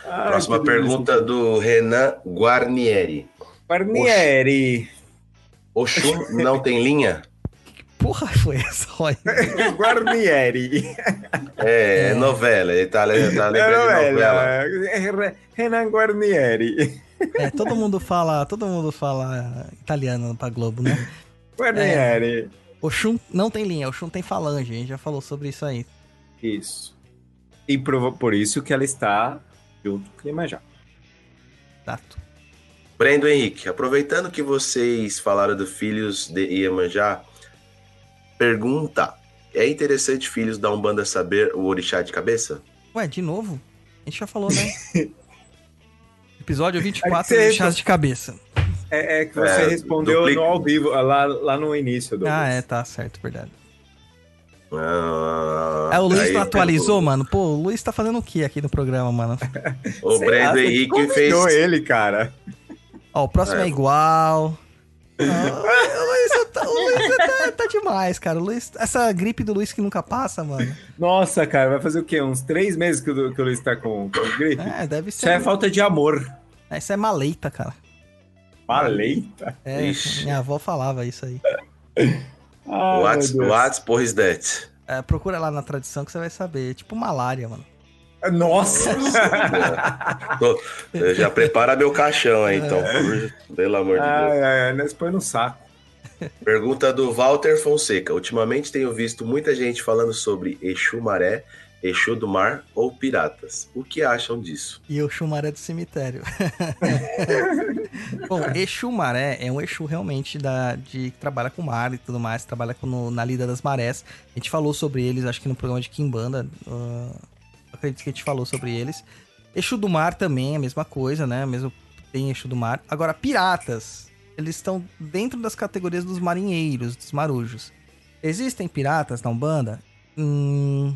Ai, Próxima pergunta do Renan Guarnieri. Guarnieri. Oxum não tem linha? Porra, foi essa? Guarnieri. É, é novela, ele tá, le- tá É lembrando de novela. É Re- Renan Guarnieri. É, todo mundo fala, todo mundo fala italiano pra Globo, né? Guarnieri. Oxum não tem linha, Oxum tem falange, a gente já falou sobre isso aí. Isso. E por, por isso que ela está junto com Iemanjá. Exato. Brendo Henrique, aproveitando que vocês falaram do Filhos de Iemanjá, pergunta: é interessante filhos da Umbanda saber o orixá de cabeça? Ué, de novo? A gente já falou, né? episódio 24 É você- de cabeça. É, é que você É, respondeu duplica. no ao vivo, lá, lá no início, Douglas. Ah, é, tá certo, verdade. Ah, É, o Luiz aí não atualizou, pegou. mano? Pô, o Luiz tá fazendo o que aqui no programa, mano? O Brendo Henrique fez. ele, cara. Ó, o próximo é, É. igual. Ah, o Luiz, tá, o Luiz tá, tá demais, cara. O Luiz, essa gripe do Luiz que nunca passa, mano. Nossa, cara, vai fazer o quê? Uns três meses que o, que o Luiz tá com, com gripe? É, deve Isso é ser. falta de amor. Isso é maleita, cara. Maleita. É, Ixi. minha avó falava isso aí. Ai, What's, Deus. what's por is that? É, procura lá na tradição que você vai saber. É tipo malária, mano. Nossa! Já prepara meu caixão aí, então. por- Pelo amor de Deus. ai, ai, ai, nós põe no saco. Pergunta do Walter Fonseca. Ultimamente tenho visto muita gente falando sobre Exu Maré, Exu do Mar ou Piratas. O que acham disso? E o Xumaré do cemitério. Bom, Exu Maré é um Exu realmente da, de, que trabalha com mar e tudo mais, trabalha com, no- na lida das marés. A gente falou sobre eles, acho que no programa de Kimbanda. ah, acredito que a gente falou sobre eles. Exu do mar também a mesma coisa, né? Mesmo tem Exu do mar. Agora, piratas, eles estão dentro das categorias dos marinheiros, dos marujos. Existem piratas na Umbanda? Hum,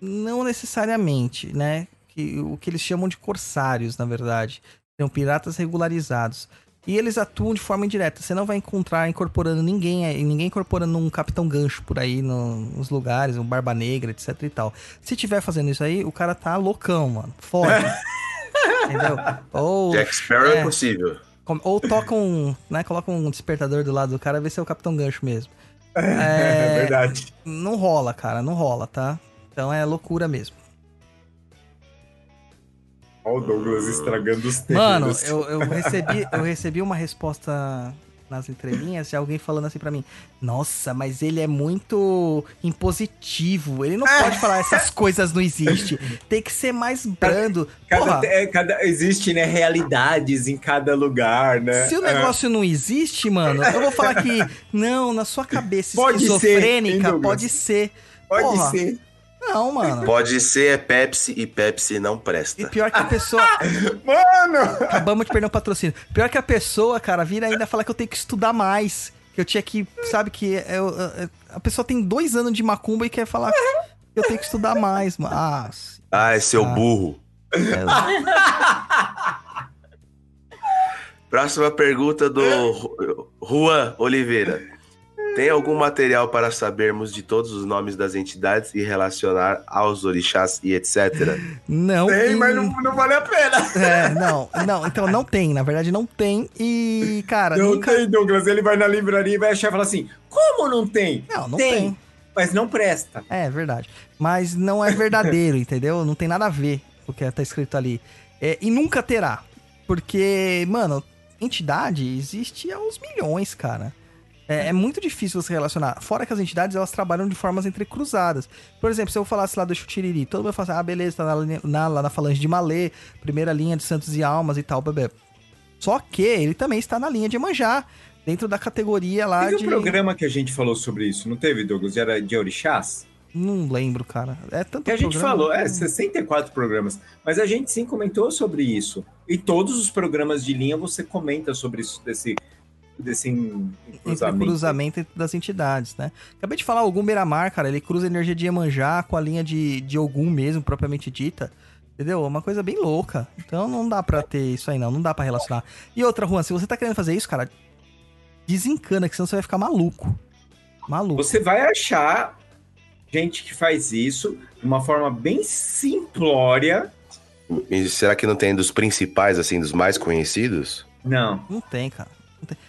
não necessariamente, né? Que, o que eles chamam de corsários, na verdade. São piratas regularizados. E eles atuam de forma indireta. Você não vai encontrar incorporando ninguém, aí, ninguém incorporando um capitão gancho por aí no- nos lugares, um barba negra, etc e tal. Se tiver fazendo isso aí, o cara tá loucão, mano. Foda. Entendeu? Ou, Jack Sparrow é, é. possível. ou toca um, né? Coloca um despertador do lado do cara, vê se é o capitão gancho mesmo. É, verdade. Não rola, cara, não rola, tá? Então é loucura mesmo. Olha o Douglas estragando os termos. Mano, eu, eu recebi, eu recebi uma resposta nas entrelinhas de alguém falando assim pra mim: Nossa, mas ele é muito impositivo. Ele não pode falar essas coisas não existe. Tem que ser mais brando. Cada, Porra, é, cada, existe, né, realidades em cada lugar, né? se o É. negócio não existe, mano, eu vou falar que não, na sua cabeça Pode ser, esquizofrênica Douglas? pode ser. Pode Porra, ser. Não, mano. Pode ser é Pepsi e Pepsi não E presta. pior que a pessoa. Mano! Acabamos de perder um patrocínio. Pior que a pessoa, cara, vira ainda falar que eu tenho que estudar mais. Que eu tinha que. Sabe que eu- eu- a pessoa tem dois anos de macumba e quer falar que eu tenho que estudar mais. Mas. Ai, seu Ah. burro. Próxima pergunta do Juan Oliveira. Tem algum material para sabermos de todos os nomes das entidades e relacionar aos orixás e etc? Não. Tem, e- mas não, não vale a pena. É, não, não, então não tem, na verdade não tem. E, cara, Não nunca. tem, Douglas. Ele vai na livraria e vai achar e falar assim: como não tem? Não, não tem, tem. Mas não presta. É verdade. Mas não é verdadeiro, entendeu? Não tem nada a ver com o que tá escrito ali. É, e nunca terá. Porque, mano, entidade existe aos milhões, cara. É, é muito difícil você relacionar. Fora que as entidades, elas trabalham de formas entrecruzadas. Por exemplo, se eu falasse lá do Chutiriri, todo mundo fala assim, ah, beleza, tá na, na- lá na falange de Malê, primeira linha de Santos e Almas e tal, bebê. Só que ele também está na linha de Manjá, dentro da categoria lá Teve de... um programa que a gente falou sobre isso, não teve, Douglas? Era de orixás? Não lembro, cara. É tanto Que a gente falou, que- é, 64 programas. Mas a gente sim comentou sobre isso. E todos os programas de linha você comenta sobre isso, desse, desse cruzamento. cruzamento das entidades, né? Acabei de falar, o Ogum Miramar, cara, ele cruza a energia de Iemanjá com a linha de, de Ogum mesmo, propriamente dita. Entendeu? É uma coisa bem louca. Então não dá pra ter isso aí, não. Não dá pra relacionar. E outra, Juan, se você tá querendo fazer isso, cara, desencana, que senão você vai ficar maluco. Maluco. Você vai achar gente que faz isso de uma forma bem simplória. E será que não tem dos principais, assim, dos mais conhecidos? Não, Não tem, cara.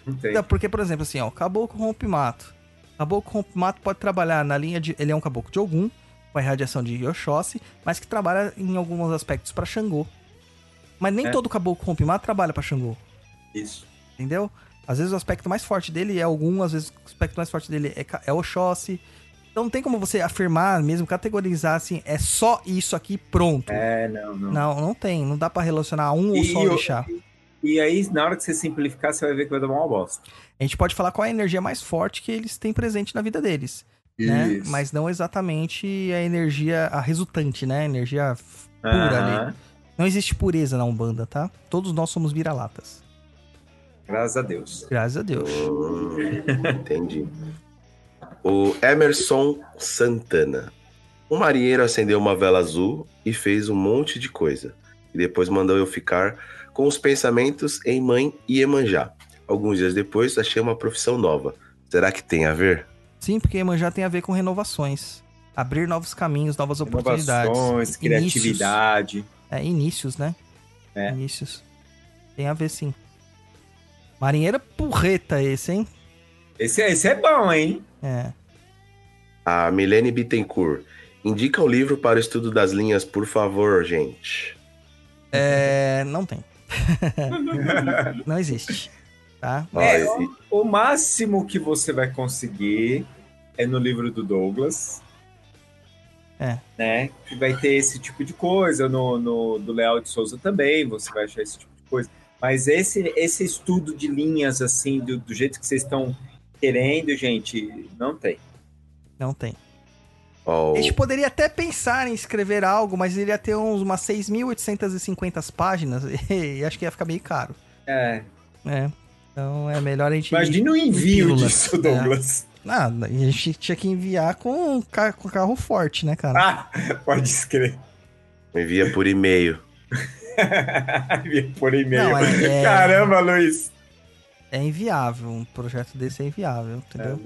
Não tem. Não, Porque, por exemplo, assim, ó, caboclo rompe mato. Caboclo rompe mato pode trabalhar na linha de. Ele é um caboclo de Ogum, com a irradiação de Yoshossi, mas que trabalha em alguns aspectos pra Xangô. Mas nem É. todo caboclo rompe mato trabalha pra Xangô, Isso. entendeu? Às vezes o aspecto mais forte dele é Ogum, às vezes o aspecto mais forte dele é, é Oxóssi. Então não tem como você afirmar, mesmo categorizar assim, é só isso aqui, pronto. É, não, não. Não, não tem. Não dá pra relacionar um ou E só eu- orixá. E aí, na hora que você simplificar, você vai ver que vai dar uma bosta. A gente pode falar qual é a energia mais forte que eles têm presente na vida deles. né? Mas não exatamente a energia, a resultante, né? A energia pura ali. Não existe pureza na Umbanda, tá? Todos nós somos vira-latas. Graças a Deus. Graças a Deus. Hum, entendi. O Emerson Santana. Um marinheiro acendeu uma vela azul e fez um monte de coisa. E depois mandou eu ficar com os pensamentos em mãe e Emanjá. Alguns dias depois, achei uma profissão nova. Será que tem a ver? Sim, porque Iemanjá tem a ver com renovações. Abrir novos caminhos, novas oportunidades. Inovações, criatividade. Inícios. É, inícios, né? É. Inícios. Tem a ver, sim. Marinheiro é porreta esse, hein? Esse, esse é bom, hein? É. A Milene Bittencourt. Indica o livro para o estudo das linhas, por favor, gente. É, não tem. Não existe. Tá? É, esse- O máximo que você vai conseguir é no livro do Douglas. É. Né? Que vai ter esse tipo de coisa. No, no do Leal de Souza também, você vai achar esse tipo de coisa. Mas esse, esse estudo de linhas, assim, do, do jeito que vocês estão querendo, gente, não tem. Não tem. Ó, A gente poderia até pensar em escrever algo, mas ele ia ter uns, umas 6.850 páginas e acho que ia ficar meio caro. É. né? Então é melhor a gente. Imagina o envio pílulas. disso, É. Douglas. Ah, a gente tinha que enviar com, com carro forte, né, cara? Ah, pode escrever. envia por e-mail. Envia por e-mail. Não, é- é- Caramba, Luiz. É inviável. Um projeto desse é inviável, entendeu?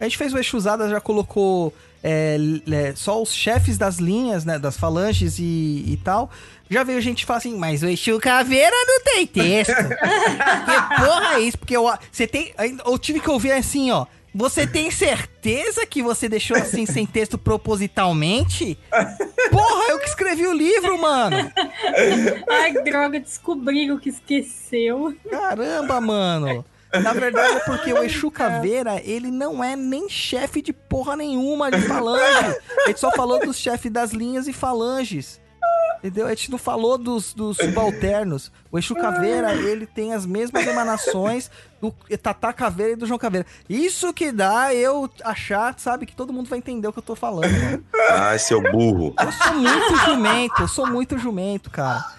É, A gente fez o Exusada, já colocou é, é, só os chefes das linhas, né? Das falanges e, e tal. Já veio gente falar assim, mas o Exu Caveira não tem texto. que porra é isso? Porque eu, você tem. Eu tive que ouvir assim, ó. Você tem certeza que você deixou assim sem texto propositalmente? Porra, eu que escrevi o livro, mano. Ai, droga, descobriram que esqueceu. Caramba, mano. Na verdade é porque o Exu Caveira, ele não é nem chefe de porra nenhuma de falange. A gente só falou dos chefes das linhas e falanges. Entendeu? A gente não falou dos, dos subalternos. O Exu Caveira, ele tem as mesmas emanações do Tatá Caveira e do João Caveira. Isso que dá eu achar, sabe, que todo mundo vai entender o que eu tô falando, mano. Ai, seu burro. Eu sou muito jumento, eu sou muito jumento, cara.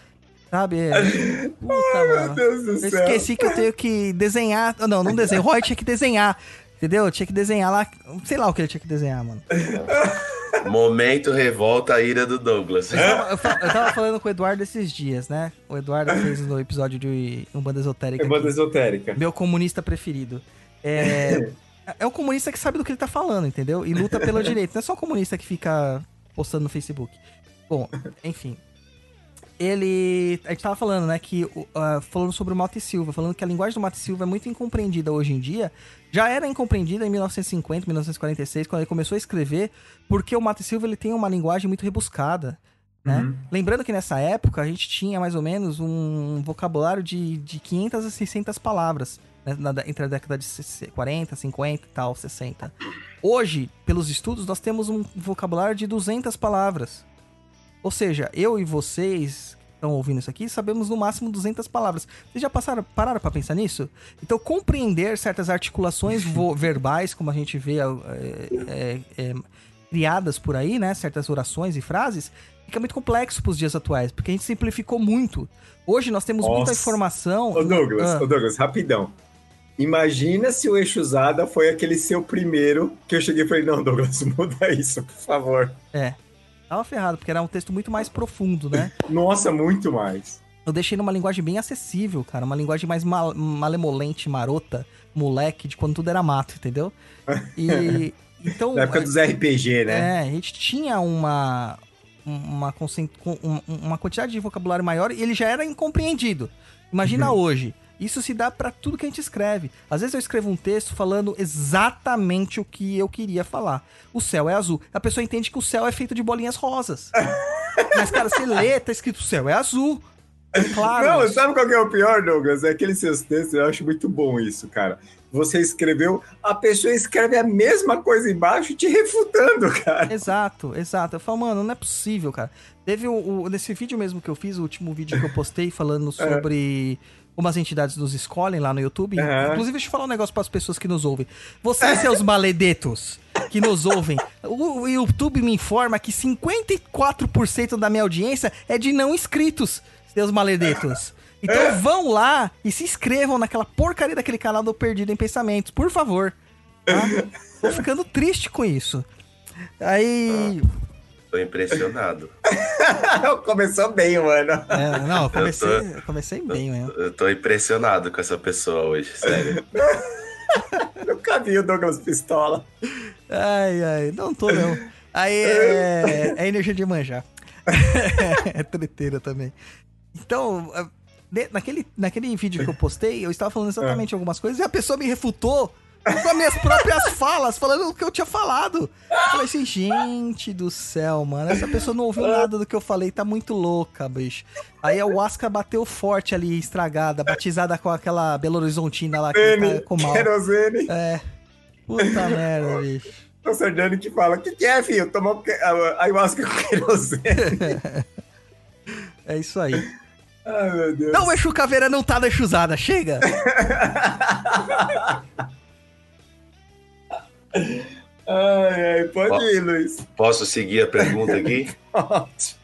Sabe? É... Puta, Meu mano. Deus do Eu céu. esqueci que eu tenho que desenhar. Não, não desenho. Roy tinha que desenhar. Entendeu? Eu tinha que desenhar lá. Sei lá o que ele tinha que desenhar, mano. Momento revolta a ira do Douglas. Eu tava, eu fa- eu tava falando com o Eduardo esses dias, né? O Eduardo fez no episódio de Um Banda Esotérica. Banda aqui. esotérica. Meu comunista preferido. É. É um comunista que sabe do que ele tá falando, entendeu? E luta pelo direito. Não é só um comunista que fica postando no Facebook. Bom, enfim. Ele. A gente tava falando, né? Que. ah, falando sobre o Mate Silva, falando que a linguagem do Mate Silva é muito incompreendida hoje em dia. Já era incompreendida em 1950, 1946, quando ele começou a escrever, porque o Mate Silva ele tem uma linguagem muito rebuscada. Né? Uhum. Lembrando que nessa época a gente tinha mais ou menos um vocabulário de, de 500 a 600 palavras né, na entre a década de 60, 40, 50 e tal, 60. Hoje, pelos estudos, nós temos um vocabulário de 200 palavras. Ou seja, eu e vocês que estão ouvindo isso aqui sabemos no máximo 200 palavras. Vocês já passaram, pararam para pensar nisso? Então, compreender certas articulações verbais, como a gente vê é, é, é, criadas por aí, né? Certas orações e frases, fica muito complexo para os dias atuais, porque a gente simplificou muito. Hoje nós temos muita Nossa. informação. Ô Douglas, Ah. ô Douglas, rapidão. Imagina se o Exusada foi aquele seu primeiro que eu cheguei e falei, não, Douglas, muda isso, por favor. É. Tava ferrado, porque era um texto muito mais profundo, né? Nossa, muito mais. Eu deixei numa linguagem bem acessível, cara. Uma linguagem mais mal- malemolente, marota, moleque, de quando tudo era mato, entendeu? E. Então. Na época dos RPG, né? É, a gente tinha uma. Uma, um- uma quantidade de vocabulário maior e ele já era incompreendido. Imagina hoje. Isso se dá pra tudo que a gente escreve. Às vezes eu escrevo um texto falando exatamente o que eu queria falar. O céu é azul. A pessoa entende que o céu é feito de bolinhas rosas. Mas, cara, você lê, tá escrito o céu é azul. É claro. Não, sabe qual que é o pior, Douglas? É aqueles seus textos, eu acho muito bom isso, cara. Você escreveu, a pessoa escreve a mesma coisa embaixo te refutando, cara. Exato, exato. Eu falo, mano, não é possível, cara. Teve o, o- nesse vídeo mesmo que eu fiz, o último vídeo que eu postei falando sobre como as entidades nos escolhem lá no YouTube. Aham. Inclusive, deixa eu falar um negócio para as pessoas que nos ouvem. Vocês, seus maledetos que nos ouvem, O, o YouTube me informa que 54% da minha audiência é de não inscritos, seus maledetos. Então vão lá e se inscrevam naquela porcaria daquele canal do Perdido em Pensamentos, por favor. Tá? Tô ficando triste com isso. Aí. Tô impressionado. Começou bem, mano. É, não, eu comecei, eu comecei bem mesmo. Eu tô impressionado com essa pessoa hoje, sério. Nunca vi o Douglas Pistola. Ai, ai, não tô não. Aí é, é energia de manjar. é treteira também. Então, naquele, naquele vídeo que eu postei, eu estava falando exatamente algumas coisas e a pessoa me refutou com as minhas próprias falas, falando o que eu tinha falado. Eu falei assim, gente do céu, mano, essa pessoa não ouviu nada do que eu falei, tá muito louca, bicho. Aí a Wasca bateu forte ali, estragada, batizada com aquela Belo Horizontina lá que tá com mal. querosene. É. Puta merda, bicho. O Sardani que fala, o que, que é, filho? Tomou a- ayahuasca com querosene. É isso aí. Ai, meu Deus. Não, Exu Caveira não tá na Exusada, chega! Ai, ai, pode ir, Luiz. Posso seguir a pergunta aqui?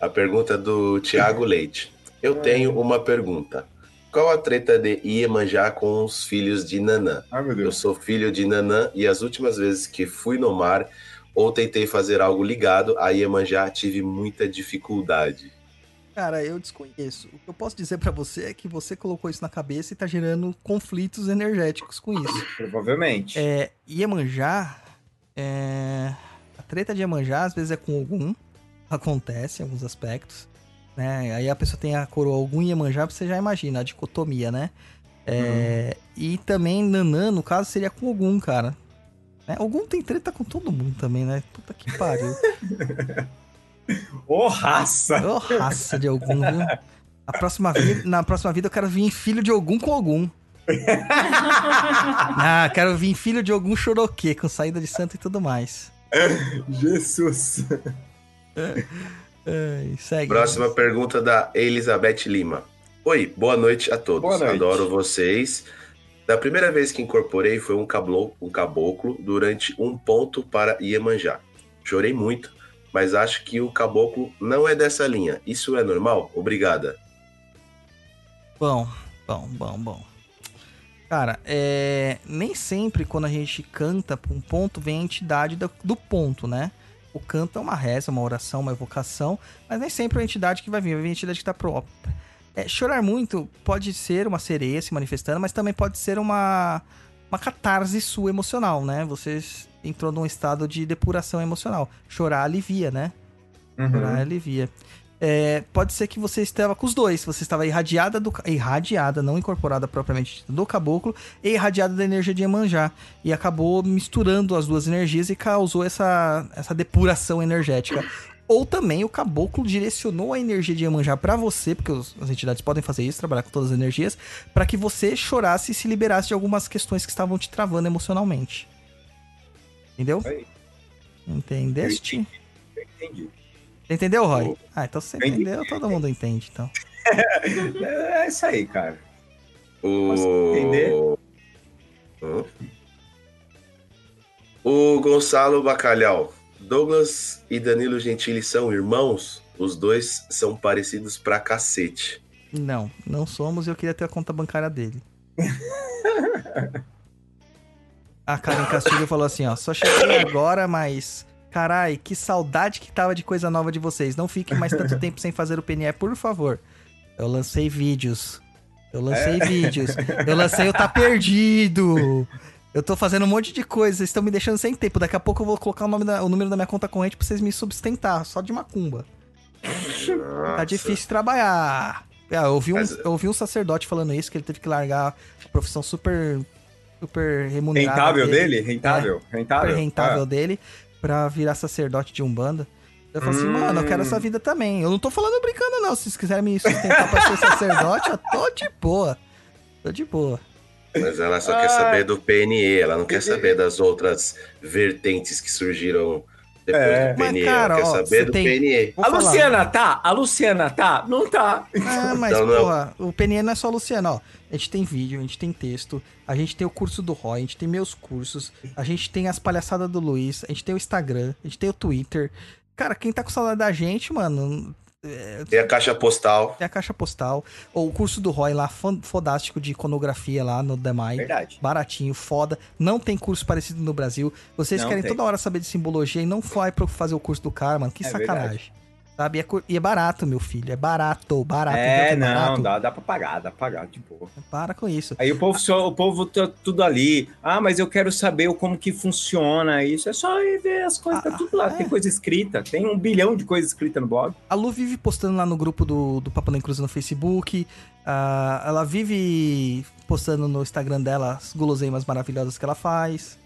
A pergunta do Tiago Leite. Eu tenho uma pergunta. Qual a treta de Iemanjá com os filhos de Nanã? Ai, meu Eu sou filho de Nanã e as últimas vezes que fui no mar ou tentei fazer algo ligado a Iemanjá tive muita dificuldade. Cara, eu desconheço. O que eu posso dizer pra você é que você colocou isso na cabeça e tá gerando conflitos energéticos com isso. Provavelmente. É, Iemanjá, é... a treta de Iemanjá às vezes é com algum, acontece em alguns aspectos, né? Aí a pessoa tem a coroa algum e Iemanjá, você já imagina, a dicotomia, né? É, E também Nanã, no caso, seria com algum, cara. Né? Algum tem treta com todo mundo também, né? Puta que pariu. Ô, raça! Ô, raça de algum, viu? A próxima vida, na próxima vida eu quero vir filho de algum com algum. ah, quero vir filho de algum choroquê, com saída de santo e tudo mais. Jesus. Ai, segue. Próxima pergunta da Elizabeth Lima. Oi, boa noite a todos. Boa noite. Adoro vocês. Da primeira vez que incorporei foi um caboclo, um caboclo durante um ponto para Iemanjá. Chorei muito, mas acho que o caboclo não é dessa linha. Isso é normal? Obrigada. Bom, bom, bom, bom. Cara, é... nem sempre quando a gente canta pra um ponto vem a entidade do, ponto, né? O canto é uma reza, uma oração, uma evocação, mas nem sempre é a entidade que vai vir, vai vir a entidade que tá própria. É, chorar muito pode ser uma sereia se manifestando, mas também pode ser uma, uma catarse sua emocional, né? Você entrou num estado de depuração emocional. Chorar alivia, né? Chorar alivia. É, pode ser que você estava com os dois. Você estava irradiada, do, irradiada, não incorporada propriamente do caboclo, e irradiada da energia de Iemanjá. E acabou misturando as duas energias e causou essa, essa depuração energética. Ou também o caboclo direcionou a energia de Iemanjá para você, porque os- as entidades podem fazer isso, trabalhar com todas as energias, para que você chorasse e se liberasse de algumas questões que estavam te travando emocionalmente. Entendeu? Entendeste? Entendi. Você entendeu, Roy? Ah, então você Entendi. entendeu, todo mundo entende, então. É isso aí, cara. O... Posso entender? O Gonçalo Bacalhau. Douglas e Danilo Gentili são irmãos? Os dois são parecidos pra cacete. Não, não somos e eu queria ter a conta bancária dele. a Karen Castilho falou assim, ó, só cheguei agora, mas... Carai, que saudade que tava de coisa nova de vocês. Não fiquem mais tanto tempo sem fazer o PNE, por favor. Eu lancei vídeos. Eu lancei vídeos. Eu lancei o Tá Perdido. Eu tô fazendo um monte de coisa. Vocês estão me deixando sem tempo. Daqui a pouco eu vou colocar o, nome da- o número da minha conta corrente pra vocês me sustentar. Só de macumba. Tá Nossa. difícil trabalhar. Ah, eu, ouvi um, Mas- eu ouvi um sacerdote falando isso, que ele teve que largar a profissão super, super remunerada. Rentável dele? Rentável? Rentável? Super rentável Ah, dele pra virar sacerdote de Umbanda. Eu falei assim, Hum. mano, eu quero essa vida também. Eu não tô falando brincando, não. Se vocês quiserem me sustentar pra ser sacerdote, eu tô de boa. Tô de boa. Mas ela só Ah. quer saber do PNE, ela não quer saber das outras vertentes que surgiram Depois É. do Mas, PNE. cara, Quer ó, saber do tem- PNE. Vou a falar. Luciana tá? A Luciana tá? Não tá. Ah, mas, Então, não. porra, o PNE não é só o Luciano, ó. A gente tem vídeo, a gente tem texto, a gente tem o curso do Roy, a gente tem meus cursos, a gente tem as palhaçadas do Luiz, a gente tem o Instagram, a gente tem o Twitter. Cara, quem tá com saudade da gente, mano, Tem a caixa postal. tem a caixa postal. Ou o curso do Roy lá, fo- fodástico de iconografia lá no Demai. Verdade. Baratinho, foda. Não tem curso parecido no Brasil. Vocês Não querem tem. toda hora saber de simbologia e não vai pra fazer o curso do cara, mano. Que É sacanagem. Sabe? E é, e é barato, meu filho. É barato, barato. É, entendeu que não, barato? dá, dá pra pagar, dá pra pagar, de boa. Para com isso. Aí o povo, só, o povo tá tudo ali. Ah, mas eu quero saber como que funciona isso. É só ir ver as coisas, tá Ah, tudo lá. é. Tem coisa escrita, tem um bilhão de coisas escritas no blog. A Lu vive postando lá no grupo do, do Papo na Cruz no Facebook. Ah, ela vive postando no Instagram dela as guloseimas maravilhosas que ela faz.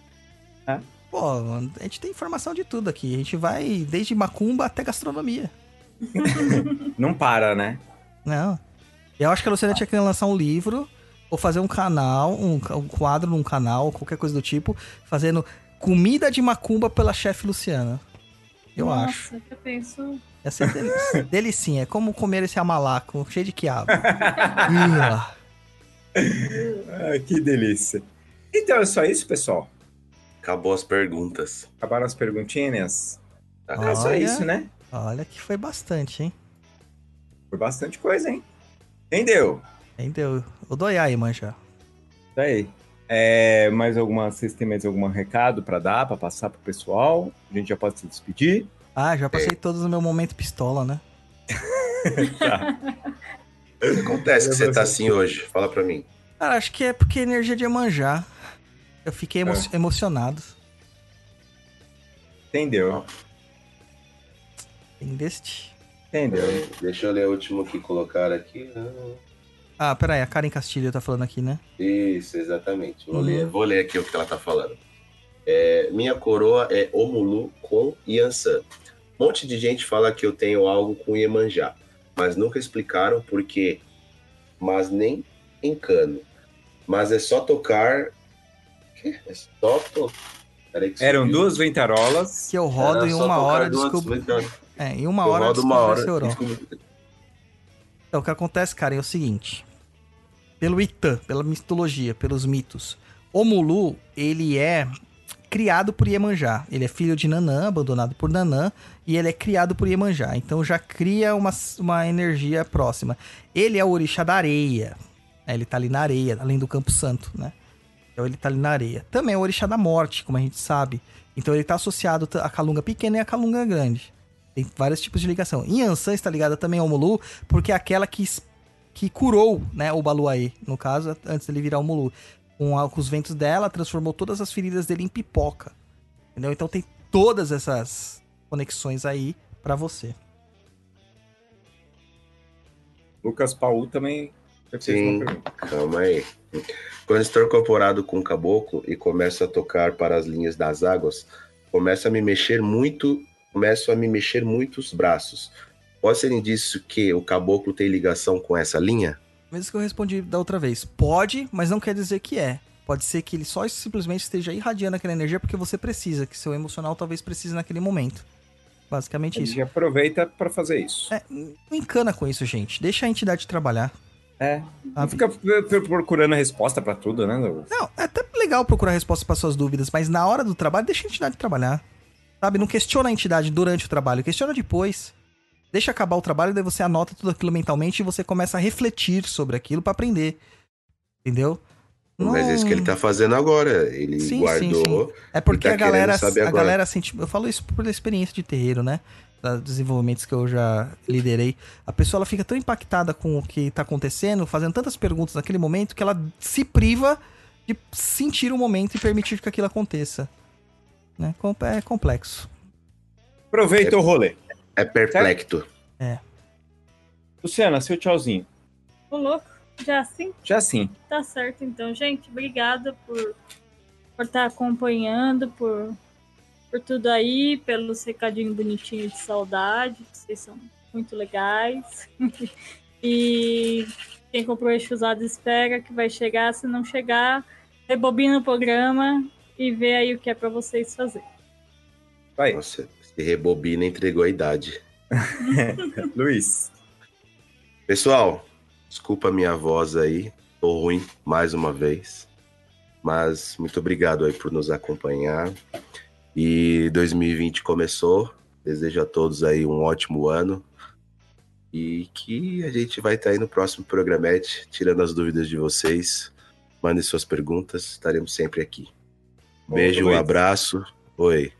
É. Pô, mano, a gente tem informação de tudo aqui. A gente vai desde macumba até gastronomia. Não para, né? Não. Eu acho que a Luciana tinha que lançar um livro ou fazer um canal, um, um quadro num canal, qualquer coisa do tipo, fazendo comida de macumba pela chefe Luciana. Eu Nossa, acho. eu penso. Ia ser delicinha. delicinha. É como comer esse amalaco cheio de quiabo. Ah, que delícia. Então é só isso, pessoal. Acabou as perguntas. Acabaram as perguntinhas? Tá? É só Olha. isso, né? Olha que foi bastante, hein? Foi bastante coisa, hein? Entendeu? Entendeu? O Doiai, manja. Tá aí. É, mais alguma, vocês têm mais algum recado pra dar, pra passar pro pessoal? A gente já pode se despedir? Ah, já passei todos no meu momento pistola, né? O que acontece que você tá assim hoje? Fala pra mim. Cara, acho que é porque é energia de manjar. Eu fiquei emo- É. emocionado. Entendeu? Tem deste. Entendeu? Deixa eu ler o último que colocaram aqui. Ah, peraí, a Karen Castilho tá falando aqui, né? Isso, exatamente. Vou, Uhum. ler, vou ler aqui o que ela tá falando. É, minha coroa é Omulu com Yansan. Um monte de gente fala que eu tenho algo com Iemanjá, mas nunca explicaram por quê. Mas nem encano. Mas é só tocar. É Eram duas ventarolas. Que eu rodo em uma hora ventanas. É, em uma Eu hora rodo uma descobri hora. Então, o que acontece, cara, é o seguinte. Pelo Itã, pela mitologia, pelos mitos, o Mulu, ele é criado por Iemanjá. Ele é filho de Nanã, abandonado por Nanã, e ele é criado por Iemanjá. Então já cria uma, uma energia próxima. Ele é o orixá da areia. né? Ele tá ali na areia, além do Campo Santo, né? Então ele tá ali na areia. Também é o orixá da morte, como a gente sabe. Então ele tá associado à calunga pequena e à calunga grande. Tem vários tipos de ligação. Yansan está ligada também ao Mulu, porque é aquela que, que curou né, o Baluaê, no caso, antes dele virar o Mulu. Com, a- com os ventos dela, transformou todas as feridas dele em pipoca. Entendeu? Então tem todas essas conexões aí pra você. Lucas Paul também fez Sim. uma pergunta. Calma aí. Quando estou incorporado com o caboclo e começo a tocar para as linhas das águas, começo a me mexer muito, começo a me mexer muito os braços. Pode ser indício que o caboclo tem ligação com essa linha? Mesmo que eu respondi da outra vez. Pode, mas não quer dizer que é. Pode ser que ele só simplesmente esteja irradiando aquela energia porque você precisa, que seu emocional talvez precise naquele momento. Basicamente A isso. gente aproveita pra fazer isso. É, não encana com isso, gente. Deixa a entidade trabalhar. É. Não sabe? fica procurando a resposta pra tudo, né? Não, é até legal procurar respostas para suas dúvidas, mas na hora do trabalho, deixa a entidade trabalhar. Sabe? Não questiona a entidade durante o trabalho, questiona depois. Deixa acabar o trabalho, daí você anota tudo aquilo mentalmente e você começa a refletir sobre aquilo pra aprender. Entendeu? Mas é isso que ele tá fazendo agora. Ele Sim, sim, guardou. É porque tá a galera, a galera sente. Eu falo isso por experiência de terreiro, né? Das desenvolvimentos que eu já liderei. A pessoa ela fica tão impactada com o que tá acontecendo, fazendo tantas perguntas naquele momento, que ela se priva de sentir o momento e permitir que aquilo aconteça. Né? É complexo. Aproveita o rolê. É perplexo. Luciana, seu tchauzinho. Ô, louco. Já assim? Já sim. Tá certo, então. Gente, obrigada por por estar acompanhando, por, por tudo aí, pelos recadinhos bonitinhos de saudade. Vocês são muito legais. e quem comprou eixo usado espera que vai chegar. Se não chegar, rebobina o programa e vê aí o que é para vocês fazer. Vai. Nossa, Se rebobina, entregou a idade. Luiz. Pessoal, desculpa a minha voz aí. Tô ruim mais uma vez. Mas muito obrigado aí por nos acompanhar. E 2020 começou. Desejo a todos aí um ótimo ano. E que a gente vai estar aí no próximo programete, tirando as dúvidas de vocês. Mandem suas perguntas, estaremos sempre aqui. Beijo, um abraço. Oi.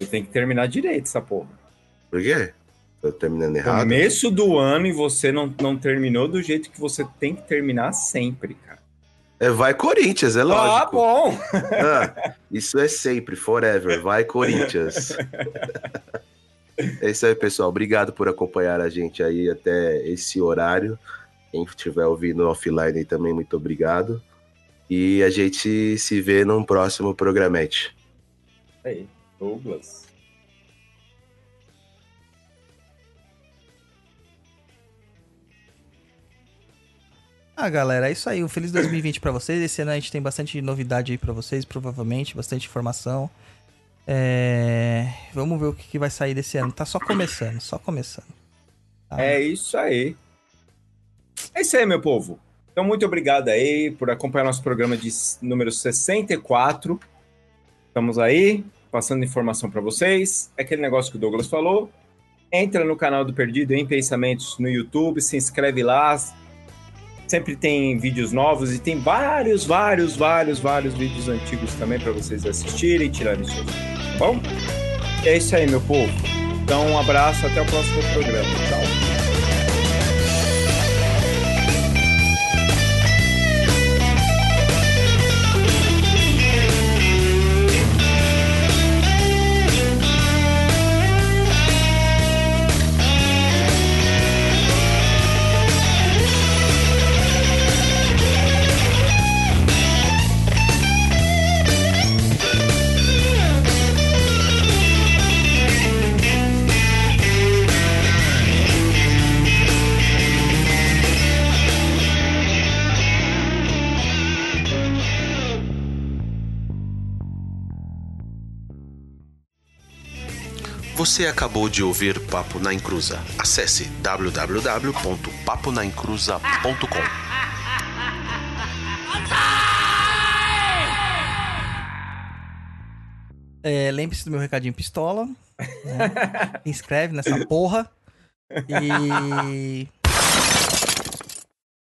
Você tem que terminar direito essa porra. Por quê? Tô terminando errado? Começo do ano e você não, não terminou do jeito que você tem que terminar sempre, cara. É, vai Corinthians, é Ah, lógico. bom. Ah, isso é sempre, forever. Vai Corinthians. É isso aí, pessoal. Obrigado por acompanhar a gente aí até esse horário. Quem estiver ouvindo offline aí também, muito obrigado. E a gente se vê num próximo programete. Aí, Douglas. Ah, galera, é isso aí. Um feliz 2020 pra vocês. Esse ano a gente tem bastante novidade aí pra vocês, provavelmente, bastante informação. É, Vamos ver o que que vai sair desse ano. Tá só começando, só começando. Tá? É isso aí. É isso aí, meu povo. Então, muito obrigado aí por acompanhar nosso programa de número 64. Estamos aí, passando informação para vocês. É aquele negócio que o Douglas falou. Entra no canal do Perdido em Pensamentos no YouTube, se inscreve lá. Sempre tem vídeos novos e tem vários, vários, vários, vários vídeos antigos também para vocês assistirem e tirarem suas tá bom? É isso aí, meu povo. Então, um abraço, até o próximo programa. Tchau. Você acabou de ouvir Papo na Encruza. Acesse www.paponaencruza.com. É, Lembre-se do meu recadinho pistola. né? Se inscreve nessa porra. E